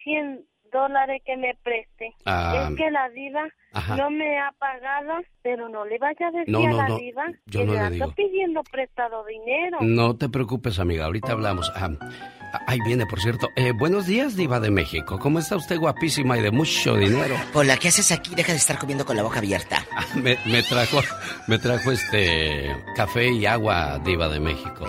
Speaker 31: 100 dólares que me preste?
Speaker 1: Ah,
Speaker 31: es que la diva
Speaker 1: ajá.
Speaker 31: no me ha pagado, pero no le vaya a decir
Speaker 1: No,
Speaker 31: a
Speaker 1: no,
Speaker 31: la
Speaker 1: no,
Speaker 31: diva
Speaker 1: yo
Speaker 31: que
Speaker 1: no
Speaker 31: le
Speaker 1: le
Speaker 31: ando
Speaker 1: digo.
Speaker 31: pidiendo prestado dinero.
Speaker 1: No te preocupes, amiga. Ahorita hablamos. Ah, ahí viene, por cierto. Eh, buenos días, Diva de México. ¿Cómo está usted guapísima y de mucho dinero?
Speaker 42: Hola, ¿qué haces aquí? Deja de estar comiendo con la boca abierta.
Speaker 1: Me, me trajo, me trajo este café y agua, Diva de México.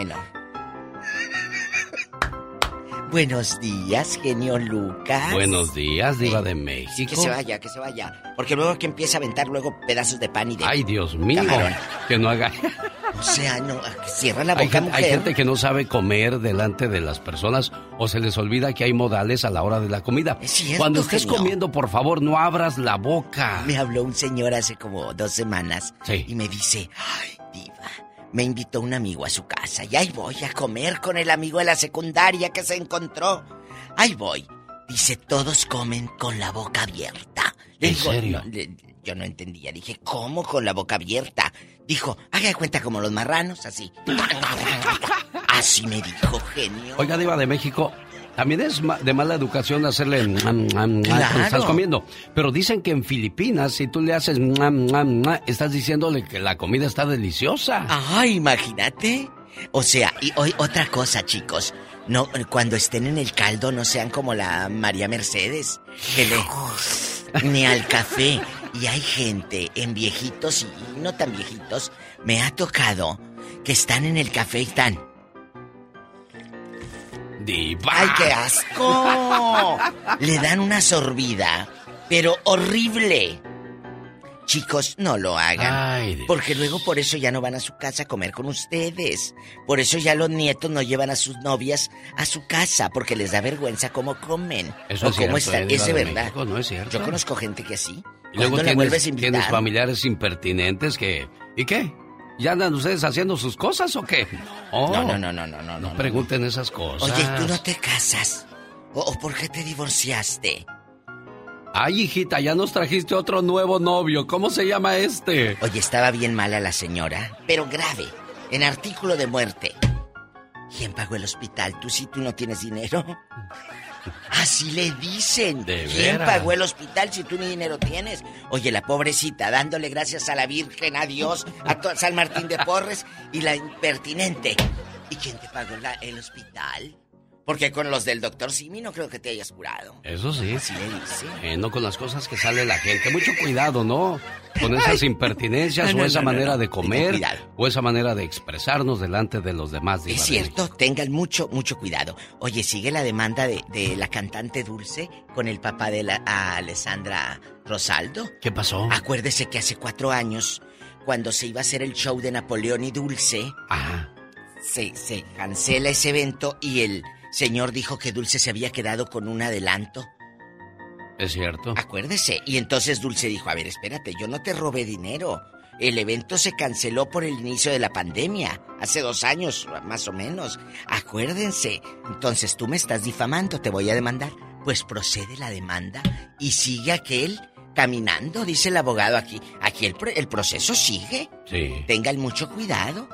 Speaker 42: Buenos días, genio Lucas.
Speaker 1: Buenos días, Diva de
Speaker 42: Sí,
Speaker 1: México.
Speaker 42: que se vaya, que se vaya. Porque luego que empieza a aventar luego pedazos de pan y de...
Speaker 1: Ay, Dios mío.
Speaker 42: Camarón.
Speaker 1: Que no haga.
Speaker 42: O sea, no, cierra la
Speaker 1: Hay,
Speaker 42: boca,
Speaker 1: hay
Speaker 42: mujer.
Speaker 1: gente que no sabe comer delante de las personas o se les olvida que hay modales a la hora de la comida.
Speaker 42: cierto,
Speaker 1: Cuando estés
Speaker 42: genio.
Speaker 1: comiendo, por favor, no abras la boca.
Speaker 42: Me habló un señor hace como dos semanas
Speaker 1: Sí.
Speaker 42: y me dice, ay, diva, me invitó un amigo a su casa y ahí voy a comer con el amigo de la secundaria que se encontró. Ahí voy. Dice, todos comen con la boca abierta. Le
Speaker 1: ¿En
Speaker 42: digo,
Speaker 1: serio?
Speaker 42: no, le- yo no entendía. Dije, ¿cómo con la boca abierta? Dijo, haga de cuenta como los marranos, así. Así me dijo, genio.
Speaker 1: Oiga, Diva de México, también es ma- de mala educación hacerle mm, mm, mm,
Speaker 42: Claro.
Speaker 1: estás comiendo. Pero dicen que en Filipinas, si tú le haces mm, mm, mm, estás diciéndole que la comida está deliciosa.
Speaker 42: Ay, imagínate. O sea, y hoy otra cosa, chicos. No, cuando estén en el caldo no sean como la María Mercedes, que le ni al café. Y hay gente en viejitos y no tan viejitos, me ha tocado que están en el café y están.
Speaker 1: Diva.
Speaker 42: ¡Ay, qué asco! Le dan una sorbida, pero horrible. Chicos, no lo hagan.
Speaker 1: Ay,
Speaker 42: porque luego por eso ya no van a su casa a comer con ustedes. Por eso ya los nietos no llevan a sus novias a su casa, porque les da vergüenza cómo comen.
Speaker 1: Eso
Speaker 42: o
Speaker 1: es
Speaker 42: cómo están. Es verdad.
Speaker 1: México, no es cierto.
Speaker 42: Yo conozco gente que así.
Speaker 1: Y luego
Speaker 42: ¿Cuándo la vuelves
Speaker 1: tienes,
Speaker 42: a
Speaker 1: tienes
Speaker 42: invitar?
Speaker 1: familiares impertinentes que... ¿Y qué? ¿Ya andan ustedes haciendo sus cosas o qué?
Speaker 42: No, no, no, no, no, no,
Speaker 1: No pregunten esas cosas.
Speaker 42: Oye, ¿tú no te casas? ¿O, o por qué te divorciaste?
Speaker 1: Ay, hijita, ya nos trajiste otro nuevo novio. ¿Cómo se llama este?
Speaker 42: Oye, estaba bien mala la señora, pero grave, en artículo de muerte. ¿Quién pagó el hospital? ¿Tú sí, tú no tienes dinero? Así le dicen.
Speaker 1: De
Speaker 42: ¿Quién
Speaker 1: veras.
Speaker 42: pagó el hospital si tú ni dinero tienes? Oye, la pobrecita, dándole gracias a la Virgen, a Dios, a San Martín de Porres y la impertinente. ¿Y quién te pagó la- el hospital? Porque con los del doctor Simi no creo que te hayas curado.
Speaker 1: Eso sí.
Speaker 42: Así le.
Speaker 1: Eh, no con las cosas que sale la gente. Mucho cuidado, ¿no? Con esas impertinencias
Speaker 42: No, no,
Speaker 1: o esa
Speaker 42: no,
Speaker 1: manera de comer o esa manera de expresarnos delante de los demás. Diva
Speaker 42: Es cierto, tengan mucho, mucho cuidado. Oye, sigue la demanda de, de la cantante Dulce con el papá de la a Alessandra Rosaldo.
Speaker 1: ¿Qué pasó?
Speaker 42: Acuérdese que hace cuatro años, cuando se iba a hacer el show de Napoleón y Dulce, se, se cancela ese evento y el señor dijo que Dulce se había quedado con un adelanto.
Speaker 1: Es cierto.
Speaker 42: Acuérdese. Y entonces Dulce dijo, a ver, espérate, yo no te robé dinero. El evento se canceló por el inicio de la pandemia, hace dos años, más o menos. Acuérdense. Entonces tú me estás difamando, te voy a demandar. pues procede la demanda y sigue aquel caminando, dice el abogado aquí. Aquí el, el proceso sigue.
Speaker 1: Sí.
Speaker 42: Tengan mucho cuidado.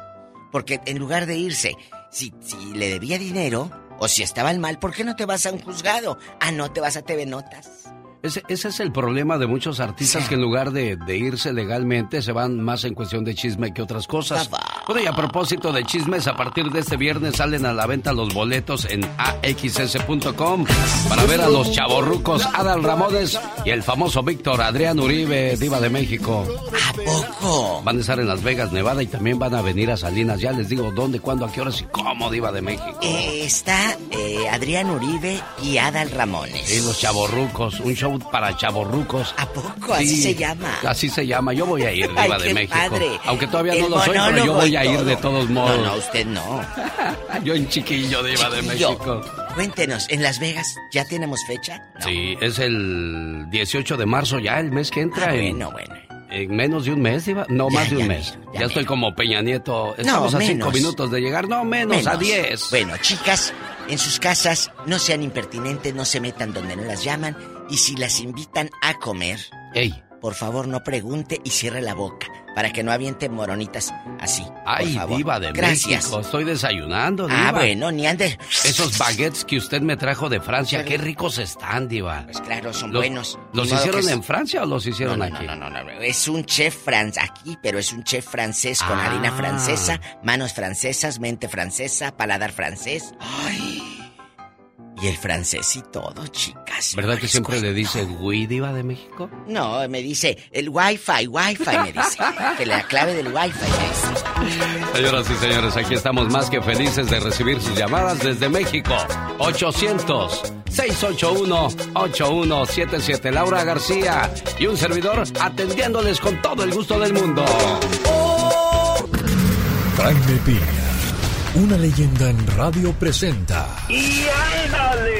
Speaker 42: Porque en lugar de irse, si, si le debía dinero o si estaba el mal, ¿por qué no te vas a un juzgado? Ah, no, te vas a TV Notas.
Speaker 1: Ese, ese es el problema de muchos artistas que en lugar de, de irse legalmente se van más en cuestión de chisme que otras cosas. Bueno, y a propósito de chismes, a partir de este viernes salen a la venta los boletos en axs.com para ver a los chavorrucos Adal Ramones y el famoso Víctor Adrián Uribe, diva de México.
Speaker 42: ¿A poco?
Speaker 1: Van a estar en Las Vegas, Nevada y también van a venir a Salinas. Ya les digo dónde, cuándo, a qué horas y cómo, diva de México.
Speaker 42: Eh, está eh, Adrián Uribe y Adal Ramones.
Speaker 1: Y los chavorrucos, un show para chavorrucos.
Speaker 42: ¿A poco? Así se llama.
Speaker 1: Así se llama. Yo voy a ir, Diva
Speaker 42: Ay,
Speaker 1: de México.
Speaker 42: padre.
Speaker 1: Aunque todavía
Speaker 42: El
Speaker 1: no lo soy, pero yo voy a ir
Speaker 42: todo.
Speaker 1: de todos modos.
Speaker 42: No, no, usted no.
Speaker 1: yo en chiquillo, Diva de
Speaker 42: Chiquillo.
Speaker 1: México.
Speaker 42: Cuéntenos, ¿en Las Vegas ya tenemos fecha?
Speaker 1: Sí, es el 18 de marzo ya, el mes que entra.
Speaker 42: Ah,
Speaker 1: en,
Speaker 42: bueno, bueno.
Speaker 1: En menos de un mes, Diva. No,
Speaker 42: Ya,
Speaker 1: más de un
Speaker 42: ya
Speaker 1: mes. Ya,
Speaker 42: ya
Speaker 1: estoy como Peña Nieto.
Speaker 42: No,
Speaker 1: Estamos a cinco minutos de llegar. No, menos, a
Speaker 42: Menos.
Speaker 1: 10.
Speaker 42: Bueno, chicas, en sus casas no sean impertinentes, no se metan donde no las llaman y si las invitan a comer,
Speaker 1: Ey.
Speaker 42: Por favor no pregunte y cierre la boca para que no avienten moronitas así.
Speaker 1: Ay. Diva de
Speaker 42: Gracias.
Speaker 1: México. Estoy desayunando,
Speaker 42: Ah,
Speaker 1: Diva.
Speaker 42: bueno, ni ande.
Speaker 1: Esos baguettes que usted me trajo de Francia, qué ricos están, Diva.
Speaker 42: Pues claro, son
Speaker 1: Los-
Speaker 42: buenos.
Speaker 1: ¿Los hicieron
Speaker 42: es-
Speaker 1: en Francia o los hicieron
Speaker 42: No, no,
Speaker 1: aquí?
Speaker 42: No, no, no, no, Es un chef francés aquí, pero es un chef francés con
Speaker 1: Ah.
Speaker 42: harina francesa, manos francesas, mente francesa, paladar francés. Ay. Y el francés y todo, chicas.
Speaker 1: ¿Verdad que siempre le dice Wii Diva de México?
Speaker 42: No, me dice el wifi, wifi, me dice. que la clave del wifi, me dice.
Speaker 1: Señoras y señores, aquí estamos más que felices de recibir sus llamadas desde México. 800-681-8177. Laura García y un servidor atendiéndoles con todo el gusto del mundo.
Speaker 7: Jaime Piña, una leyenda en radio presenta
Speaker 41: ¡Y ándale!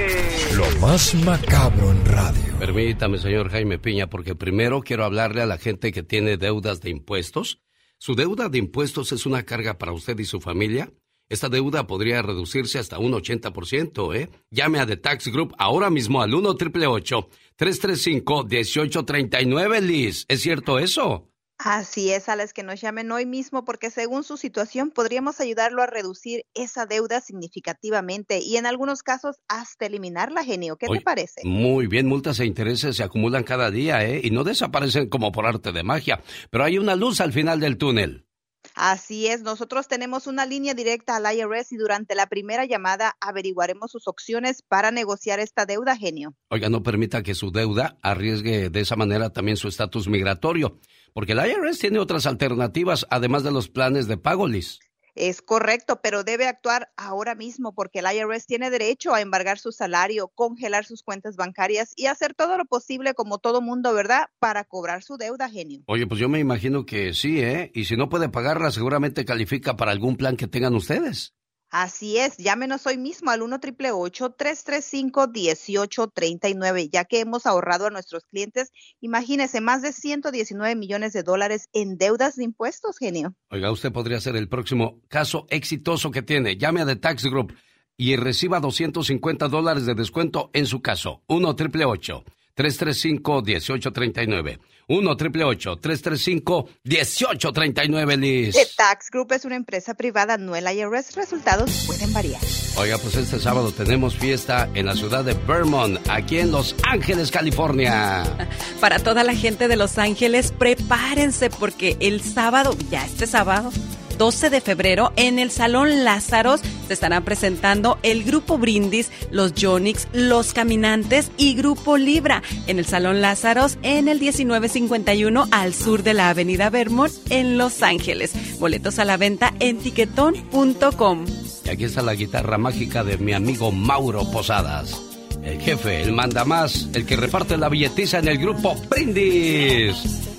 Speaker 7: lo más macabro en radio.
Speaker 1: Permítame, señor Jaime Piña, porque primero quiero hablarle a la gente que tiene deudas de impuestos. ¿Su deuda de impuestos es una carga para usted y su familia? Esta deuda podría reducirse hasta un 80%, ¿eh? Llame a The Tax Group ahora mismo al 1 888 335 1839 Liz. ¿Es cierto eso?
Speaker 43: Así es, Alex, que nos llamen hoy mismo porque según su situación podríamos ayudarlo a reducir esa deuda significativamente y en algunos casos hasta eliminarla, genio. ¿Qué
Speaker 1: Oye,
Speaker 43: te parece?
Speaker 1: Muy bien, multas e intereses se acumulan cada día, ¿eh? Y no desaparecen como por arte de magia. Pero hay una luz al final del túnel.
Speaker 43: Así es, nosotros tenemos una línea directa al IRS y durante la primera llamada averiguaremos sus opciones para negociar esta deuda, genio.
Speaker 1: Oiga, no permita que su deuda arriesgue de esa manera también su estatus migratorio, porque el IRS tiene otras alternativas además de los planes de pago, Liz.
Speaker 43: Es correcto, pero debe actuar ahora mismo porque el IRS tiene derecho a embargar su salario, congelar sus cuentas bancarias y hacer todo lo posible como todo mundo, ¿verdad? Para cobrar su deuda, genio.
Speaker 1: Oye, pues yo me imagino que sí, ¿eh? Y si no puede pagarla, seguramente califica para algún plan que tengan ustedes.
Speaker 43: Así es, llámenos hoy mismo al 1 335 1839 ya que hemos ahorrado a nuestros clientes, imagínese, más de 119 millones de dólares en deudas de impuestos, genio.
Speaker 1: Oiga, usted podría ser el próximo caso exitoso que tiene. Llame a The Tax Group y reciba 250 dólares de descuento en su caso. 1 888 335 1839 1 888 335 1839 Liz.
Speaker 43: The Tax Group es una empresa privada, no el IRS. Resultados pueden variar.
Speaker 1: Oiga, pues este sábado tenemos fiesta en la ciudad de Vermont, aquí en Los Ángeles, California.
Speaker 37: Para toda la gente de Los Ángeles, prepárense porque el sábado, ya este sábado, 12 de febrero, en el Salón Lázaros se estarán presentando el Grupo Brindis, los Jonix, los Caminantes y Grupo Libra en el Salón Lázaros en el 1951 al sur de la Avenida Vermont en Los Ángeles. Boletos a la venta en tiquetón.com.
Speaker 1: Y aquí está la guitarra mágica de mi amigo Mauro Posadas. El jefe, el manda más, el que reparte la billetiza en el grupo Brindis.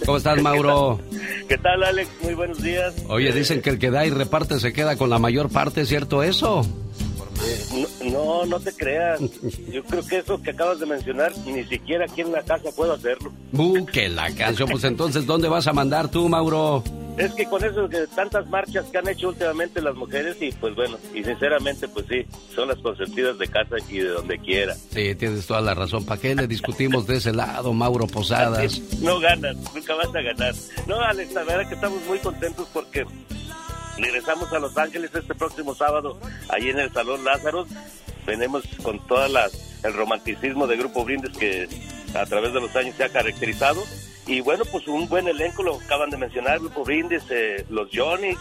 Speaker 1: ¿Cómo estás, Mauro?
Speaker 44: ¿Qué tal, Alex? Muy buenos días.
Speaker 1: Oye, dicen que el que da y reparte se queda con la mayor parte, ¿es cierto eso?
Speaker 44: Eh, No, no, no te creas. Yo creo que eso que acabas de mencionar, ni siquiera aquí en la casa puedo hacerlo.
Speaker 1: Uh, que la canción. Pues entonces, ¿dónde vas a mandar tú, Mauro?
Speaker 44: Es que con eso que tantas marchas que han hecho últimamente las mujeres y pues bueno, y sinceramente pues sí, son las consentidas de casa y de donde quiera.
Speaker 1: Sí, tienes toda la razón. ¿Para qué le discutimos de ese lado, Mauro Posadas?
Speaker 44: No ganas, nunca vas a ganar. No, Alex, la verdad que estamos muy contentos porque regresamos a Los Ángeles este próximo sábado, ahí en el Salón Lázaro. Venimos con todas las el romanticismo de Grupo Brindes que a través de los años se ha caracterizado. Y bueno, pues un buen elenco, lo acaban de mencionar, Grupo Brindes, eh, los Johnny,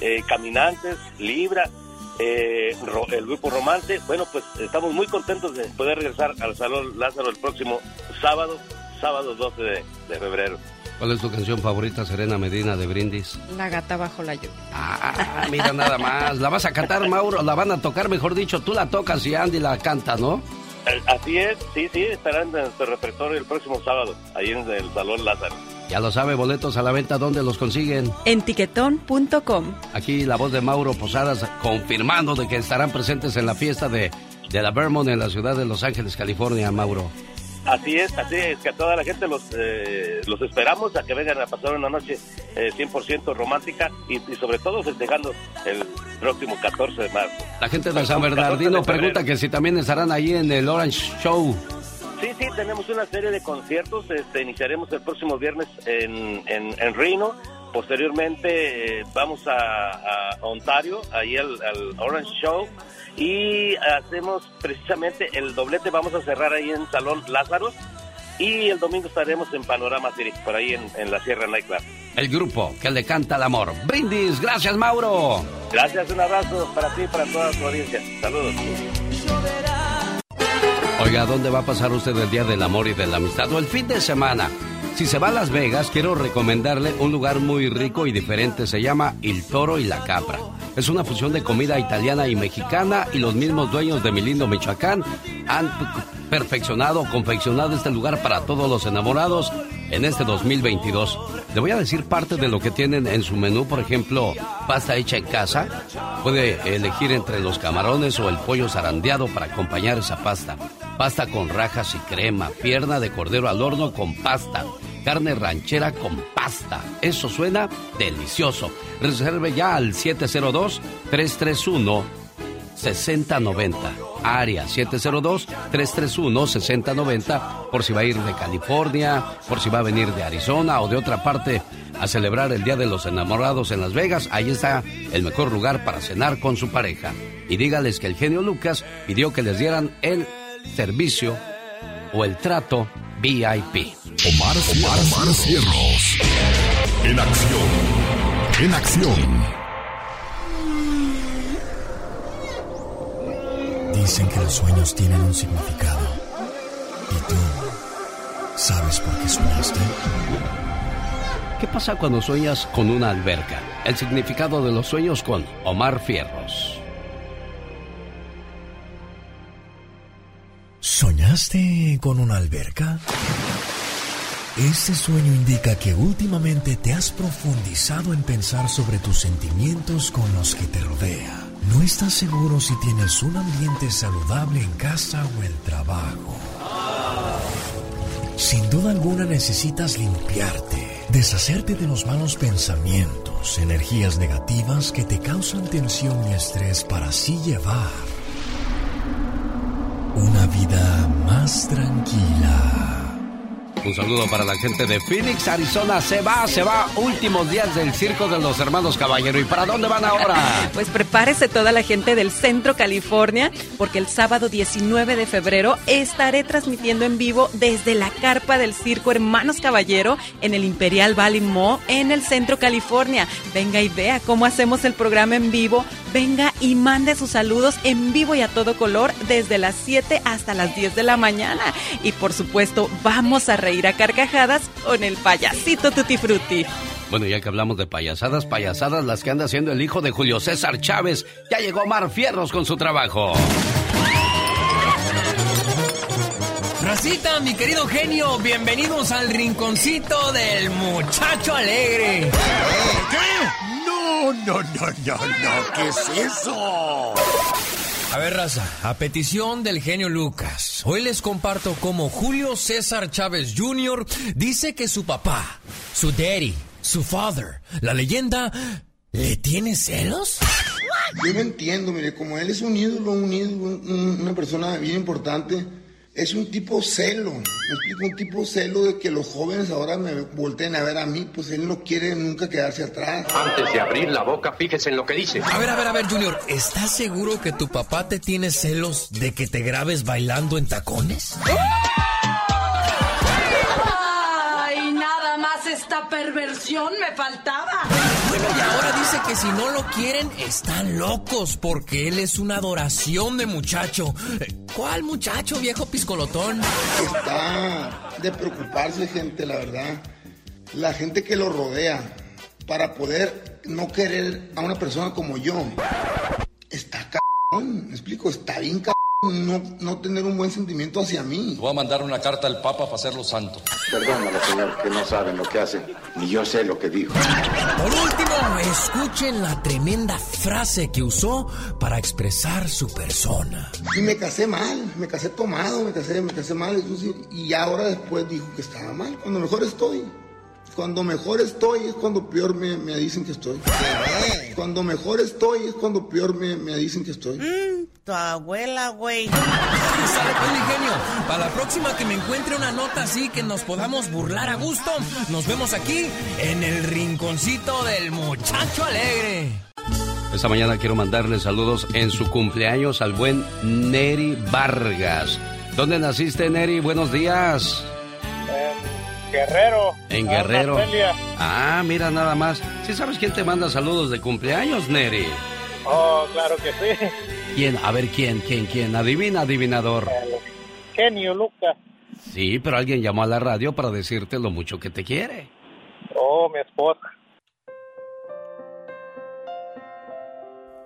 Speaker 44: eh, Caminantes, Libra, eh, el Grupo Romance. Bueno, pues estamos muy contentos de poder regresar al Salón Lázaro el próximo sábado, sábado 12 de, de febrero.
Speaker 1: ¿Cuál es tu canción favorita, Serena Medina de Brindis?
Speaker 37: La gata bajo la lluvia.
Speaker 1: Ah, mira nada más. ¿La vas a cantar, Mauro? ¿La van a tocar, mejor dicho? Tú la tocas y Andy la canta, ¿no?
Speaker 44: Eh, Así es, sí, sí, estarán en nuestro repertorio el próximo sábado, ahí en el Salón Lázaro.
Speaker 1: Ya lo sabe, boletos a la venta, ¿dónde los consiguen?
Speaker 37: En tiquetón.com.
Speaker 1: Aquí la voz de Mauro Posadas confirmando de que estarán presentes en la fiesta de, de la Vermont en la ciudad de Los Ángeles, California, Mauro.
Speaker 44: Así es, así es, que a toda la gente los, eh, los esperamos a que vengan a pasar una noche eh, 100% romántica y, y sobre todo festejando el próximo 14 de marzo.
Speaker 1: La gente de San
Speaker 44: 14 de
Speaker 1: Bernardino pregunta que si también estarán allí en el Orange Show.
Speaker 44: Sí, sí, tenemos una serie de conciertos. Este, iniciaremos el próximo viernes en, en, en Reno. Posteriormente eh, vamos a, a Ontario, ahí al, al Orange Show. Y hacemos precisamente el doblete. Vamos a cerrar ahí en Salón Lázaro. Y el domingo estaremos en Panorama City, por ahí en, en la Sierra Nightclub.
Speaker 1: El grupo que le canta el amor. Brindis, gracias, Mauro.
Speaker 44: Gracias, un abrazo para ti y para toda tu audiencia. Saludos.
Speaker 1: Oiga, ¿dónde va a pasar usted el Día del Amor y de la Amistad o el fin de semana? Si se va a Las Vegas, quiero recomendarle un lugar muy rico y diferente. Se llama El Toro y la Capra. Es una fusión de comida italiana y mexicana y los mismos dueños de mi lindo Michoacán han perfeccionado, confeccionado este lugar para todos los enamorados en este 2022. Le voy a decir parte de lo que tienen en su menú, por ejemplo, pasta hecha en casa. Puede elegir entre los camarones o el pollo zarandeado para acompañar esa pasta. Pasta con rajas y crema, pierna de cordero al horno con pasta, carne ranchera con pasta. Eso suena delicioso. Reserve ya al 702-331. 6090. Área 702-331-6090 por si va a ir de California, por si va a venir de Arizona o de otra parte a celebrar el Día de los Enamorados en Las Vegas. Ahí está el mejor lugar para cenar con su pareja. Y dígales que el genio Lucas pidió que les dieran el servicio o el trato VIP.
Speaker 2: Omar, Omar, Omar Cierros. En acción. En acción.
Speaker 7: Dicen que los sueños tienen un significado. ¿Y tú sabes por qué soñaste?
Speaker 1: ¿Qué pasa cuando sueñas con una alberca? El significado de los sueños con Omar Fierros.
Speaker 7: ¿Soñaste con una alberca? Este sueño indica que últimamente te has profundizado en pensar sobre tus sentimientos con los que te rodea. No estás seguro si tienes un ambiente saludable en casa o el trabajo. Sin duda alguna necesitas limpiarte, deshacerte de los malos pensamientos, energías negativas que te causan tensión y estrés para así llevar una vida más tranquila.
Speaker 1: Un saludo para la gente de Phoenix, Arizona. Se va, se va. Últimos días del circo de los hermanos Caballero. ¿Y para dónde van ahora?
Speaker 37: Pues prepárese toda la gente del Centro California, porque el sábado 19 de febrero estaré transmitiendo en vivo desde la carpa del circo Hermanos Caballero en el Imperial Valley Mall en el Centro California. Venga y vea cómo hacemos el programa en vivo. Venga y mande sus saludos en vivo y a todo color desde las 7 hasta las 10 de la mañana. Y por supuesto, vamos a reír a carcajadas con el payasito Tutti Frutti.
Speaker 1: Bueno, ya que hablamos de payasadas, payasadas las que anda haciendo el hijo de Julio César Chávez. Ya llegó Omar Fierros con su trabajo.
Speaker 45: Racita, mi querido genio, bienvenidos al rinconcito del muchacho alegre.
Speaker 2: ¿Qué? No, no, no, no, no. ¿Qué es eso?
Speaker 45: A ver, raza, a petición del genio Lucas, hoy les comparto cómo Julio César Chávez Jr. dice que su papá, su daddy,
Speaker 6: su father, la leyenda, ¿le tiene celos?
Speaker 46: Yo no entiendo, mire, como él es un ídolo, un ídolo, un- una persona bien importante, es un tipo celo, me explico, un tipo celo de que los jóvenes ahora me volteen a ver a mí, pues él no quiere nunca quedarse atrás.
Speaker 47: Antes de abrir la boca, fíjese en lo que dice.
Speaker 6: A ver, a ver, a ver, Junior, ¿estás seguro que tu papá te tiene celos de que te grabes bailando en tacones?
Speaker 48: Ay, esta perversión me faltaba.
Speaker 6: Bueno, y ahora dice que si no lo quieren, están locos porque él es una adoración de muchacho. ¿Cuál muchacho, viejo piscolotón?
Speaker 46: Está de preocuparse, gente, la verdad. La gente que lo rodea para poder no querer a una persona como yo. Está cabrón, me explico, está bien cabrón no, no tener un buen sentimiento hacia mí.
Speaker 49: Voy a mandar una carta al Papa para hacerlo santo.
Speaker 50: Perdónalo, señor, que no saben lo que hacen. Ni yo sé lo que dijo.
Speaker 6: Por último, escuchen la tremenda frase que usó para expresar su persona.
Speaker 46: Y me casé mal, me casé tomado, me casé, me casé mal, y ahora después dijo que estaba mal, cuando mejor estoy. Cuando mejor estoy es cuando peor me, me dicen que estoy. Cuando mejor estoy es cuando peor me, me dicen que estoy.
Speaker 51: Tu abuela, güey.
Speaker 6: Sale pues, mi genio. Para la próxima que me encuentre una nota así que nos podamos burlar a gusto, nos vemos aquí en el rinconcito del muchacho alegre.
Speaker 52: Esta mañana quiero mandarle saludos en su cumpleaños al buen Neri Vargas. ¿Dónde naciste, Neri? Buenos días.
Speaker 53: Guerrero.
Speaker 52: En
Speaker 53: Ah,
Speaker 52: Guerrero. Ah, mira nada más. ¿Sí sabes quién te manda saludos de cumpleaños, Neri?
Speaker 53: Oh, claro que sí.
Speaker 52: ¿Quién? A ver, ¿quién? ¿Quién? ¿Quién? Adivina, adivinador.
Speaker 53: Genio Lucas.
Speaker 52: Sí, pero alguien llamó a la radio para decirte lo mucho que te quiere.
Speaker 53: Oh, mi esposa.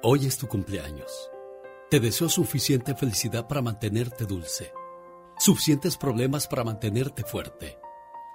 Speaker 1: Hoy es tu cumpleaños. Te deseo suficiente felicidad para mantenerte dulce, suficientes problemas para mantenerte fuerte,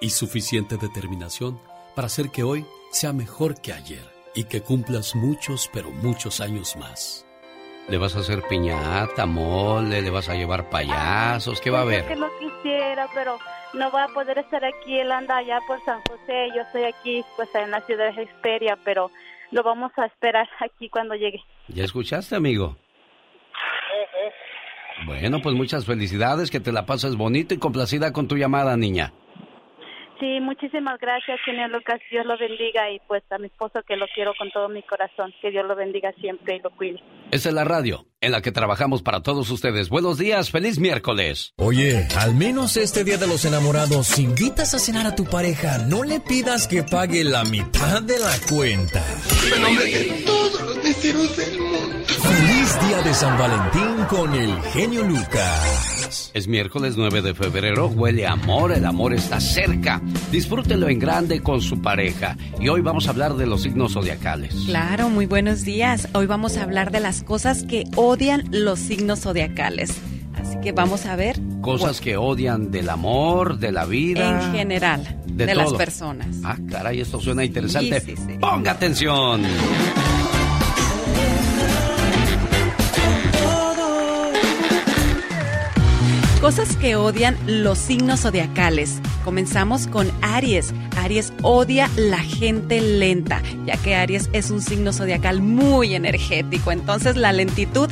Speaker 1: y suficiente determinación para hacer que hoy sea mejor que ayer y que cumplas muchos, pero muchos años más. ¿Le vas a hacer piñata, mole? ¿Le vas a llevar payasos? ¿Qué va a
Speaker 54: Pues es
Speaker 52: haber?
Speaker 54: que no quisiera, pero no va a poder estar aquí. Él anda allá por San José. Yo estoy aquí, pues, en la ciudad de Hesperia, pero lo vamos a esperar aquí cuando llegue.
Speaker 52: ¿Ya escuchaste, amigo? Bueno, pues muchas felicidades, que te la pases bonito y complacida con tu llamada, niña.
Speaker 54: Sí, muchísimas gracias, señor Lucas. Dios lo bendiga y pues a mi esposo que lo quiero con todo mi corazón. Que Dios lo bendiga siempre y lo cuide.
Speaker 52: Esta es la radio en la que trabajamos para todos ustedes. Buenos días, feliz miércoles.
Speaker 6: Oye, al menos este día de los enamorados, si invitas a cenar a tu pareja, no le pidas que pague la mitad de la cuenta.
Speaker 46: todos los deseos del mundo.
Speaker 6: Feliz día de San Valentín con el genio Lucas.
Speaker 52: Es miércoles 9 de febrero, huele a amor, el amor está cerca. Disfrútelo en grande con su pareja. Y hoy vamos a hablar de los signos zodiacales.
Speaker 37: Claro, muy buenos días. Hoy vamos a hablar de las cosas que odian los signos zodiacales. Así que vamos a ver
Speaker 52: Cosas que odian del amor, de la vida.
Speaker 37: en general
Speaker 52: de
Speaker 37: de, las personas.
Speaker 52: Ah, caray, esto suena interesante.
Speaker 37: Sí, sí, sí.
Speaker 52: Ponga atención.
Speaker 37: Cosas que odian los signos zodiacales. Comenzamos con Aries. Aries odia la gente lenta, ya que Aries es un signo zodiacal muy energético. Entonces la lentitud,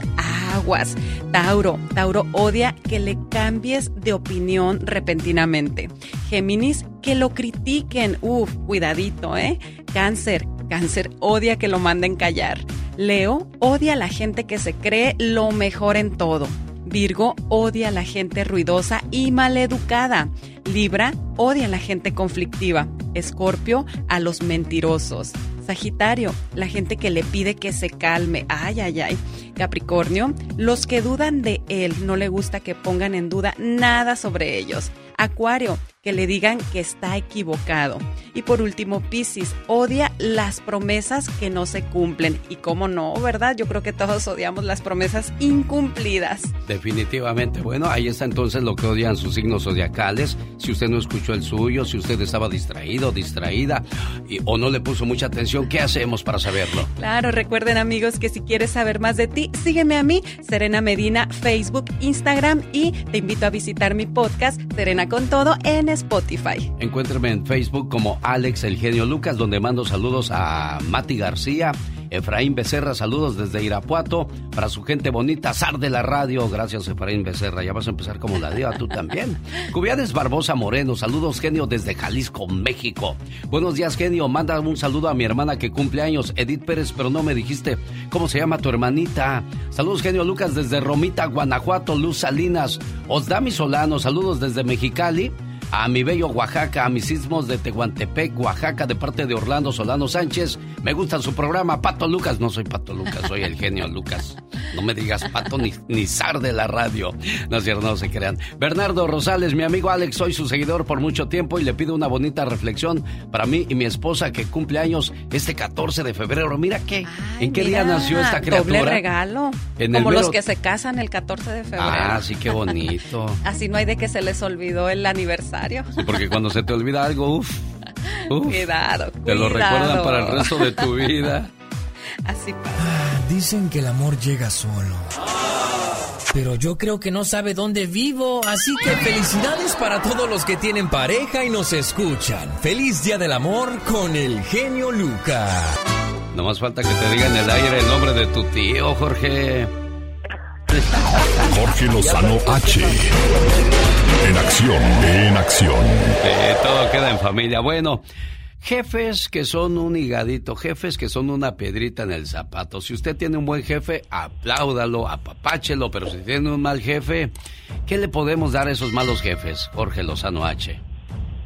Speaker 37: aguas. Tauro. Tauro odia que le cambies de opinión repentinamente. Géminis, que lo critiquen. Uf, cuidadito, ¿eh? Cáncer. Cáncer odia que lo manden callar. Leo odia a la gente que se cree lo mejor en todo. Virgo odia a la gente ruidosa y maleducada. Libra odia a la gente conflictiva. Escorpio a los mentirosos. Sagitario, la gente que le pide que se calme. Ay, ay, ay. Capricornio, los que dudan de él. No le gusta que pongan en duda nada sobre ellos. Acuario, que le digan que está equivocado. Y por último, Piscis odia las promesas que no se cumplen. Y cómo no, ¿verdad? Yo creo que todos odiamos las promesas incumplidas.
Speaker 1: Definitivamente. Bueno, ahí está entonces lo que odian sus signos zodiacales. Si usted no escuchó el suyo, si usted estaba distraído, distraída y, o no le puso mucha atención, ¿qué hacemos para saberlo?
Speaker 37: Claro, recuerden amigos que si quieres saber más de ti, sígueme a mí, Serena Medina, Facebook, Instagram y te invito a visitar mi podcast, Serena con Todo, en Spotify.
Speaker 1: Encuéntrame en Facebook como Alex El Genio Lucas, donde mando saludos a Mati García, Efraín Becerra, saludos desde Irapuato para su gente bonita, Zar de la radio. Gracias, Efraín Becerra. Ya vas a empezar como la diva, tú también. Cubiades Barbosa Moreno, saludos, genio, desde Jalisco, México. Buenos días, genio. Manda un saludo a mi hermana que cumple años, Edith Pérez, pero no me dijiste cómo se llama tu hermanita. Saludos, genio Lucas, desde Romita, Guanajuato, Luz Salinas. Osdami Solano, saludos desde Mexicali a mi bello Oaxaca, a mis sismos de Tehuantepec, Oaxaca, de parte de Orlando Solano Sánchez. Me gusta su programa, Pato Lucas. No soy Pato Lucas, soy el genio Lucas. No me digas Pato ni, ni zar de la radio. No es cierto, no se crean. Bernardo Rosales, mi amigo Alex, soy su seguidor por mucho tiempo y le pido una bonita reflexión para mí y mi esposa que cumple años este 14 de febrero. Mira qué, ¿en qué día nació esta criatura?
Speaker 37: Doble regalo. Como los que se casan el 14 de febrero.
Speaker 1: Ah, sí, qué bonito.
Speaker 37: Así no hay de que se les olvidó el aniversario.
Speaker 1: Porque cuando se te olvida algo, uff.
Speaker 37: cuidado,
Speaker 1: Te lo recuerdan para el resto de tu vida.
Speaker 37: Así pasa.
Speaker 45: Ah, dicen que el amor llega solo. Pero yo creo que no sabe dónde vivo, así que felicidades para todos los que tienen pareja y nos escuchan. Feliz Día del Amor con el genio Lucas.
Speaker 1: No más falta que te digan en el aire el nombre de tu tío, Jorge.
Speaker 2: Jorge Lozano H. En acción, en acción.
Speaker 1: Todo queda en familia. Bueno, jefes que son un higadito, jefes que son una piedrita en el zapato. Si usted tiene un buen jefe, apláudalo, apapáchelo, pero si tiene un mal jefe, ¿qué le podemos dar a esos malos jefes? Jorge Lozano H.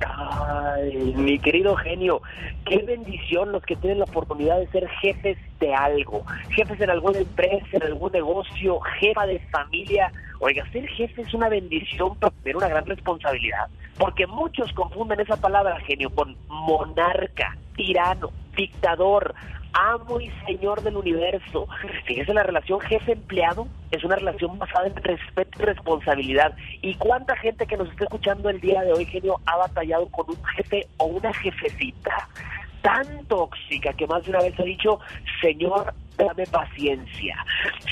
Speaker 55: Ay, mi querido genio, qué bendición los que tienen la oportunidad de ser jefes de algo, jefes en alguna empresa, en algún negocio, jefa de familia. Oiga, ser jefe es una bendición, pero tener una gran responsabilidad, porque muchos confunden esa palabra genio con monarca, tirano, dictador, amo y señor del universo. Fíjese, la relación jefe-empleado es una relación basada en respeto y responsabilidad. ¿Y cuánta gente que nos está escuchando el día de hoy, genio, ha batallado con un jefe o una jefecita tan tóxica que más de una vez ha dicho, señor, dame paciencia.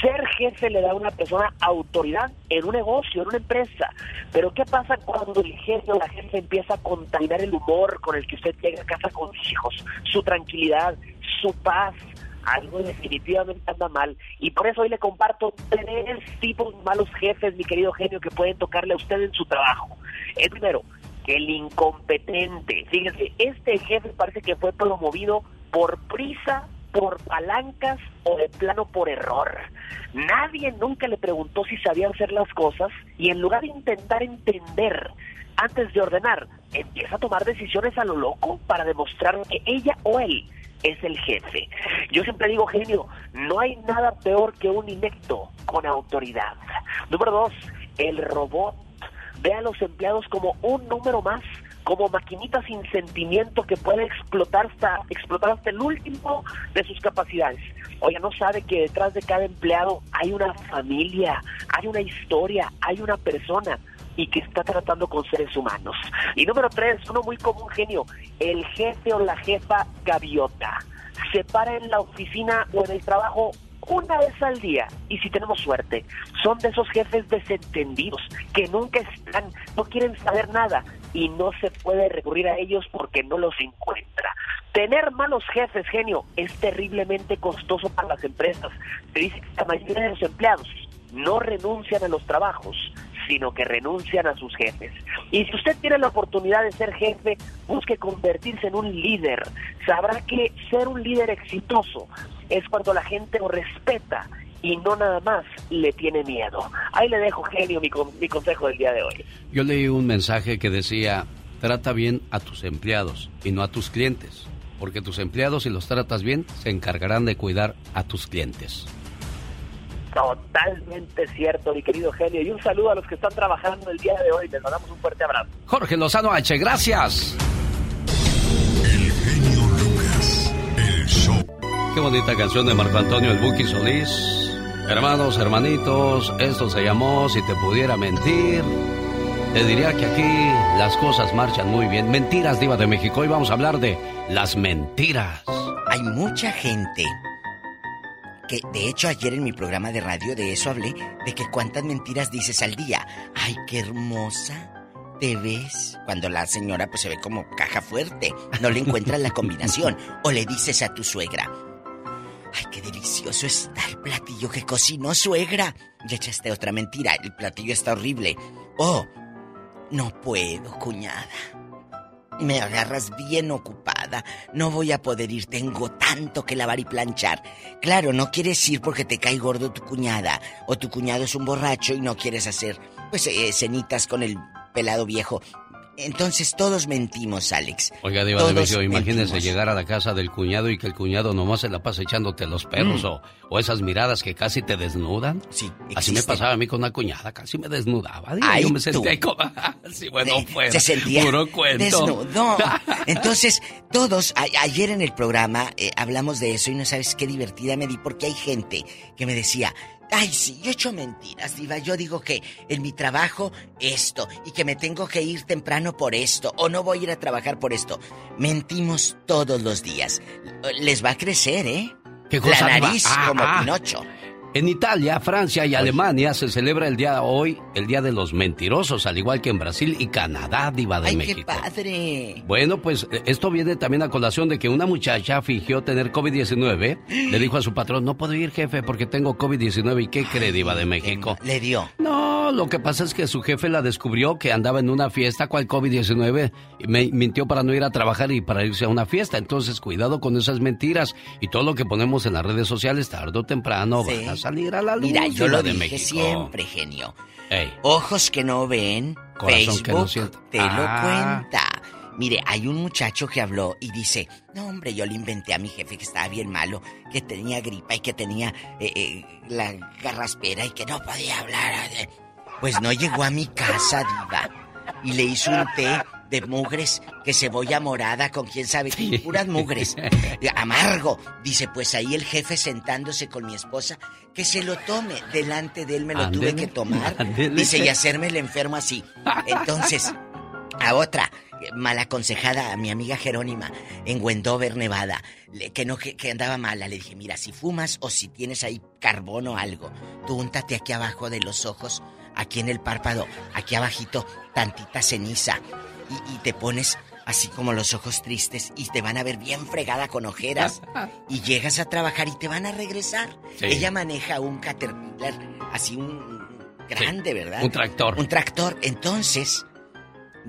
Speaker 55: Ser jefe le da a una persona autoridad en un negocio, en una empresa. Pero ¿qué pasa cuando el jefe o la jefe empieza a contaminar el humor con el que usted llega a casa con sus hijos, su tranquilidad, su paz? Algo definitivamente anda mal. Y por eso hoy le comparto tres tipos de malos jefes, mi querido genio, que pueden tocarle a usted en su trabajo. El primero, el incompetente. Fíjese, este jefe parece que fue promovido por prisa, por palancas o de plano por error. Nadie nunca le preguntó si sabía hacer las cosas y en lugar de intentar entender antes de ordenar, empieza a tomar decisiones a lo loco para demostrar que ella o él es el jefe. Yo siempre digo, genio, no hay nada peor que un inecto con autoridad. Número dos, el robot ve a los empleados como un número más, como maquinitas sin sentimiento que puede explotar hasta, explotar hasta el último de sus capacidades. Oye, no sabe que detrás de cada empleado hay una familia, hay una historia, hay una persona y que está tratando con seres humanos. Y número tres, uno muy común genio, el jefe o la jefa gaviota. Se para en la oficina o en el trabajo una vez al día y si tenemos suerte, son de esos jefes desentendidos que nunca están, no quieren saber nada y no se puede recurrir a ellos porque no los encuentra. Tener malos jefes, genio, es terriblemente costoso para las empresas. Se dice que la mayoría de los empleados no renuncian a los trabajos, sino que renuncian a sus jefes. Y si usted tiene la oportunidad de ser jefe, busque convertirse en un líder. Sabrá que ser un líder exitoso es cuando la gente lo respeta y no nada más le tiene miedo. Ahí le dejo, genio, mi, mi consejo del día de hoy.
Speaker 1: Yo leí un mensaje que decía, trata bien a tus empleados y no a tus clientes, porque tus empleados si los tratas bien se encargarán de cuidar a tus clientes.
Speaker 55: Totalmente cierto, mi querido genio. Y un saludo a los que están trabajando el día de hoy. Les mandamos un fuerte abrazo.
Speaker 1: Jorge Lozano H, gracias. Qué bonita canción de Marco Antonio El Buki Solís. Hermanos, hermanitos, esto se llamó Si te pudiera mentir. Te diría que aquí las cosas marchan muy bien. Mentiras, Diva de México. Hoy vamos a hablar de las mentiras.
Speaker 42: Hay mucha gente que, de hecho, ayer en mi programa de radio de eso hablé, de que cuántas mentiras dices al día. Ay, qué hermosa te ves. Cuando la señora pues se ve como caja fuerte, no le encuentras la combinación. O le dices a tu suegra, ay, qué delicioso está el platillo que cocinó suegra. Le echaste otra mentira, el platillo está horrible. Oh, no puedo, cuñada. Me agarras bien ocupada. No voy a poder ir. Tengo tanto que lavar y planchar. Claro, no quieres ir porque te cae gordo tu cuñada. O tu cuñado es un borracho y no quieres hacer, pues, eh, cenitas con el pelado viejo. Entonces todos mentimos, Alex.
Speaker 1: Oiga, Diva de
Speaker 42: Todos
Speaker 1: México, imagínese llegar a la casa del cuñado y que el cuñado nomás se la pasa echándote los perros
Speaker 42: Mm.
Speaker 1: o, o esas miradas que casi te desnudan.
Speaker 42: Sí,
Speaker 1: Así me pasaba a mí con una cuñada, casi me desnudaba.
Speaker 42: Ay,
Speaker 1: yo me sentía ahí como... sí, bueno,
Speaker 42: Eh,
Speaker 1: fuera.
Speaker 42: Se sentía
Speaker 1: Puro cuento.
Speaker 42: desnudo. Entonces, todos, a- ayer en el programa eh, hablamos de eso y no sabes qué divertida me di porque hay gente que me decía, ay, sí, yo echo mentiras, diva. Yo digo que en mi trabajo esto y que me tengo que ir temprano por esto o no voy a ir a trabajar por esto. Mentimos todos los días. Les va a crecer, ¿eh?
Speaker 1: ¿Qué cosa,
Speaker 42: La nariz
Speaker 1: Ah,
Speaker 42: como
Speaker 1: ah.
Speaker 42: Pinocho.
Speaker 1: En Italia, Francia y Alemania se celebra el día hoy, el Día de los Mentirosos, al igual que en Brasil y Canadá, Diva de
Speaker 42: Ay,
Speaker 1: México.
Speaker 42: qué padre.
Speaker 1: Bueno, pues eh, esto viene también a colación de que una muchacha fingió tener COVID-19. Le dijo a su patrón, no puedo ir jefe porque tengo COVID-19. ¿Y qué cree, Diva de México?
Speaker 42: Le dio.
Speaker 1: No, lo que pasa es que su jefe la descubrió que andaba en una fiesta, cual COVID-19, y me mintió para no ir a trabajar y para irse a una fiesta. Entonces, cuidado con esas mentiras. Y todo lo que ponemos en las redes sociales, tarde o temprano,
Speaker 42: Sí.
Speaker 1: van a salir a la luz.
Speaker 42: Mira, yo lo
Speaker 1: de
Speaker 42: dije
Speaker 1: México.
Speaker 42: siempre, genio.
Speaker 1: Ey.
Speaker 42: Ojos que no ven,
Speaker 1: Corazón que no
Speaker 42: Facebook te
Speaker 1: Ah.
Speaker 42: lo cuenta. Mire, hay un muchacho que habló y dice, no hombre, yo le inventé a mi jefe que estaba bien malo, que tenía gripa y que tenía eh, eh, la garraspera y que no podía hablar. Pues no llegó a mi casa, diva, y le hizo un té de mugres, que cebolla morada con quién sabe puras mugres, amargo. Dice, pues ahí el jefe sentándose con mi esposa, que se lo tome. Delante de él me lo tuve que tomar. Dice, y hacerme el enfermo así. Entonces, a otra, mal aconsejada a mi amiga Jerónima, en Wendover, Nevada, que no, que, que andaba mala. Le dije, mira, si fumas o si tienes ahí carbón o algo, tú úntate aquí abajo de los ojos, aquí en el párpado, aquí abajito, tantita ceniza. Y, y te pones así como los ojos tristes y te van a ver bien fregada con ojeras. Y llegas a trabajar y te van a regresar.
Speaker 1: Sí.
Speaker 42: Ella maneja un Caterpillar, así un grande, ¿verdad?
Speaker 1: Un tractor.
Speaker 42: Un tractor. Entonces,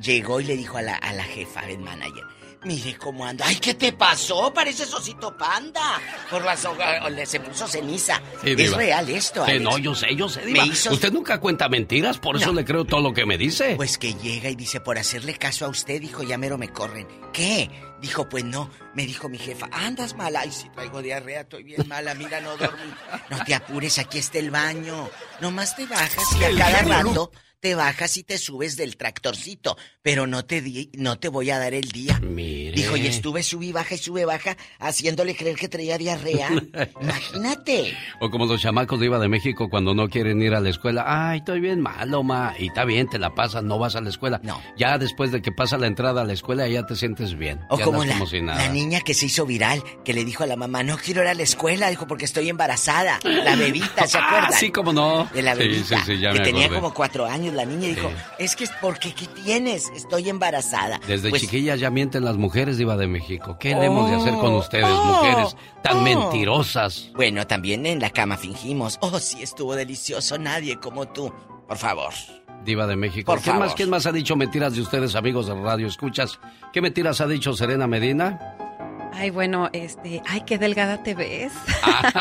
Speaker 42: llegó y le dijo a la, a la jefa del manager, mire cómo anda. Ay, ¿qué te pasó? Pareces osito panda. Por las hojas, le se puso ceniza.
Speaker 1: Sí,
Speaker 42: es real esto,
Speaker 1: Sí, no, yo sé, yo sé, Diva.
Speaker 42: Me hizo-
Speaker 1: Usted nunca cuenta mentiras, por eso le creo todo lo que me dice.
Speaker 42: Pues que llega y dice, por hacerle caso a usted, dijo, ya mero me corren. ¿Qué? Dijo, pues no. Me dijo mi jefa, andas mala. Ay, si traigo diarrea, estoy bien mala. Mira, no dormí. No te apures, aquí está el baño. Nomás te bajas y a cada rato te bajas y te subes del tractorcito. Pero no te di, no te voy a dar el día.
Speaker 1: Mire.
Speaker 42: Dijo, y estuve subí baja y sube baja, haciéndole creer que traía diarrea. Imagínate.
Speaker 1: O como los chamacos de Iba de México cuando no quieren ir a la escuela. Ay, estoy bien malo, ma. Y está bien, te la pasas, no vas a la escuela.
Speaker 42: No.
Speaker 1: Ya después de que pasa la entrada a la escuela, ya te sientes bien.
Speaker 42: O
Speaker 1: Ya
Speaker 42: como la,
Speaker 1: como si nada.
Speaker 42: la niña que se hizo viral, que le dijo a la mamá, no quiero ir a la escuela, dijo, porque estoy embarazada. La bebita, ¿se
Speaker 1: Ah,
Speaker 42: acuerdan?
Speaker 1: sí, cómo no.
Speaker 42: De la bebita.
Speaker 1: sí, sí, ya
Speaker 42: que
Speaker 1: me
Speaker 42: tenía como cuatro años la niña y dijo, es que es porque ¿qué tienes? Estoy embarazada.
Speaker 1: Desde
Speaker 42: Pues,
Speaker 1: chiquillas ya mienten las mujeres Iba de México. ¿Qué le hemos de hacer con
Speaker 42: Oh,
Speaker 1: ustedes,
Speaker 42: oh,
Speaker 1: mujeres tan
Speaker 42: oh.
Speaker 1: mentirosas?
Speaker 42: Bueno, también en la cama fingimos. Oh, sí, estuvo delicioso, nadie como tú. Por favor.
Speaker 1: Diva de México.
Speaker 42: Por
Speaker 1: ¿Quién más. ¿Quién más ha dicho mentiras de ustedes, amigos de Radio Escuchas? ¿Qué mentiras ha dicho Serena Medina?
Speaker 37: Ay, bueno, este, ay, qué delgada te ves.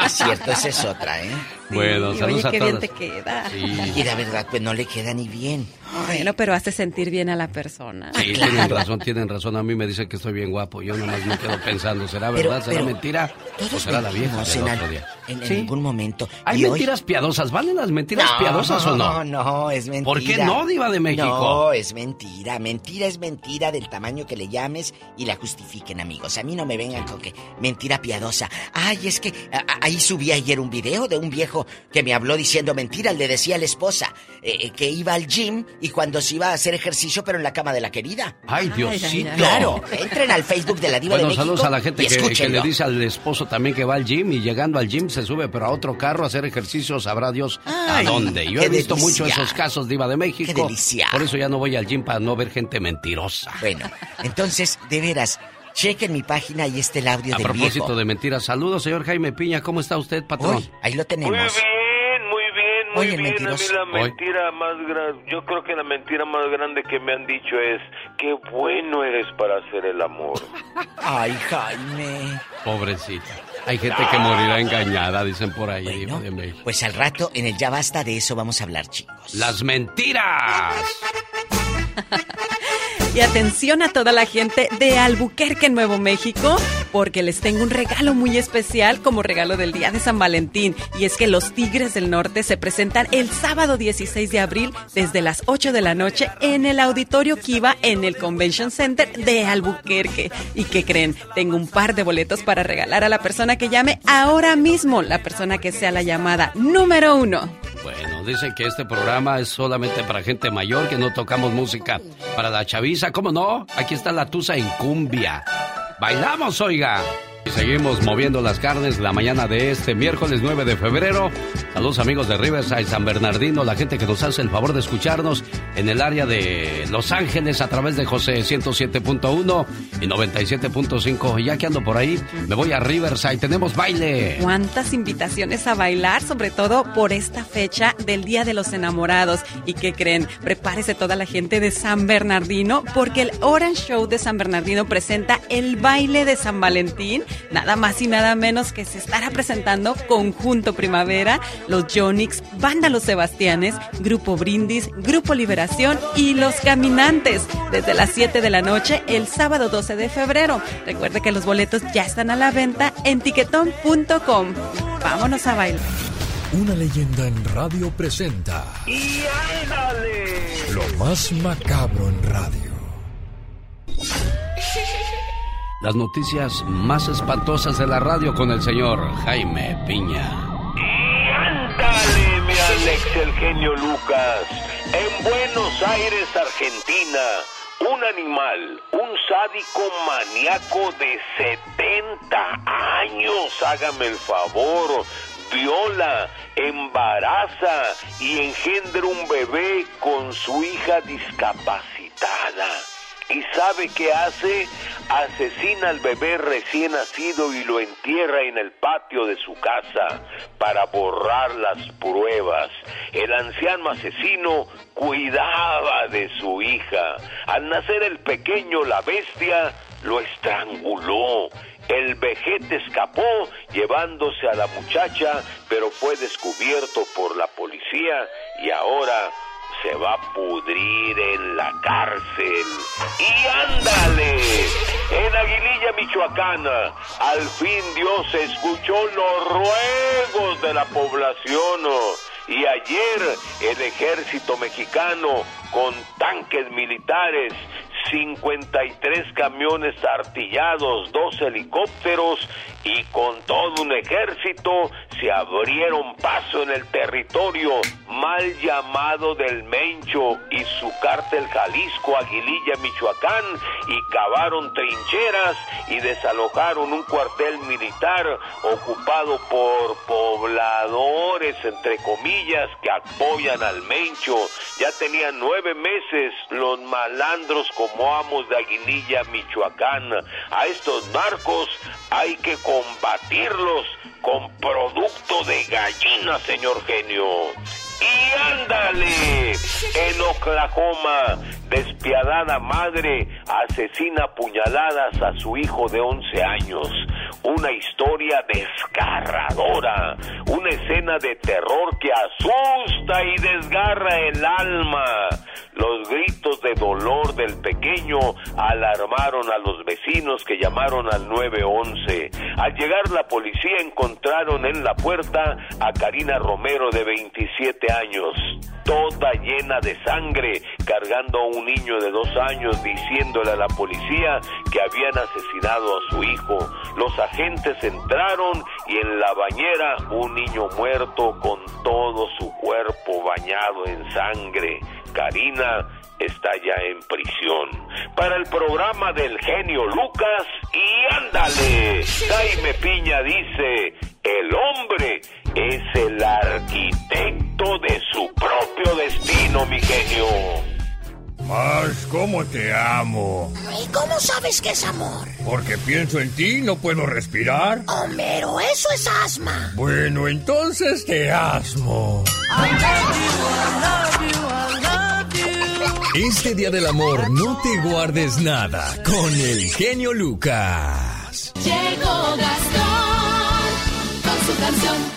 Speaker 42: Es cierto, esa es otra, ¿eh?
Speaker 1: Bueno,
Speaker 37: Sí,
Speaker 1: saludos
Speaker 37: oye,
Speaker 1: a
Speaker 37: qué bien te queda.
Speaker 1: Sí.
Speaker 42: Y la verdad, pues no le queda ni bien.
Speaker 37: Bueno, pero hace sentir bien a la persona.
Speaker 1: Sí, tienen razón, tienen razón. A mí me dicen que estoy bien guapo. Yo nomás me quedo pensando, ¿será
Speaker 42: Pero-
Speaker 1: verdad? ¿Será
Speaker 42: pero
Speaker 1: mentira? ¿O será la vieja del
Speaker 42: en
Speaker 1: otro
Speaker 42: al-
Speaker 1: día?
Speaker 42: en, en
Speaker 1: Sí.
Speaker 42: ningún momento.
Speaker 1: ¿Hay
Speaker 42: Y hoy-
Speaker 1: mentiras piadosas? ¿Valen las mentiras piadosas o no?
Speaker 42: No, no, es mentira.
Speaker 1: ¿Por qué no, Diva de México?
Speaker 42: No, es mentira. Mentira es mentira del tamaño que le llames y la justifiquen, amigos. A mí no me vengan con que mentira piadosa. Ay, es que a- a- ahí subí ayer un video de un viejo que me habló diciendo mentira. Le decía a la esposa eh, eh, que iba al gym y cuando se iba a hacer ejercicio, pero en la cama de la querida.
Speaker 1: Ay, Diosito.
Speaker 42: Claro, entren al Facebook de la Diva
Speaker 1: Bueno,
Speaker 42: de México.
Speaker 1: saludos a la gente que, que le dice al esposo también que va al gym y llegando al gym se sube pero a otro carro a hacer ejercicio, sabrá Dios
Speaker 42: Ay,
Speaker 1: a dónde. Yo he visto
Speaker 42: delicia.
Speaker 1: mucho esos casos, Diva de México.
Speaker 42: Qué delicia.
Speaker 1: Por eso ya no voy al gym para no ver gente mentirosa.
Speaker 42: Bueno, entonces, de veras, chequen mi página y este el audio
Speaker 1: A
Speaker 42: del
Speaker 1: propósito
Speaker 42: viejo.
Speaker 1: de mentiras, saludos, señor Jaime Piña. ¿Cómo está usted, patrón?
Speaker 42: Uy, ahí lo tenemos.
Speaker 15: Muy bien, muy
Speaker 42: Oye,
Speaker 15: bien. A mí la
Speaker 42: Hoy.
Speaker 15: mentira más grande, yo creo que la mentira más grande que me han dicho es qué bueno eres para hacer el amor.
Speaker 42: Ay, Jaime.
Speaker 1: Pobrecita. Hay gente que morirá engañada, dicen por ahí, de México.
Speaker 42: Pues al rato, en el Ya Basta, de eso vamos a hablar, chicos.
Speaker 1: Las mentiras.
Speaker 37: Y atención a toda la gente de Albuquerque, Nuevo México, porque les tengo un regalo muy especial como regalo del Día de San Valentín. Y es que los Tigres del Norte se presentan el sábado 16 de abril desde las 8 de la noche en el Auditorio Kiva en el Convention Center de Albuquerque. ¿Y qué creen? Tengo un par de boletos para regalar a la persona que llame ahora mismo, la persona que sea la llamada número uno.
Speaker 1: Bueno, dicen que este programa es solamente para gente mayor, que no tocamos música para la chaviza. ¿Cómo no? Aquí está la tusa en cumbia. ¡Bailamos, oiga! Seguimos moviendo las carnes la mañana de este miércoles 9 de febrero. Saludos amigos de Riverside, San Bernardino, la gente que nos hace el favor de escucharnos en el área de Los Ángeles a través de José 107.1 y 97.5. Ya que ando por ahí, me voy a Riverside. Tenemos baile.
Speaker 37: ¿Cuántas invitaciones a bailar, sobre todo por esta fecha del Día de los Enamorados? ¿Y qué creen? Prepárese toda la gente de San Bernardino porque el Orange Show de San Bernardino presenta el baile de San Valentín, nada más y nada menos que se estará presentando Conjunto Primavera, los Jonix, Banda Los Sebastianes, Grupo Brindis, Grupo Liberación y Los Caminantes, desde las 7 de la noche el sábado 12 de febrero. Recuerde que los boletos ya están a la venta en tiquetón.com. Vámonos a bailar.
Speaker 7: Una leyenda en radio presenta
Speaker 15: ¡Y ándale!
Speaker 7: lo más macabro en radio.
Speaker 1: Las noticias más espantosas de la radio con el señor Jaime Piña.
Speaker 15: Ándale, mi Alex, el genio Lucas. En Buenos Aires, Argentina, un animal, un sádico maníaco de 70 años, hágame el favor, viola, embaraza y engendra un bebé con su hija discapacitada. ¿Y sabe qué hace? Asesina al bebé recién nacido y lo entierra en el patio de su casa para borrar las pruebas. El anciano asesino cuidaba de su hija. Al nacer el pequeño, la bestia lo estranguló. El vejete escapó llevándose a la muchacha, pero fue descubierto por la policía y ahora se va a pudrir en la cárcel. Y ándale, en Aguililla, Michoacana, al fin Dios escuchó los ruegos de la población. Y ayer el ejército mexicano con tanques militares 53 camiones artillados, dos helicópteros y con todo un ejército se abrieron paso en el territorio mal llamado del Mencho y su cártel Jalisco, Aguililla, Michoacán y cavaron trincheras y desalojaron un cuartel militar ocupado por pobladores, entre comillas, que apoyan al Mencho. Ya tenían nueve meses los malandros como amos de Aguililla, Michoacán. A estos narcos hay que combatirlos con producto de gallina, señor genio. Y ándale, en Oklahoma, despiadada madre asesina puñaladas a su hijo de 11 años. Una historia desgarradora, una escena de terror que asusta y desgarra el alma. Los gritos de dolor del pequeño alarmaron a los vecinos que llamaron al 911. Al llegar la policía encontraron en la puerta a Karina Romero de 27 años, toda llena de sangre, cargando a un niño de dos años diciéndole a la policía que habían asesinado a su hijo. Los agentes entraron y en la bañera un niño muerto con todo su cuerpo bañado en sangre. Karina está ya en prisión. Para el programa del genio Lucas y ándale, Jaime Piña dice, el hombre es el arquitecto de su propio destino, mi genio.
Speaker 56: Más, ¿cómo te amo?
Speaker 57: ¿Y cómo sabes que es amor?
Speaker 56: Porque pienso en ti y no puedo respirar.
Speaker 57: Homero, eso es asma.
Speaker 56: Bueno, entonces te asmo.
Speaker 6: Este día del amor no te guardes nada con el genio Lucas.
Speaker 58: Llegó Gastón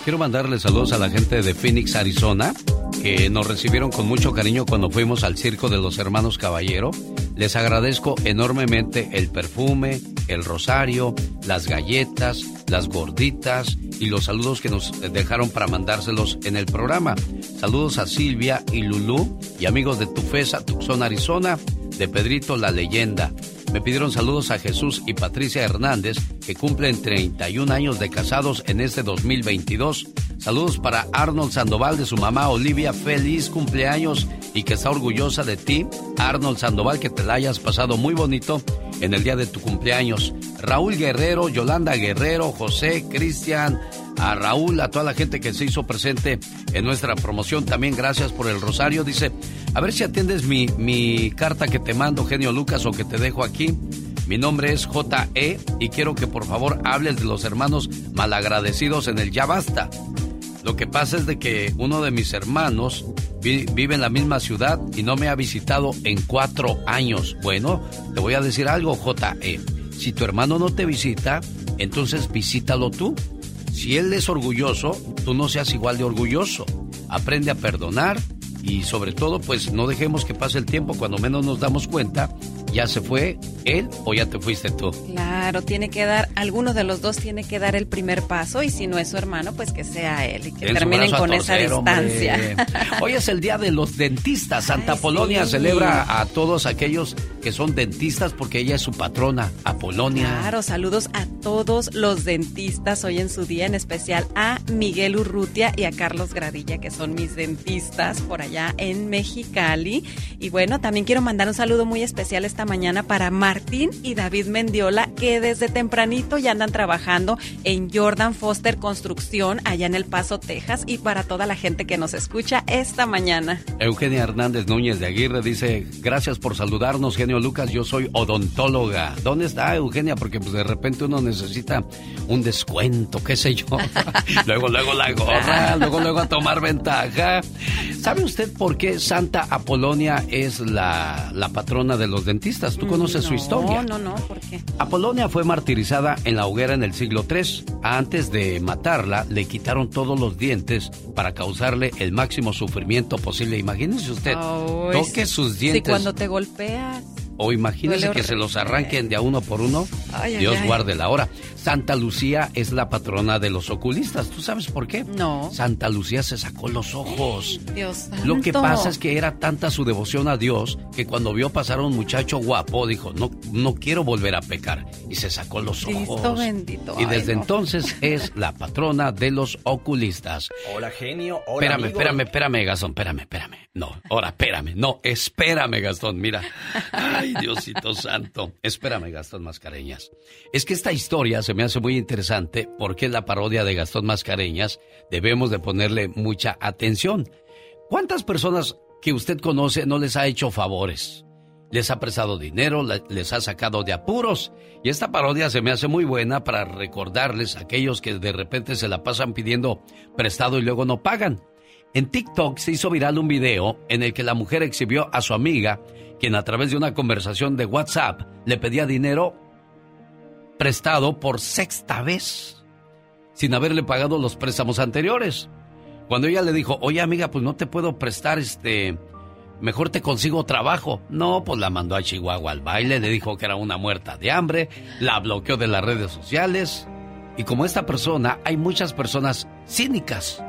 Speaker 1: Quiero mandarle saludos a la gente de Phoenix, Arizona, que nos recibieron con mucho cariño cuando fuimos al circo de los hermanos Caballero. Les agradezco enormemente el perfume, el rosario, las galletas, las gorditas y los saludos que nos dejaron para mandárselos en el programa. Saludos a Silvia y Lulú y amigos de Tufesa, Tucson, Arizona, de Pedrito la Leyenda. Me pidieron saludos a Jesús y Patricia Hernández, que cumplen 31 años de casados en este 2022. Saludos para Arnold Sandoval de su mamá Olivia. Feliz cumpleaños y que está orgullosa de ti. Arnold Sandoval, que te la hayas pasado muy bonito en el día de tu cumpleaños. Raúl Guerrero, Yolanda Guerrero, José, Cristian, a Raúl, a toda la gente que se hizo presente en nuestra promoción. También gracias por el rosario. Dice, a ver si atiendes mi, mi carta que te mando, genio Lucas, o que te dejo aquí. Mi nombre es J.E. y quiero que por favor hables de los hermanos malagradecidos en el Ya Basta. Lo que pasa es de que uno de mis hermanos vi- vive en la misma ciudad y no me ha visitado en cuatro años. Bueno, te voy a decir algo, J.E. Si tu hermano no te visita, entonces visítalo tú. Si él es orgulloso, tú no seas igual de orgulloso. Aprende a perdonar y sobre todo, pues no dejemos que pase el tiempo. Cuando menos nos damos cuenta, ya se fue él o ya te fuiste tú.
Speaker 37: Claro, tiene que dar, alguno de los dos tiene que dar el primer paso y si no es su hermano, pues que sea él y que
Speaker 1: Den
Speaker 37: terminen con esa
Speaker 1: hombre.
Speaker 37: distancia.
Speaker 1: Hoy es el día de los dentistas. Santa Polonia
Speaker 37: sí.
Speaker 1: celebra a todos aquellos que son dentistas porque ella es su patrona, Apolonia.
Speaker 37: Claro, saludos a todos los dentistas hoy en su día, en especial a Miguel Urrutia y a Carlos Gradilla, que son mis dentistas por allá en Mexicali. Y bueno, también quiero mandar un saludo muy especial esta mañana para Martín y David Mendiola, que desde tempranito ya andan trabajando en Jordan Foster Construcción, allá en El Paso, Texas, y para toda la gente que nos escucha esta mañana.
Speaker 1: Eugenia Hernández Núñez de Aguirre dice, gracias por saludarnos, genio Lucas, yo soy odontóloga. ¿Dónde está Eugenia? Porque pues de repente uno necesita un descuento, qué sé yo. luego, luego la gorra, luego, luego a tomar ventaja. ¿Sabe usted por qué Santa Apolonia es la, la patrona de los dentistas? ¿Tú conoces su historia?
Speaker 37: No, no, no, ¿por qué?
Speaker 1: Apolonia fue martirizada en la hoguera en el siglo III. Antes de matarla, le quitaron todos los dientes para causarle el máximo sufrimiento posible. Imagínese usted, toque sus
Speaker 37: Sí,
Speaker 1: dientes
Speaker 37: cuando te golpeas.
Speaker 1: o imagínese que se los arranquen de a uno por uno.
Speaker 37: Ay,
Speaker 1: Dios
Speaker 37: ay.
Speaker 1: guarde la hora. Santa Lucía es la patrona de los oculistas. ¿Tú sabes por qué?
Speaker 37: No.
Speaker 1: Santa Lucía se sacó los ojos.
Speaker 37: Dios
Speaker 1: Lo que pasa es que era tanta su devoción a Dios que cuando vio pasar a un muchacho guapo dijo, no, no quiero volver a pecar. Y se sacó los
Speaker 37: Cristo
Speaker 1: ojos.
Speaker 37: bendito.
Speaker 1: Y
Speaker 37: Ay,
Speaker 1: desde
Speaker 37: no.
Speaker 1: entonces es la patrona de los oculistas.
Speaker 59: Hola, genio. Hola,
Speaker 1: espérame,
Speaker 59: amigos.
Speaker 1: espérame, espérame, Gastón, espérame, espérame. No, ahora, espérame. No, espérame, Gastón, mira. Ay, Diosito santo. Espérame, Gastón Mascareñas. Es que esta historia se me hace muy interesante porque es la parodia de Gastón Mascareñas. Debemos de ponerle mucha atención. ¿Cuántas personas que usted conoce no les ha hecho favores? Les ha prestado dinero, les ha sacado de apuros. Y esta parodia se me hace muy buena para recordarles a aquellos que de repente se la pasan pidiendo prestado y luego no pagan. En TikTok se hizo viral un video en el que la mujer exhibió a su amiga, quien a través de una conversación de WhatsApp le pedía dinero prestado por sexta vez, sin haberle pagado los préstamos anteriores. Cuando ella le dijo, oye amiga, pues no te puedo prestar este mejor te consigo trabajo. No, pues la mandó a Chihuahua al baile, le dijo que era una muerta de hambre, la bloqueó de las redes sociales. Y como esta persona, hay muchas personas cínicas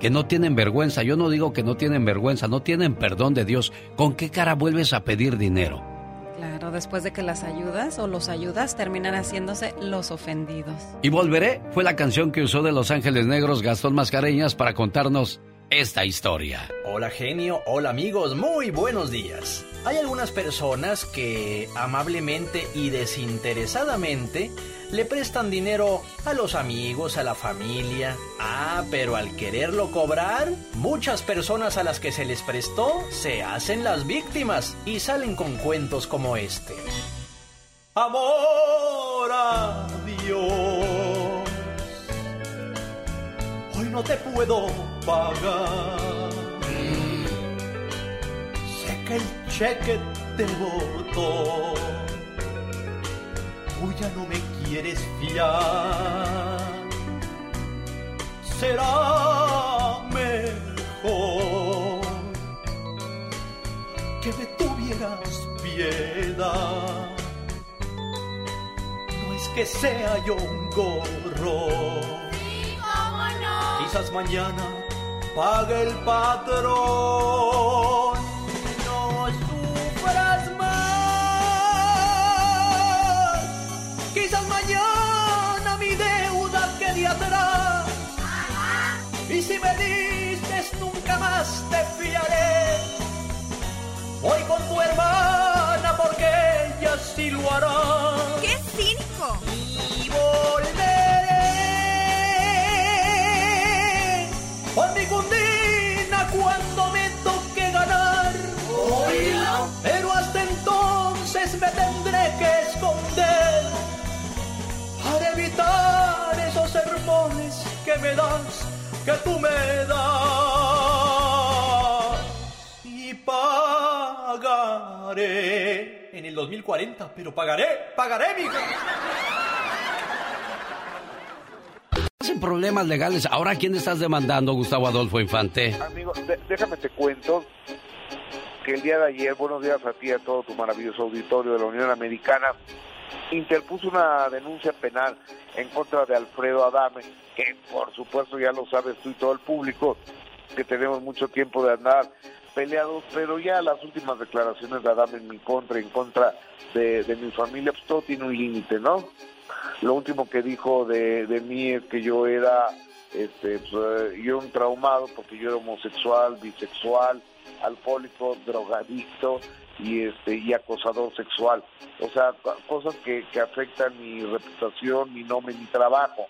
Speaker 1: que no tienen vergüenza. Yo no digo que no tienen vergüenza, no tienen perdón de Dios. ¿Con qué cara vuelves a pedir dinero?
Speaker 37: Claro, después de que las ayudas o los ayudas, terminan haciéndose los ofendidos.
Speaker 1: Y volveré fue la canción que usó de Los Ángeles Negros Gastón Mascareñas para contarnos esta historia.
Speaker 17: Hola genio, hola amigos, muy buenos días. Hay algunas personas que amablemente y desinteresadamente le prestan dinero a los amigos, a la familia. Ah, pero al quererlo cobrar, muchas personas a las que se les prestó se hacen las víctimas y salen con cuentos como este. Amor Dios, hoy no te puedo pagar. Sé que el cheque te botó tú ya no me quieres fiar. Será mejor que me tuvieras piedad. No es que sea yo un gorro. Quizás mañana pague el patrón. No sufras más. Quizás mañana mi deuda quede atrás. Y si me dices nunca más te fiaré. Voy con tu hermana porque ella sí lo hará.
Speaker 60: ¡Qué cínico!
Speaker 17: Que me das, que tú me das. Y pagaré en el 2040, pero pagaré, pagaré, mijo.
Speaker 1: Sin problemas legales. Ahora, ¿a quién estás demandando, Gustavo Adolfo Infante?
Speaker 61: Amigo, déjame te cuento que el día de ayer, buenos días a ti y a todo tu maravilloso auditorio de la Unión Americana, interpuso una denuncia penal en contra de Alfredo Adame, que por supuesto ya lo sabes tú y todo el público, que tenemos mucho tiempo de andar peleados, pero ya las últimas declaraciones de Adame en mi contra, en contra de, mi familia, pues todo tiene un límite, ¿no? Lo último que dijo de, de mí es que yo era, este, pues, eh, yo un traumado porque yo era homosexual, bisexual, alcohólico, drogadicto y este y acosador sexual. O sea, co- cosas que, que afectan mi reputación, mi nombre, mi trabajo.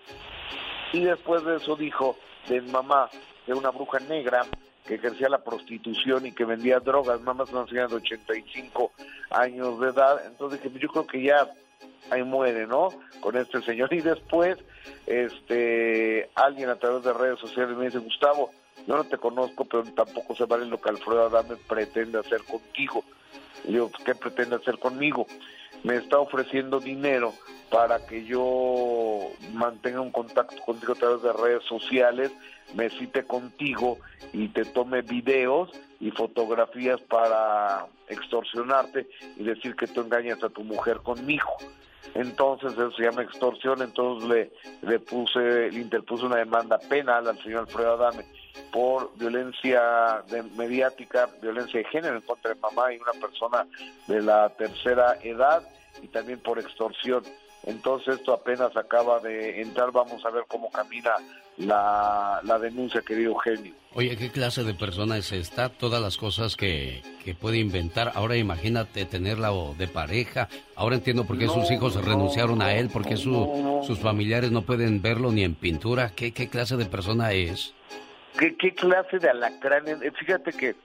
Speaker 61: Y después de eso dijo de mamá, de una bruja negra que ejercía la prostitución y que vendía drogas, mamá es una señora de 85 años de edad, entonces dije, yo creo que ya ahí muere, ¿no? Con este señor. Y después, este, alguien a través de redes sociales me dice, Gustavo, yo no te conozco, pero tampoco se vale lo que Alfredo Adame pretende hacer contigo. Yo, ¿qué pretende hacer conmigo? Me está ofreciendo dinero para que yo mantenga un contacto contigo a través de redes sociales, me cite contigo y te tome videos y fotografías para extorsionarte y decir que tú engañas a tu mujer conmigo. Entonces eso se llama extorsión, entonces le, le puse, le interpuse una demanda penal al señor Alfredo Adame por violencia de- mediática, violencia de género en contra de mamá y una persona de la tercera edad y también por extorsión. Entonces esto apenas acaba de entrar, vamos a ver cómo camina la, la denuncia, querido Eugenio.
Speaker 1: Oye, ¿qué clase de persona es esta? Todas las cosas que, que puede inventar. Ahora imagínate tenerla o de pareja. Ahora entiendo por qué
Speaker 61: No,
Speaker 1: sus hijos
Speaker 61: no,
Speaker 1: renunciaron a él, porque su,
Speaker 61: no,
Speaker 1: sus familiares no pueden verlo ni en pintura. ¿Qué, qué clase de persona es?
Speaker 61: ¿Qué, qué clase de alacrán? Eh, Fíjate que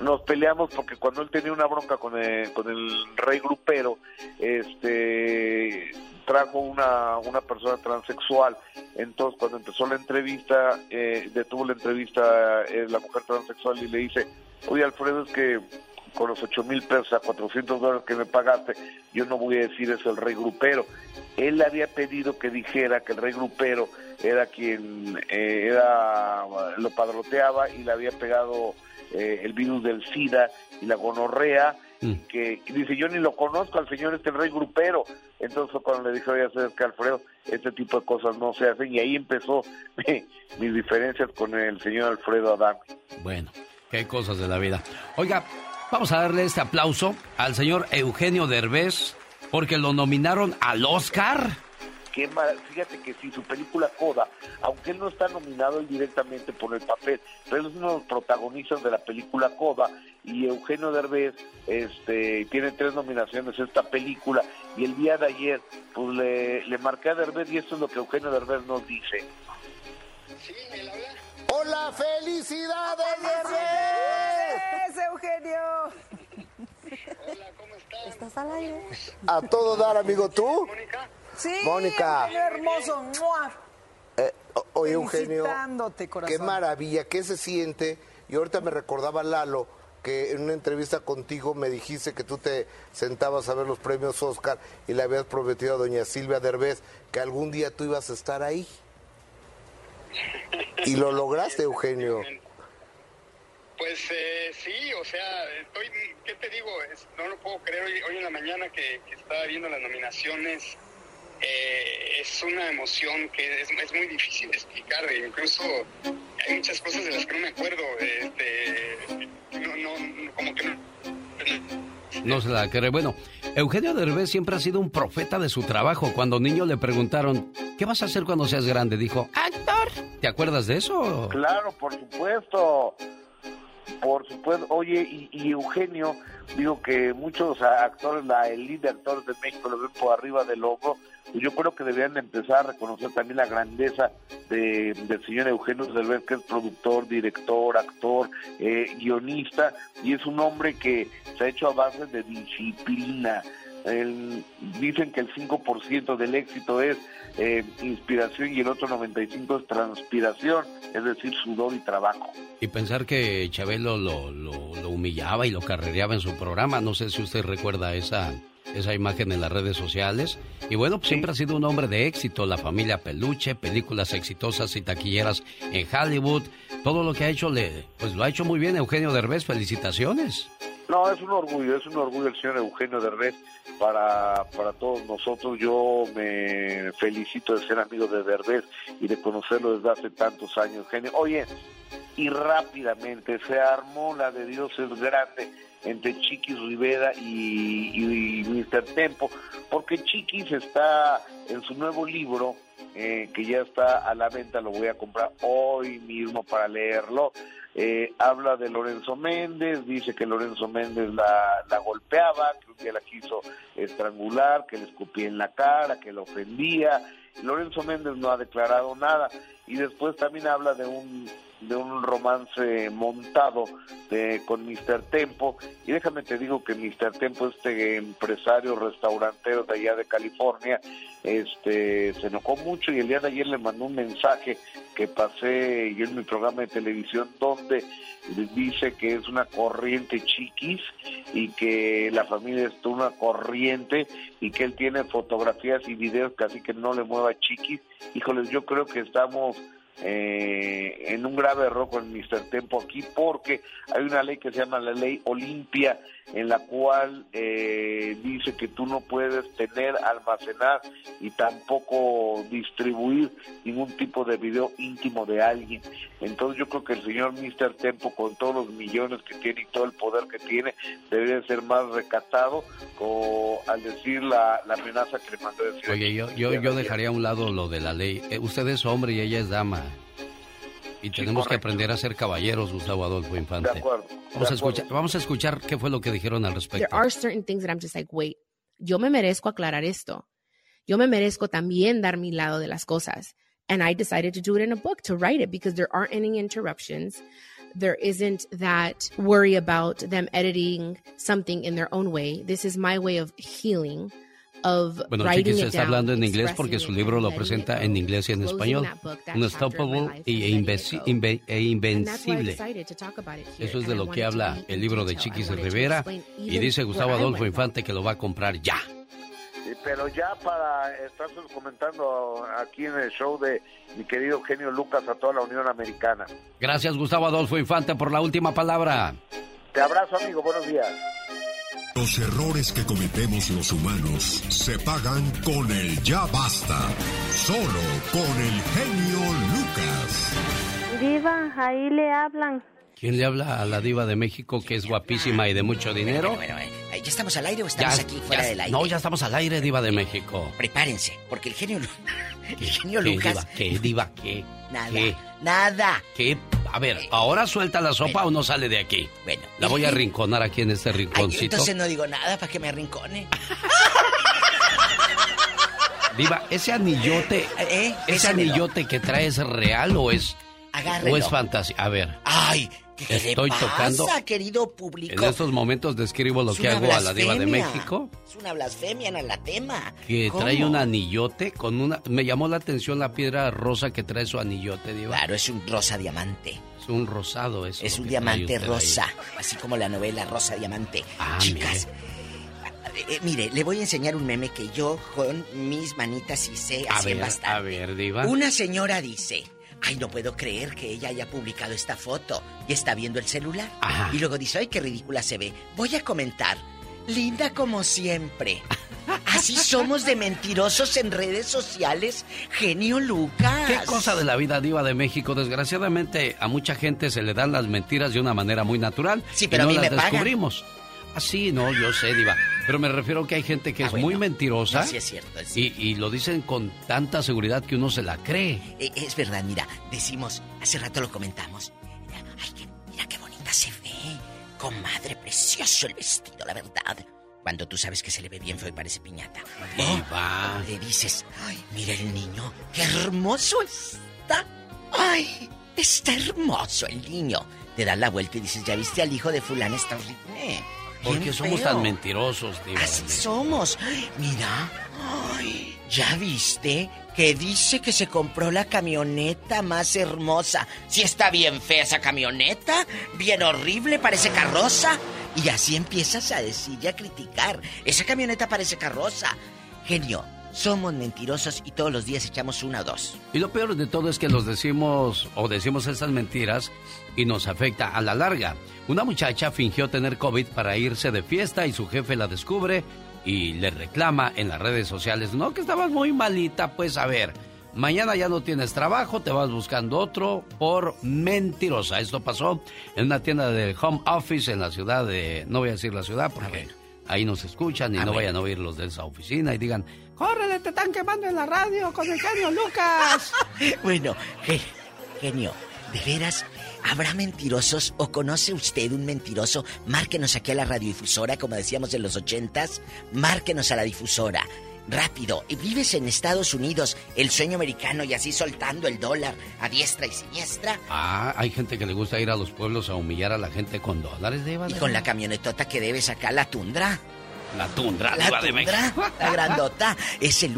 Speaker 61: nos peleamos porque cuando él tenía una bronca con el, con el rey grupero, este trajo una, una persona transexual. Entonces, cuando empezó la entrevista, eh, detuvo la entrevista eh, la mujer transexual y le dice, oye Alfredo, es que con los ocho mil pesos a 400 dólares que me pagaste, yo no voy a decir eso el rey grupero. Él le había pedido que dijera que el rey grupero era quien eh, era lo padroteaba y le había pegado eh, el virus del SIDA y la gonorrea, que y dice, yo ni lo conozco al señor este rey grupero. Entonces cuando le dije, oye, sabes que Alfredo, este tipo de cosas no se hacen. Y ahí empezó mi- mis diferencias con el señor Alfredo Adán.
Speaker 1: Bueno, qué cosas de la vida. Oiga, vamos a darle este aplauso al señor Eugenio Derbez porque lo nominaron al Oscar.
Speaker 61: Qué mar- Fíjate que sí, su película Coda, aunque él no está nominado él directamente por el papel, pero él es uno de los protagonistas de la película Coda y Eugenio Derbez este, tiene tres nominaciones a esta película y el día de ayer pues le, le marqué a Derbez y esto es lo que Eugenio Derbez nos dice.
Speaker 62: ¡Hola, felicidades,
Speaker 63: ¡Es Eugenio! Hola, ¿cómo estás? ¿Estás al aire?
Speaker 62: A todo dar, amigo, ¿tú?
Speaker 63: Sí,
Speaker 62: Mónica.
Speaker 63: Eugenio hermoso. ¡mua!
Speaker 62: Eh, oye, Eugenio, qué maravilla, qué se siente. Y ahorita me recordaba Lalo que en una entrevista contigo me dijiste que tú te sentabas a ver los premios Oscar y le habías prometido a doña Silvia Derbez que algún día tú ibas a estar ahí. Y lo lograste, Eugenio.
Speaker 64: Pues eh, sí, o sea, estoy, ¿qué te digo? Es- no lo puedo creer. Hoy, hoy en la mañana que, que estaba viendo las nominaciones, eh, es una emoción que es, es muy difícil de explicar. e incluso hay muchas cosas de las que no me acuerdo. Este, no, no, como que no.
Speaker 1: No se la cree. Bueno, Eugenio Derbez siempre ha sido un profeta de su trabajo. Cuando niño le preguntaron, ¿qué vas a hacer cuando seas grande? Dijo, actor. ¿Te acuerdas de eso?
Speaker 61: Claro, por supuesto. Por supuesto. Oye, y, y Eugenio, digo que muchos actores, la elite de actores de México lo ven por arriba del hombro. Y yo creo que deberían de empezar a reconocer también la grandeza de- del señor Eugenio Derbez, que es productor, director, actor, eh, guionista, y es un hombre que se ha hecho a base de disciplina. El- dicen que el 5% del éxito es eh, inspiración y el otro 95% es transpiración, es decir, sudor y trabajo.
Speaker 1: Y pensar que Chabelo lo, lo, lo humillaba y lo carrereaba en su programa. No sé si usted recuerda esa, esa imagen en las redes sociales. Y bueno, pues siempre ha sido un hombre de éxito. La familia Peluche, películas exitosas y taquilleras en Hollywood. Todo lo que ha hecho, le, pues lo ha hecho muy bien Eugenio Derbez. Felicitaciones.
Speaker 61: No, es un orgullo, es un orgullo el señor Eugenio Derbez para, para todos nosotros. Yo me felicito de ser amigo de Derbez y de conocerlo desde hace tantos años, Eugenio. Oye, y rápidamente se armó la de Dios es grande entre Chiquis Rivera y, y Mr. Tempo, porque Chiquis está en su nuevo libro, eh, que ya está a la venta, lo voy a comprar hoy mismo para leerlo. Eh, habla de Lorenzo Méndez, dice que Lorenzo Méndez la, la golpeaba, que la quiso estrangular, que le escupía en la cara, que la ofendía. Lorenzo Méndez no ha declarado nada. Y después también habla de un de un romance montado de, con Mr. Tempo. Y déjame te digo que Mr. Tempo, este empresario restaurantero de allá de California, este se enojó mucho y el día de ayer le mandó un mensaje que pasé yo en mi programa de televisión donde dice que es una corriente chiquis y que la familia es una corriente y que él tiene fotografías y videos casi que no le mueva chiquis. Híjoles, yo creo que estamos eh, en un grave error con Mr. Tempo aquí porque hay una ley que se llama la ley Olimpia en la cual eh, dice que tú no puedes tener, almacenar y tampoco distribuir ningún tipo de video íntimo de alguien. Entonces yo creo que el señor Mr. Tempo con todos los millones que tiene y todo el poder que tiene debería ser más recatado o, al decir la, la amenaza que le mandó decir.
Speaker 1: Oye, yo, yo, yo dejaría a un lado lo de la ley. Eh, usted es hombre y ella es dama. Y tenemos que aprender a ser caballeros, Gustavo Adolfo Infante.
Speaker 61: De acuerdo.
Speaker 1: Vamos a, escuchar, vamos a escuchar qué fue lo que dijeron al respecto.
Speaker 65: There are certain things that I'm just like, wait, yo me merezco aclarar esto. Yo me merezco también dar mi lado de las cosas. And I decided to do it in a book, to write it, because there aren't any interruptions. There isn't that worry about them editing something in their own way. This is my way of healing,
Speaker 1: Bueno,
Speaker 65: writing
Speaker 1: Chiquis está hablando en inglés porque su libro lo presenta
Speaker 65: go,
Speaker 1: en inglés y en español. Unstoppable invenci- e
Speaker 65: I
Speaker 1: invencible. Eso es de lo que habla el libro de Chiquis
Speaker 65: to
Speaker 1: Rivera y dice Gustavo Adolfo Infante que lo va a comprar ya.
Speaker 61: pero ya para estar comentando aquí en el show de mi querido genio Lucas a toda la Unión Americana.
Speaker 1: Gracias, Gustavo Adolfo Infante, por la última palabra.
Speaker 61: Te abrazo, amigo. Buenos días.
Speaker 2: Los errores que cometemos los humanos se pagan con el ya basta. Solo con el genio Lucas.
Speaker 66: Diva, ahí le hablan.
Speaker 1: ¿Quién le habla a la diva de México que es guapísima y de mucho dinero?
Speaker 42: Bueno, ¿ya estamos al aire o estamos
Speaker 1: Ya-
Speaker 42: aquí fuera
Speaker 1: ya-
Speaker 42: del aire?
Speaker 1: No, ya estamos al aire, diva de México.
Speaker 42: Prepárense, porque el genio, el genio
Speaker 1: ¿Qué,
Speaker 42: Lucas...
Speaker 1: diva? ¿Qué, diva? ¿Qué?
Speaker 42: Nada,
Speaker 1: ¿Qué?
Speaker 42: nada.
Speaker 1: ¿Qué? A ver, ¿ahora suelta la sopa o no sale de aquí?
Speaker 42: Bueno.
Speaker 1: La voy a rinconar aquí en este
Speaker 42: Ay,
Speaker 1: rinconcito.
Speaker 42: entonces no digo nada para que me arrincone.
Speaker 1: Diva, ¿ese anillote,
Speaker 42: ¿Eh?
Speaker 1: ese anillote que trae es real o es,
Speaker 42: Agárrelo.
Speaker 1: o es fantasía? A ver,
Speaker 42: Ay, ¿qué
Speaker 1: Estoy
Speaker 42: le pasa,
Speaker 1: tocando-
Speaker 42: querido público?
Speaker 1: en estos momentos describo lo
Speaker 42: Es
Speaker 1: que hago a la diva de. México,
Speaker 42: Es una blasfemia en la tema.
Speaker 1: que
Speaker 42: ¿Cómo?
Speaker 1: trae un anillote con una... Me llamó la atención la piedra rosa que trae su anillote, diva.
Speaker 42: Claro, es un rosa diamante.
Speaker 1: Es un rosado eso.
Speaker 42: Es un diamante
Speaker 1: ahí.
Speaker 42: rosa, así como la novela Rosa Diamante.
Speaker 1: Ah,
Speaker 42: Chicas, eh, eh, mire, le voy a enseñar un meme que yo con mis manitas hice
Speaker 1: A ver,
Speaker 42: bastante.
Speaker 1: a ver, diva.
Speaker 42: Una señora dice, ay, no puedo creer que ella haya publicado esta foto y está viendo el celular. Y luego dice, ay, qué ridícula se ve. Voy a comentar, linda como siempre. Así somos de mentirosos en redes sociales, genio Lucas.
Speaker 1: ¿Qué cosa de la vida diva de México? Desgraciadamente a mucha gente se le dan las mentiras de una manera muy natural.
Speaker 42: Sí,
Speaker 1: y
Speaker 42: pero a
Speaker 1: no
Speaker 42: mí
Speaker 1: las
Speaker 42: me pagan.
Speaker 1: Descubrimos. Así, no, yo sé, diva. Pero me refiero que hay gente que
Speaker 42: Ah,
Speaker 1: es
Speaker 42: bueno.
Speaker 1: muy mentirosa.
Speaker 42: No, sí es cierto, es
Speaker 1: y, y lo dicen con tanta seguridad que uno se la cree.
Speaker 42: Eh, es verdad, mira, decimos, hace rato lo comentamos. Mira, ay, qué, mira qué bonita se ve. Comadre, precioso el vestido, la verdad. Cuando tú sabes que se le ve bien feo y parece piñata.
Speaker 1: Diva.
Speaker 42: Le dices, ay, mira el niño, qué hermoso está. Ay, está hermoso el niño. Te das la vuelta y dices, ¿ya viste al hijo de fulana? Está horrible.
Speaker 1: Porque
Speaker 42: Bien
Speaker 1: somos
Speaker 42: feo.
Speaker 1: tan mentirosos, diva.
Speaker 42: Así somos. Mira, ay, ¿ya viste? Que dice que se compró la camioneta más hermosa. Si está bien fea esa camioneta, bien horrible, parece carroza. Y así empiezas a decir y a criticar. Esa camioneta parece carroza. Genio, somos mentirosos y todos los días echamos una o dos.
Speaker 1: Y lo peor de todo es que los decimos o decimos esas mentiras y nos afecta a la larga. Una muchacha fingió tener COVID para irse de fiesta y su jefe la descubre y le reclama en las redes sociales, no, que estabas muy malita, pues a ver, mañana ya no tienes trabajo, te vas buscando otro por mentirosa. Esto pasó en una tienda de home office en la ciudad de, no voy a decir la ciudad porque ahí nos escuchan y
Speaker 42: Ah,
Speaker 1: no vayan a oír los de esa oficina y digan, ¡córrele, te están quemando en la radio con el genio Lucas!
Speaker 42: Bueno, ge- genio, de veras, ¿habrá mentirosos o conoce usted un mentiroso? Márquenos aquí a la radiodifusora, como decíamos en los ochentas. Márquenos a la difusora. Rápido, y vives en Estados Unidos, el sueño americano y así soltando el dólar a diestra y siniestra.
Speaker 1: Ah, hay gente que le gusta ir a los pueblos a humillar a la gente con dólares de
Speaker 42: Y con la camionetota que debes acá, la tundra.
Speaker 1: La tundra,
Speaker 42: La
Speaker 1: diva de
Speaker 42: tundra,
Speaker 1: México.
Speaker 42: la grandota, es el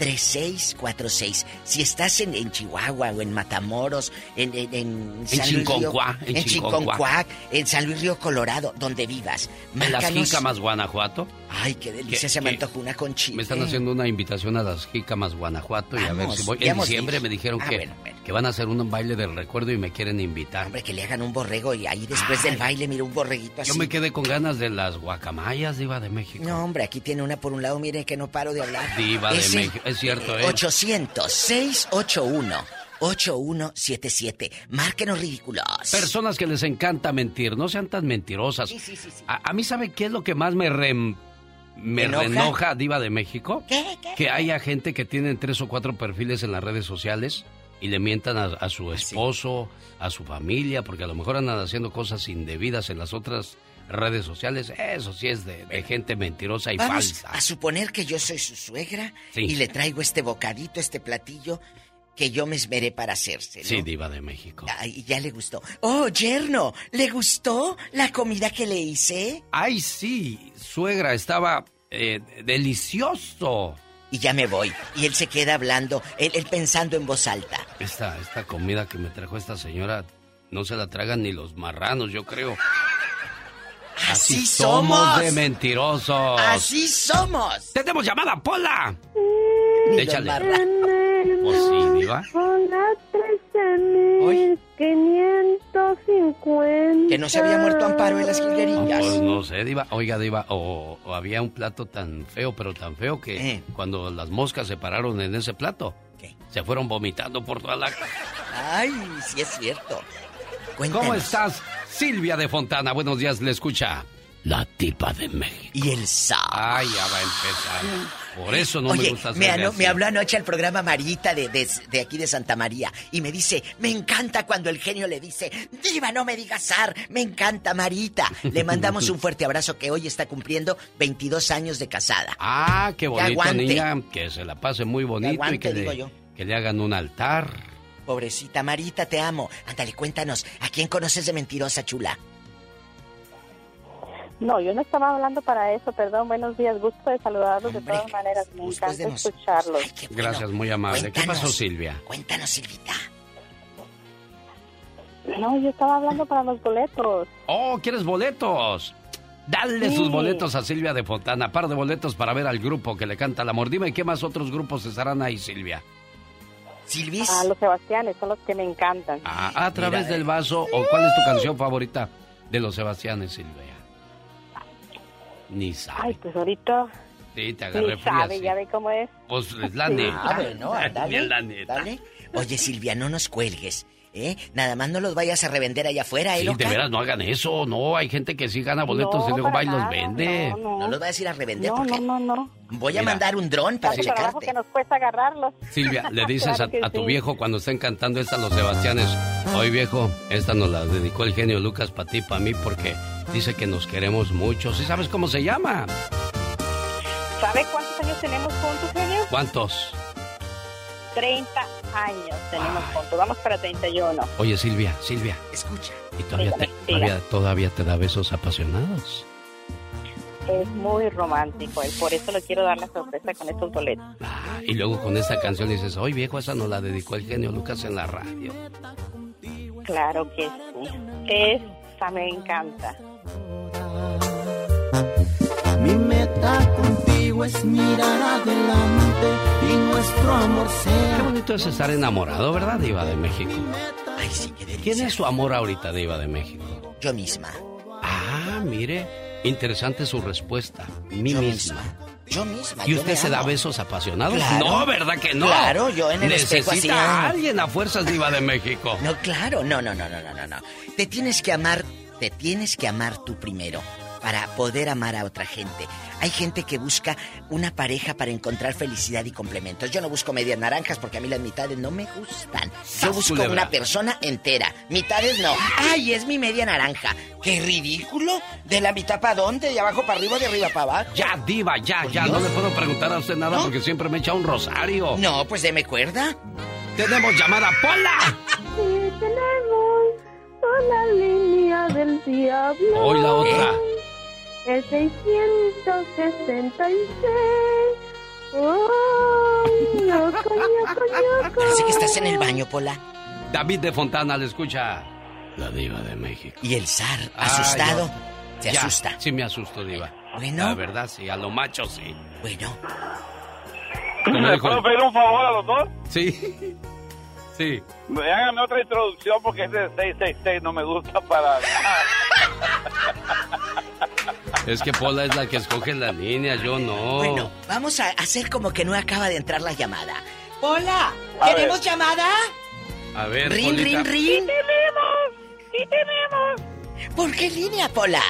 Speaker 42: 1877-354-3646. Si estás en, en Chihuahua o en Matamoros, en, en, en San Luis Río-
Speaker 1: en. Chinconcuá,
Speaker 42: en San Luis Río Colorado, donde vivas.
Speaker 1: En las
Speaker 42: Márcanos-
Speaker 1: jícamas Guanajuato.
Speaker 42: Ay, qué delicia,
Speaker 1: ¿Qué-
Speaker 42: se me antojó una con chile.
Speaker 1: Me están haciendo una invitación a las jícamas Guanajuato y a ver si voy. En diciembre me dijeron
Speaker 42: Ah,
Speaker 1: que,
Speaker 42: bueno,
Speaker 1: que van a hacer un baile del recuerdo y me quieren invitar.
Speaker 42: Hombre, que le hagan un borrego y ahí después del baile, mira un borreguito así.
Speaker 1: Yo me quedé con ganas de las guacamayas, diva de México.
Speaker 42: No, hombre, aquí tiene una por un lado, mire que no paro de hablar.
Speaker 1: Diva de
Speaker 42: Es
Speaker 1: México, es cierto, ¿eh?
Speaker 42: 800-681-8177. Márquenos ridículos.
Speaker 1: Personas que les encanta mentir, no sean tan mentirosas.
Speaker 42: Sí, sí, sí.
Speaker 1: A, a mí, ¿sabe qué es lo que más me, re- me
Speaker 42: ¿Enoja?
Speaker 1: reenoja, Diva de México?
Speaker 42: ¿Qué? ¿Qué?
Speaker 1: Que haya gente que tienen tres o cuatro perfiles en las redes sociales y le mientan a, a
Speaker 42: Ah,
Speaker 1: su esposo, a su familia, porque a lo mejor andan haciendo cosas indebidas en las otras redes sociales. Eso sí es de, de gente mentirosa y
Speaker 42: Vamos
Speaker 1: falsa.
Speaker 42: a suponer que yo soy su suegra
Speaker 1: Sí.
Speaker 42: y le traigo este bocadito, este platillo que yo me esmeré para hacerse.
Speaker 1: Sí, Diva de México.
Speaker 42: Ay, ya le gustó. Oh, yerno, ¿le gustó la comida que le hice?
Speaker 1: Ay, sí, suegra, estaba eh, delicioso.
Speaker 42: Y ya me voy. Y él se queda hablando, él, él pensando en voz alta.
Speaker 1: Esta, esta comida que me trajo esta señora no se la tragan ni los marranos, yo creo.
Speaker 42: Así somos.
Speaker 1: de mentirosos.
Speaker 42: Así somos.
Speaker 1: ¡Tenemos llamada, Pola! Échale. Pues sí.
Speaker 66: Hola, 13.550.
Speaker 42: Que no se había muerto Amparo en las jilguerillas.
Speaker 1: Pues no sé, Diva. Oiga, Diva, o, o había un plato tan feo, pero tan feo que
Speaker 42: Eh.
Speaker 1: cuando las moscas se pararon en ese plato, se fueron vomitando por toda la...
Speaker 42: Ay, sí es cierto.
Speaker 1: ¿Cómo estás, Silvia de Fontana? Buenos días, le escucha la tipa de México.
Speaker 42: Y el sa.
Speaker 1: Ay, ya va a empezar. Por eso no
Speaker 42: Oye,
Speaker 1: me gusta
Speaker 42: me, ano- me habló anoche al programa Marita de, de, de aquí de Santa María y me dice, me encanta cuando el genio le dice, Diva, no me digas zar, me encanta Marita. Le mandamos un fuerte abrazo que hoy está cumpliendo 22 años de casada.
Speaker 1: Ah, qué bonito,
Speaker 42: aguante.
Speaker 1: niña. Que se la pase muy bonito y
Speaker 42: aguante,
Speaker 1: que
Speaker 42: digo
Speaker 1: le,
Speaker 42: yo.
Speaker 1: que le hagan un altar.
Speaker 42: Pobrecita Marita, te amo. Ándale, cuéntanos, ¿a quién conoces de mentirosa chula?
Speaker 66: No, yo no estaba hablando para eso, perdón. Buenos días, gusto de saludarlos de todas maneras. Me encanta
Speaker 42: de nos-
Speaker 66: escucharlos.
Speaker 1: Gracias, muy amable. ¿Qué pasó, Silvia?
Speaker 42: Cuéntanos, Silvita.
Speaker 66: No, yo estaba hablando para los boletos.
Speaker 1: Oh, ¿quieres boletos? Dale
Speaker 66: Sí.
Speaker 1: sus boletos a Silvia de Fontana. Par de boletos para ver al grupo que le canta el amor. Dime, ¿qué más otros grupos estarán ahí, Silvia?
Speaker 42: Silvis.
Speaker 66: A los Sebastianes, son los que me encantan.
Speaker 1: Ah, a través
Speaker 42: Mira,
Speaker 1: del vaso. ¿O cuál es tu canción favorita de los Sebastianes, Silvia? Ni sabe.
Speaker 66: Ay, pues ahorita
Speaker 1: Sí, te agarré
Speaker 66: ni
Speaker 1: fría,
Speaker 66: sabe,
Speaker 1: sí.
Speaker 66: ya ve cómo es.
Speaker 1: Pues es la
Speaker 66: Sí.
Speaker 1: neta.
Speaker 42: Ah,
Speaker 1: la neta.
Speaker 42: Dale. Oye, Silvia, no nos cuelgues, ¿eh? Nada más no los vayas a revender allá afuera, ¿eh,
Speaker 1: Sí,
Speaker 42: loca?
Speaker 1: de veras, no hagan eso. No, hay gente que sí gana boletos
Speaker 42: No,
Speaker 1: y luego va y los vende.
Speaker 42: No los vayas a ir a revender
Speaker 66: No,
Speaker 42: porque
Speaker 66: no, no, no.
Speaker 42: voy a
Speaker 1: Mira.
Speaker 42: mandar un dron para checarte.
Speaker 66: que nos cuesta agarrarlos.
Speaker 1: Silvia, le dices
Speaker 66: Claro
Speaker 1: a, tu
Speaker 66: sí.
Speaker 1: viejo cuando estén cantando esta los Sebastianes, hoy viejo, esta nos la dedicó el genio Lucas para ti, para mí, porque dice que nos queremos mucho. ¿Sí sabes cómo se llama?
Speaker 66: ¿Sabe cuántos años tenemos juntos, genio?
Speaker 1: ¿Cuántos?
Speaker 66: 30 años tenemos juntos. Vamos para 31.
Speaker 1: Oye, Silvia, Silvia.
Speaker 42: Escucha.
Speaker 1: ¿Y todavía te, todavía, te da besos apasionados?
Speaker 66: Es muy romántico. él, Por eso le quiero dar la sorpresa con estos boletos.
Speaker 1: Ah, y luego con esta canción dices, hoy viejo, esa nos la dedicó el genio Lucas en la radio.
Speaker 66: Claro que sí. Esa me encanta.
Speaker 67: Mi meta es mirar adelante y nuestro amor
Speaker 1: Qué
Speaker 67: sea.
Speaker 1: bonito es estar enamorado, ¿verdad, Diva de México?
Speaker 42: Ay, sí, qué delicia.
Speaker 1: ¿Quién es su amor ahorita, Diva de México?
Speaker 42: Yo misma.
Speaker 1: Ah, mire, interesante su respuesta. Mi
Speaker 42: Yo
Speaker 1: misma.
Speaker 42: Yo misma.
Speaker 1: ¿Y
Speaker 42: yo
Speaker 1: usted
Speaker 42: me
Speaker 1: se da besos apasionados?
Speaker 42: Claro.
Speaker 1: No, ¿verdad que no?
Speaker 42: Claro, yo en el espejo
Speaker 1: Necesita
Speaker 42: así,
Speaker 1: a alguien a fuerzas Diva de México.
Speaker 42: No, claro, no, no, no, no, no, no, no. Te tienes que amar, te tienes que amar tú primero para poder amar a otra gente. Hay gente que busca una pareja para encontrar felicidad y complementos. Yo no busco medias naranjas porque a mí las mitades no me gustan. Yo busco
Speaker 1: culebra.
Speaker 42: una persona entera. Mitades no. Ay, es mi media naranja. ¡Qué ridículo! ¿De la mitad para dónde? ¿De abajo para arriba o de arriba para abajo?
Speaker 1: Ya, Diva, ya, ya.
Speaker 42: Dios.
Speaker 1: No le puedo preguntar a usted nada porque siempre me echa un rosario.
Speaker 42: No, pues deme cuerda.
Speaker 1: Tenemos llamada Pola.
Speaker 66: Y tenemos una línea del diablo.
Speaker 1: Hoy la otra.
Speaker 66: El 666. ¡Ay, ñoco, ñoco, ñoco!
Speaker 42: Parece que estás en el baño, Pola.
Speaker 1: David de Fontana le escucha. La Diva de México.
Speaker 42: Y el zar,
Speaker 1: Ah,
Speaker 42: asustado, se
Speaker 1: Ya,
Speaker 42: asusta.
Speaker 1: Sí, me asusto, Diva.
Speaker 42: Bueno.
Speaker 1: La verdad, sí. A lo macho, sí.
Speaker 42: Bueno.
Speaker 1: Como
Speaker 44: ¿Le
Speaker 1: dijo
Speaker 44: puedo pedir un favor a los dos?
Speaker 1: Sí. Sí.
Speaker 44: Háganme otra introducción porque ese 666 no me gusta para nada.
Speaker 1: Es que Pola es la que escoge la línea, yo no.
Speaker 42: Bueno, vamos a hacer como que no acaba de entrar la llamada. ¡Hola!
Speaker 1: A
Speaker 42: ¿Tenemos
Speaker 1: ver.
Speaker 42: llamada?
Speaker 1: A ver,
Speaker 42: ¡Rin,
Speaker 1: Polita.
Speaker 42: rin, rin!
Speaker 66: tenemos! ¡Sí tenemos!
Speaker 42: ¿Por qué línea, Pola?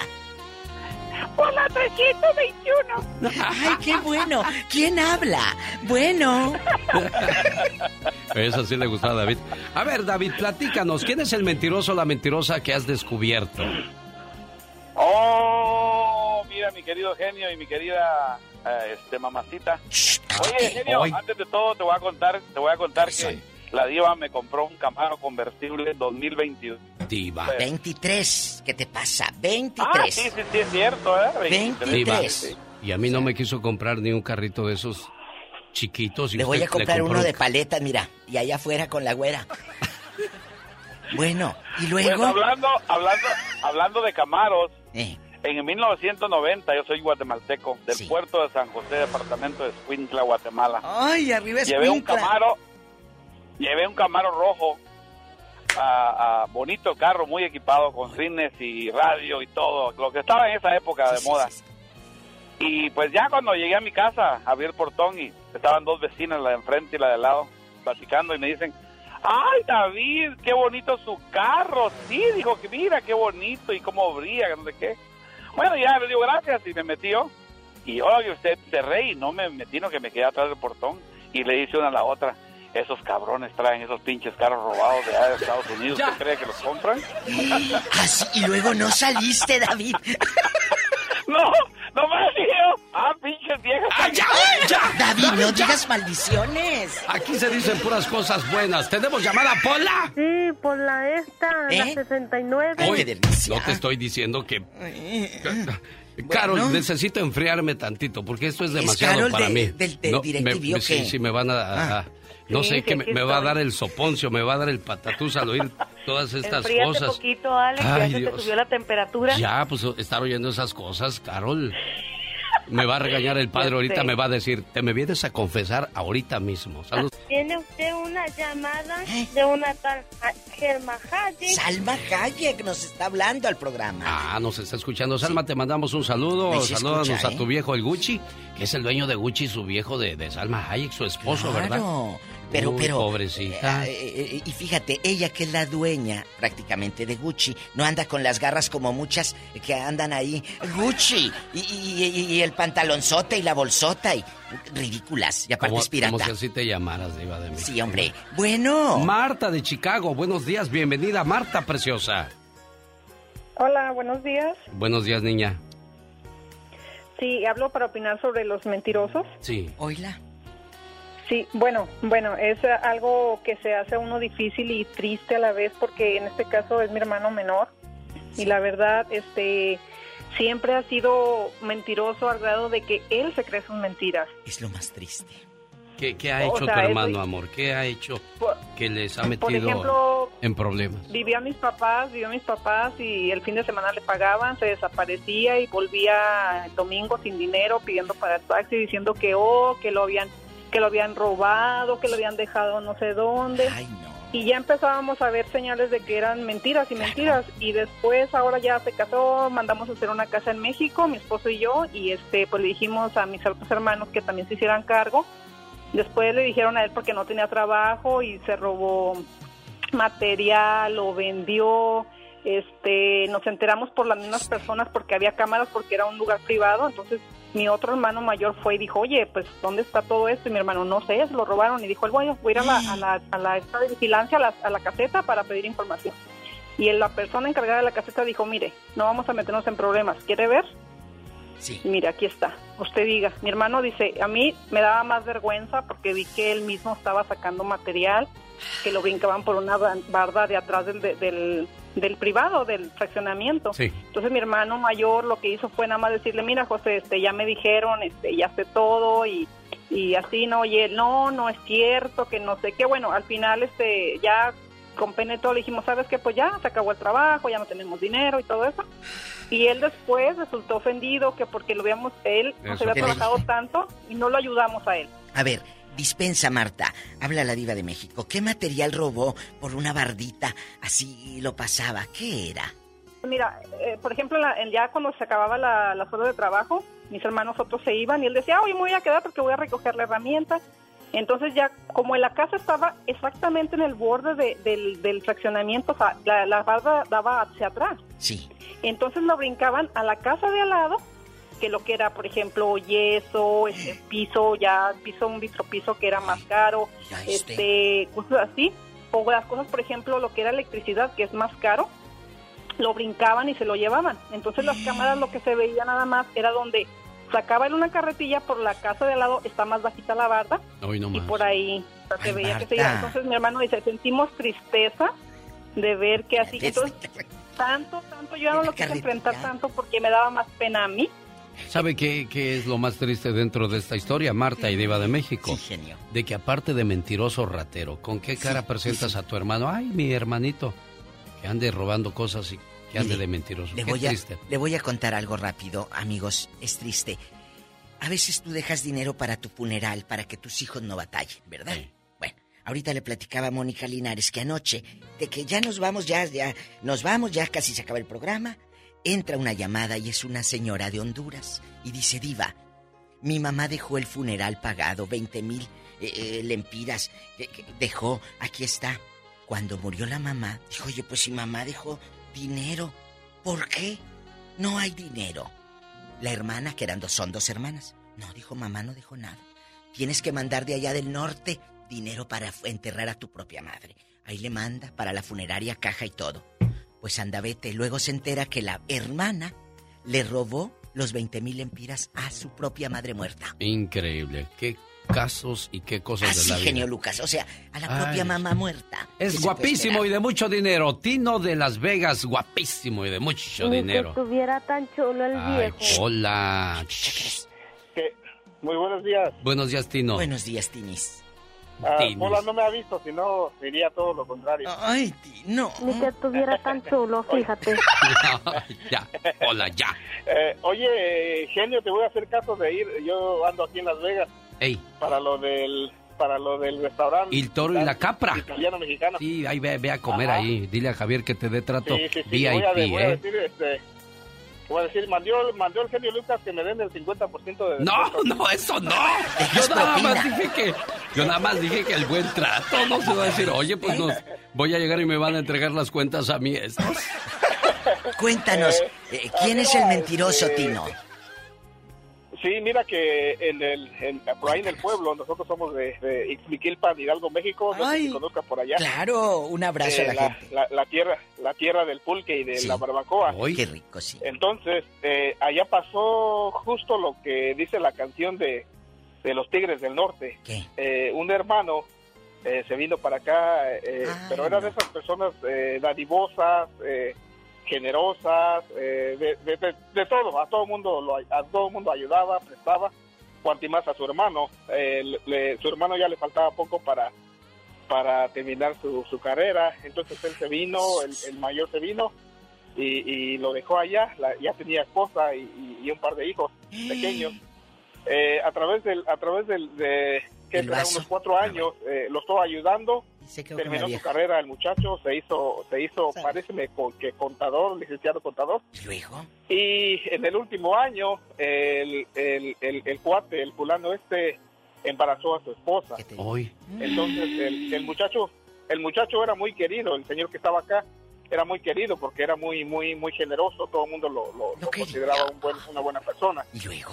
Speaker 66: Por la 321.
Speaker 42: ¡Ay, qué bueno! ¿Quién habla? Bueno.
Speaker 1: Eso sí le gustó a David. A ver, David, platícanos. ¿Quién es el mentiroso o la mentirosa que has descubierto?
Speaker 44: Oh, mira mi querido genio y mi querida eh, este mamacita. Oye, genio,
Speaker 1: Hoy.
Speaker 44: antes de todo te voy a contar, te voy a contar que la diva me compró un Camaro convertible 2022.
Speaker 1: Diva.
Speaker 42: 23. ¿Qué te pasa?
Speaker 44: Ah,
Speaker 42: 23.
Speaker 44: sí, sí, sí, es cierto, ¿eh? 23.
Speaker 1: Diva. Y a mí no me quiso comprar ni un carrito de esos chiquitos. y
Speaker 42: Le voy a comprar uno
Speaker 1: un
Speaker 42: de paleta, mira. Y allá afuera con la güera. Bueno, y luego.
Speaker 44: Pues hablando, hablando, hablando de Camaros,
Speaker 42: Eh.
Speaker 68: En 1990 yo soy guatemalteco, del puerto de San José, departamento de Escuintla, Guatemala.
Speaker 42: Ay, arriba
Speaker 68: Llevé un
Speaker 42: Escuintla.
Speaker 68: Camaro, llevé un Camaro rojo, a, a bonito carro, muy equipado con cines y radio y todo, lo que estaba en esa época de moda. Y pues ya cuando llegué a mi casa, abrí el portón y estaban dos vecinas, la de enfrente y la de al lado, platicando y me dicen, ay David, qué bonito su carro, sí, dijo que mira, qué bonito y cómo brilla, no sé qué. Bueno, ya le digo gracias y me metió. Y oye, usted cerré y no me metí, no que me quedé atrás del portón. Y le dice una a la otra, esos cabrones traen esos pinches carros robados de allá de Estados Unidos. ¿usted cree que los compran?
Speaker 42: Así, y luego no saliste, David.
Speaker 68: No, no me dijo. Ah, pinches viejas.
Speaker 42: ¡Ay, ya! ¡Ya! David, no digas maldiciones.
Speaker 1: Aquí se dicen puras cosas buenas. ¿Tenemos llamada, Pola?
Speaker 69: Sí, por la esta, la
Speaker 42: ¿Eh?
Speaker 69: 69.
Speaker 1: Oye, no te estoy diciendo que... Carol, necesito enfriarme tantito porque esto es
Speaker 42: ¿Es
Speaker 1: demasiado
Speaker 42: Carol
Speaker 1: para
Speaker 42: de-
Speaker 1: mí.
Speaker 42: del- del
Speaker 1: No, me- sí, sí, me van a...
Speaker 42: Ah.
Speaker 1: a- no
Speaker 69: Sí,
Speaker 1: sé,
Speaker 69: sí,
Speaker 1: que me, va a dar el soponcio, me va a dar el patatús al oír todas estas
Speaker 69: Enfríate
Speaker 1: cosas.
Speaker 69: poquito, Alex,
Speaker 1: Ay,
Speaker 69: ya se te
Speaker 1: Dios.
Speaker 69: subió la temperatura.
Speaker 1: Ya, pues estar oyendo esas cosas, Carol. Me va a regañar el padre ahorita, me va a decir, te me vienes a confesar ahorita mismo. Saludos.
Speaker 69: Tiene usted una llamada de una tal Germa Hayek.
Speaker 42: Salma Hayek nos está hablando al programa.
Speaker 1: Ah, nos está escuchando. Salma, te mandamos un saludo.
Speaker 42: Escucha,
Speaker 1: a
Speaker 42: ¿eh?
Speaker 1: tu viejo, el Gucci, que es el dueño de Gucci, su viejo de, de Salma Hayek, su esposo, ¿verdad?
Speaker 42: Pero,
Speaker 1: Uy,
Speaker 42: pero...
Speaker 1: Pobrecita.
Speaker 42: eh, eh, y fíjate, ella que es la dueña prácticamente de Gucci, no anda con las garras como muchas que andan ahí. Gucci, y, y- y- y el pantalonzote y la bolsota, y ridículas, y aparte
Speaker 1: como,
Speaker 42: es pirata.
Speaker 1: como si así te llamaras, Diva de México.
Speaker 42: Sí, hombre. Bueno.
Speaker 1: Marta de Chicago, buenos días, bienvenida, Marta preciosa.
Speaker 70: Hola, buenos días.
Speaker 1: Buenos días, niña.
Speaker 70: Sí, hablo para opinar sobre los mentirosos.
Speaker 1: Sí.
Speaker 42: Oila.
Speaker 70: Sí, bueno, bueno, es algo que se hace a uno difícil y triste a la vez porque en este caso es mi hermano menor y la verdad, este, siempre ha sido mentiroso al grado de que él se cree sus mentiras.
Speaker 42: Es lo más triste.
Speaker 1: ¿Qué, qué ha
Speaker 70: O
Speaker 1: hecho
Speaker 70: sea,
Speaker 1: tu hermano, amor? ¿Qué ha hecho
Speaker 70: Por-
Speaker 1: que les ha
Speaker 70: por
Speaker 1: metido
Speaker 70: ejemplo,
Speaker 1: en problemas?
Speaker 70: Vivía a mis papás, vivía a mis papás y el fin de semana le pagaban, se desaparecía y volvía el domingo sin dinero pidiendo para el taxi diciendo que oh, que lo habían que lo habían robado, que lo habían dejado no sé dónde. Y ya empezábamos a ver señales de que eran mentiras y mentiras y después ahora ya se casó, mandamos a hacer una casa en México, mi esposo y yo y este pues le dijimos a mis otros hermanos que también se hicieran cargo. Después le dijeron a él porque no tenía trabajo y se robó material o vendió. Este, nos enteramos por las mismas personas porque había cámaras porque era un lugar privado. Entonces mi otro hermano mayor fue y dijo, oye, pues ¿dónde está todo esto? Y mi hermano, no sé, se lo robaron. Y dijo, él, bueno, voy a ir a la, a la, a la esta de vigilancia, a la, a la caseta para pedir información. Y la persona encargada de la caseta dijo, mire, no vamos a meternos en problemas. ¿Quiere ver?
Speaker 42: Sí.
Speaker 70: Mire, aquí está. Usted diga. Mi hermano dice, a mí me daba más vergüenza porque vi que él mismo estaba sacando material, que lo brincaban por una ba- barda de atrás del, de- del, del privado, del fraccionamiento.
Speaker 1: Sí.
Speaker 70: Entonces mi hermano mayor lo que hizo fue nada más decirle, mira José, este, ya me dijeron, este, ya sé todo y, y así, ¿no? Y él, no, no es cierto, que no sé qué. Bueno, al final este, ya con todo le dijimos, ¿sabes qué? Pues ya se acabó el trabajo, ya no tenemos dinero y todo eso. Y él después resultó ofendido que porque lo habíamos, él nos
Speaker 42: Eso
Speaker 70: había trabajado tanto y no lo ayudamos a él.
Speaker 42: A ver, dispensa, Marta. Habla la diva de México. ¿Qué material robó por una bardita? Así lo pasaba. ¿Qué era?
Speaker 70: Mira, eh, por ejemplo, la- ya cuando se acababa la, las horas de trabajo, mis hermanos otros se iban y él decía, hoy me voy a quedar porque voy a recoger la herramienta. Entonces ya, como en la casa estaba exactamente en el borde de- del, del fraccionamiento, o sea, la, la barda daba hacia atrás.
Speaker 42: Sí.
Speaker 70: Entonces lo brincaban a la casa de al lado, que lo que era, por ejemplo, yeso, este, piso, ya piso, un vitropiso que era más caro,
Speaker 42: Ya
Speaker 70: este, cosas así. O las cosas, por ejemplo, lo que era electricidad, que es más caro, lo brincaban y se lo llevaban. Entonces las cámaras lo que se veía nada más era donde sacaba en una carretilla por la casa de al lado, está más bajita la barda,
Speaker 1: no
Speaker 70: y
Speaker 1: más.
Speaker 70: por ahí se
Speaker 1: Ay,
Speaker 70: veía que se iba. Entonces mi hermano dice, sentimos tristeza de ver que así. Entonces, tanto, tanto, yo ya no lo quise enfrentar tanto porque me daba más pena a mí.
Speaker 1: ¿Sabe qué, qué es lo más triste dentro de esta historia, Marta y Diva de México? De que aparte de mentiroso ratero, ¿con qué cara presentas a tu hermano? Ay, mi hermanito. Que ande robando cosas y que ande
Speaker 42: Mire,
Speaker 1: de mentiroso.
Speaker 42: Le
Speaker 1: Qué
Speaker 42: voy, a,
Speaker 1: triste.
Speaker 42: le voy a contar algo rápido, amigos. Es triste. A veces tú dejas dinero para tu funeral, para que tus hijos no batallen, ¿verdad? Bueno, ahorita le platicaba a Mónica Linares que anoche, de que ya nos vamos, ya, ya, nos vamos, ya casi se acaba el programa. Entra una llamada y es una señora de Honduras. Y dice, Diva, mi mamá dejó el funeral pagado, 20 mil eh, eh, lempiras. dejó, aquí está. Cuando murió la mamá, dijo, oye, pues si mamá dejó dinero, ¿por qué no hay dinero? La hermana, que eran dos, son dos hermanas. No, dijo, mamá no dejó nada. Tienes que mandar de allá del norte dinero para enterrar a tu propia madre. Ahí le manda para la funeraria, caja y todo. Pues anda, vete. Luego se entera que la hermana le robó los 20 mil empiras a su propia madre muerta.
Speaker 1: Increíble. Qué casos y qué cosas
Speaker 42: Así,
Speaker 1: de la vida.
Speaker 42: genio Lucas. O sea, a la propia
Speaker 1: Ay.
Speaker 42: mamá muerta. ¿Qué
Speaker 1: Es guapísimo y de mucho dinero. Tino de Las Vegas, guapísimo y de mucho
Speaker 69: Ni
Speaker 1: dinero.
Speaker 69: que estuviera tan chulo el
Speaker 1: Ay,
Speaker 69: viejo.
Speaker 1: hola.
Speaker 53: Muy buenos días.
Speaker 1: Buenos días, Tino.
Speaker 42: Buenos días, Tinis.
Speaker 53: Ah. Pola no me ha visto, si no diría todo lo contrario.
Speaker 42: Ay, no.
Speaker 69: Ni que estuviera tan chulo, fíjate.
Speaker 1: ya, hola, ya.
Speaker 53: Eh, oye, genio, te voy a hacer caso de ir. Yo ando aquí en Las Vegas
Speaker 1: Ey,
Speaker 53: para lo del para lo del restaurante.
Speaker 1: y el toro y la capra.
Speaker 53: Italiano mexicano.
Speaker 1: Sí, ahí ve, ve a comer
Speaker 53: Ajá.
Speaker 1: ahí. Dile a Javier que te dé trato
Speaker 53: Sí, sí, sí.
Speaker 1: VIP,
Speaker 53: voy, a, de- voy a
Speaker 1: ¿eh?
Speaker 53: decir, este, voy a decir, mandó, mandó el genio Lucas que me den el 50% de
Speaker 1: No, no, eso no. Yo nada más dije que, yo nada más dije que el buen trato no se va a decir, oye, pues nos, voy a llegar y me van a entregar las cuentas a mí estos.
Speaker 42: Cuéntanos, eh, ¿quién es el mentiroso, Tino?
Speaker 53: Sí, mira que en el, en- por ahí en el pueblo, nosotros somos de, de Ixmiquilpan, Hidalgo, México, no sé si conozca por allá.
Speaker 42: Claro, un abrazo
Speaker 53: Eh,
Speaker 42: a la, gente.
Speaker 53: la, la tierra, la tierra del pulque y de
Speaker 42: Sí.
Speaker 53: la barbacoa.
Speaker 42: Qué rico, sí.
Speaker 53: Entonces, eh, allá pasó justo lo que dice la canción de, de los Tigres del Norte. Eh, un hermano eh, se vino para acá, eh, pero era de esas personas eh, dadivosas, eh, generosas, eh, de, de- de- de todo, a todo mundo lo, a todo mundo ayudaba, prestaba, cuanto más a su hermano. Eh, le- su hermano ya le faltaba poco para para terminar su, su carrera, entonces él se vino, el, el mayor se vino y, y lo dejó allá, la- ya tenía esposa y, un par de hijos pequeños. Eh, a través del, a través del, de que unos cuatro años, eh, lo estuvo ayudando,
Speaker 42: quedó con
Speaker 53: terminó
Speaker 42: la
Speaker 53: su carrera el muchacho, se hizo, se hizo, parece que contador, licenciado contador.
Speaker 42: ¿Y luego?
Speaker 53: Y en el último año, el, el, el, el cuate, el fulano este, embarazó a su esposa.
Speaker 1: Hoy.
Speaker 53: Entonces el, el muchacho, el muchacho era muy querido, el señor que estaba acá era muy querido porque era muy, muy, muy generoso, todo el mundo lo, lo- lo consideraba un buen, una buena persona.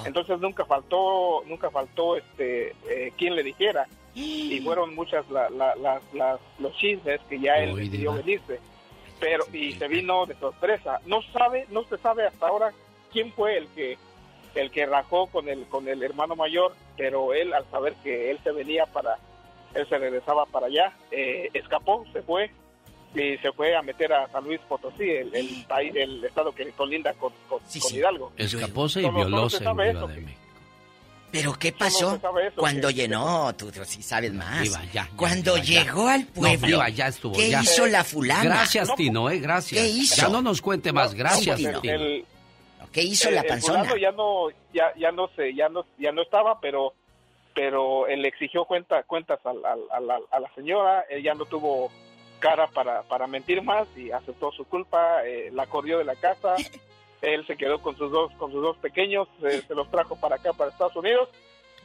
Speaker 53: Entonces nunca faltó, nunca faltó este eh, quien le dijera. Y fueron muchas la- la- las- las- los chismes que ya él
Speaker 1: Uy,
Speaker 53: decidió venirse, pero y se vino de sorpresa. No sabe, no se sabe hasta ahora quién fue el que el que rajó con el con el hermano mayor, pero él al saber que él se venía para él se regresaba para allá, eh, escapó, se fue y se fue a meter a San Luis Potosí, el, el país, el estado que colinda con, con, con Hidalgo.
Speaker 1: Escapóse y
Speaker 53: eso,
Speaker 1: de México.
Speaker 42: ¿Pero qué pasó
Speaker 53: sabe eso,
Speaker 42: cuando
Speaker 53: que-
Speaker 42: llenó? Tú, tú sí sabes más.
Speaker 1: Ya, ya,
Speaker 42: cuando
Speaker 1: Diva, ya.
Speaker 42: llegó al
Speaker 1: No,
Speaker 42: pueblo,
Speaker 1: Diva, ya estuvo.
Speaker 42: ¿qué
Speaker 1: ya.
Speaker 42: hizo la fulana?
Speaker 1: Gracias, Tino, eh, gracias.
Speaker 42: ¿Qué hizo?
Speaker 1: Ya no nos cuente más, gracias,
Speaker 42: Sí,
Speaker 1: Tino.
Speaker 53: El-
Speaker 42: ¿Qué hizo
Speaker 53: el-
Speaker 42: la
Speaker 53: el
Speaker 42: panzona?
Speaker 53: fulano ya no ya ya no sé ya no ya no estaba pero pero él exigió cuenta, cuentas al- al- a, la, a la señora ella no tuvo cara para, para mentir más y aceptó su culpa eh, la corrió de la casa él se quedó con sus dos con sus dos pequeños se, se los trajo para acá para Estados Unidos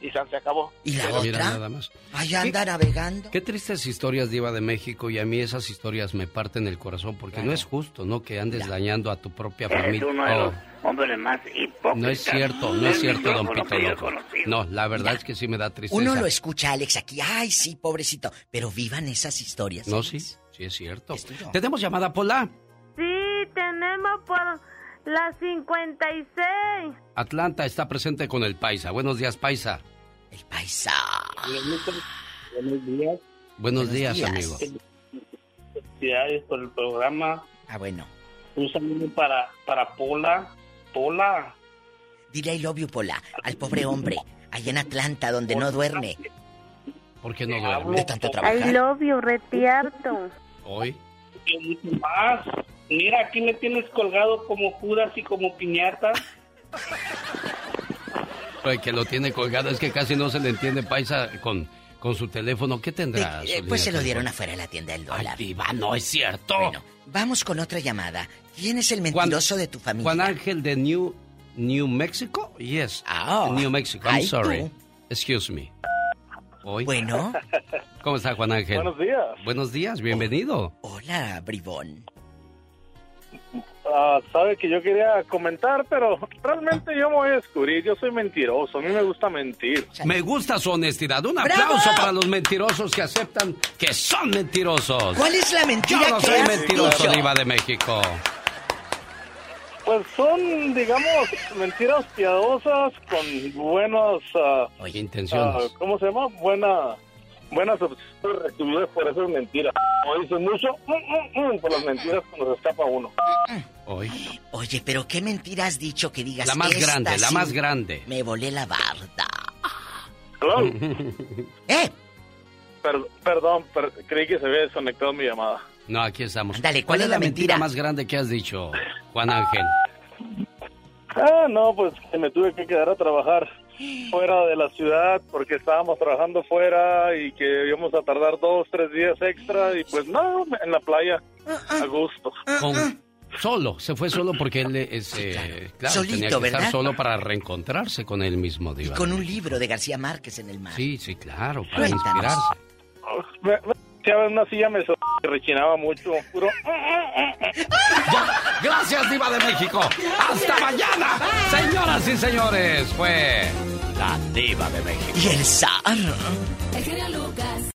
Speaker 53: y se, acabó
Speaker 42: ¿Y la
Speaker 1: Mira,
Speaker 42: otra?
Speaker 1: nada más.
Speaker 42: Allá anda navegando.
Speaker 1: Qué tristes historias Diva de México y a mí esas historias me parten el corazón porque no es justo, ¿no? Que andes dañando a tu propia
Speaker 71: Eres
Speaker 1: familia.
Speaker 71: uno de
Speaker 1: Oh,
Speaker 71: los hombres más hipócritas.
Speaker 1: no es cierto, no es cierto, don Pito Loco. No, la verdad es que sí me da tristeza.
Speaker 42: Uno lo escucha, Alex, aquí. Ay, sí, pobrecito. Pero vivan esas historias.
Speaker 1: No,
Speaker 42: Alex.
Speaker 1: sí, sí es cierto. Tenemos llamada, Pola.
Speaker 69: Sí, tenemos por las 56.
Speaker 1: Atlanta está presente con el Paisa. Buenos días, Paisa.
Speaker 42: El Paisa.
Speaker 71: Buenos días.
Speaker 1: Buenos días, amigo.
Speaker 71: Felicidades por el programa.
Speaker 42: Ah, bueno.
Speaker 71: Un saludo para, para Pola. Pola.
Speaker 42: Dile I love you, Pola, al pobre hombre, allá en Atlanta, donde no duerme.
Speaker 1: ¿Por qué no
Speaker 42: De
Speaker 1: duerme?
Speaker 42: tanto
Speaker 69: I
Speaker 42: trabajar.
Speaker 69: love you, retierto.
Speaker 1: Hoy.
Speaker 71: y mucho más. Mira, aquí me tienes colgado como Judas y como piñata.
Speaker 1: Ay, que lo tiene colgado, es que casi no se le entiende, Paisa, con, con su teléfono. ¿Qué tendrá?
Speaker 42: Eh, eh, pues se lo dieron afuera de la tienda del dólar.
Speaker 1: Ay, diva, no es cierto.
Speaker 42: Bueno, vamos con otra llamada. ¿Quién es el mentiroso de tu familia?
Speaker 1: Juan Ángel de New, New Mexico? Yes.
Speaker 42: Ah.
Speaker 1: New Mexico, I'm
Speaker 42: Ay,
Speaker 1: sorry.
Speaker 42: tú.
Speaker 1: Excuse me. Hoy.
Speaker 42: Bueno.
Speaker 1: ¿Cómo está Juan Ángel?
Speaker 72: Buenos días.
Speaker 1: Buenos días, bienvenido.
Speaker 42: Hola, bribón.
Speaker 72: Ah, sabe que yo quería comentar, pero realmente yo me voy a descubrir. Yo soy mentiroso. A mí me gusta mentir.
Speaker 1: Me gusta su honestidad. Un
Speaker 42: ¡Bravo!
Speaker 1: aplauso para los mentirosos que aceptan que son mentirosos.
Speaker 42: ¿Cuál es la mentira
Speaker 1: Yo no
Speaker 42: que
Speaker 1: soy
Speaker 42: has
Speaker 1: mentiroso,
Speaker 42: dicho?
Speaker 1: diva de México.
Speaker 72: Pues son, digamos, mentiras piadosas con buenos... ah,
Speaker 1: intenciones.
Speaker 72: ah, ¿Cómo se llama? Buena, buenas opciones recibidas por esas mentiras. Como dicen mucho, mm, mm, mm, por las mentiras cuando se escapa uno.
Speaker 1: Hoy.
Speaker 42: Oye, pero ¿qué mentira has dicho que digas?
Speaker 1: La más
Speaker 42: "Esta
Speaker 1: grande, la
Speaker 42: sí
Speaker 1: más grande.
Speaker 42: Me volé la barda.
Speaker 72: Hello.
Speaker 42: ¿Eh?
Speaker 72: Per- perdón, per- creí que se había desconectado mi llamada.
Speaker 1: No, aquí estamos.
Speaker 42: Dale, ¿cuál es la mentira?
Speaker 1: más grande que has dicho, Juan Ángel?
Speaker 72: Ah, no, pues que me tuve que quedar a trabajar fuera de la ciudad porque estábamos trabajando fuera y que íbamos a tardar dos, tres días extra y pues no, en la playa, a gusto.
Speaker 1: Con- solo, se fue solo porque él es, eh, claro,
Speaker 42: Solito,
Speaker 1: tenía que
Speaker 42: ¿verdad?
Speaker 1: estar solo para reencontrarse con él mismo,
Speaker 42: Y
Speaker 1: diva.
Speaker 42: con un libro de García Márquez en el mar.
Speaker 1: Sí, sí, claro, para
Speaker 42: Cuéntanos.
Speaker 1: inspirarse.
Speaker 72: Me, me una silla, me so- rechinaba mucho, puro...
Speaker 1: Gracias, Diva de México. Hasta mañana. Señoras y señores, fue la Diva de México.
Speaker 42: Y el zar.
Speaker 28: El genio Lucas.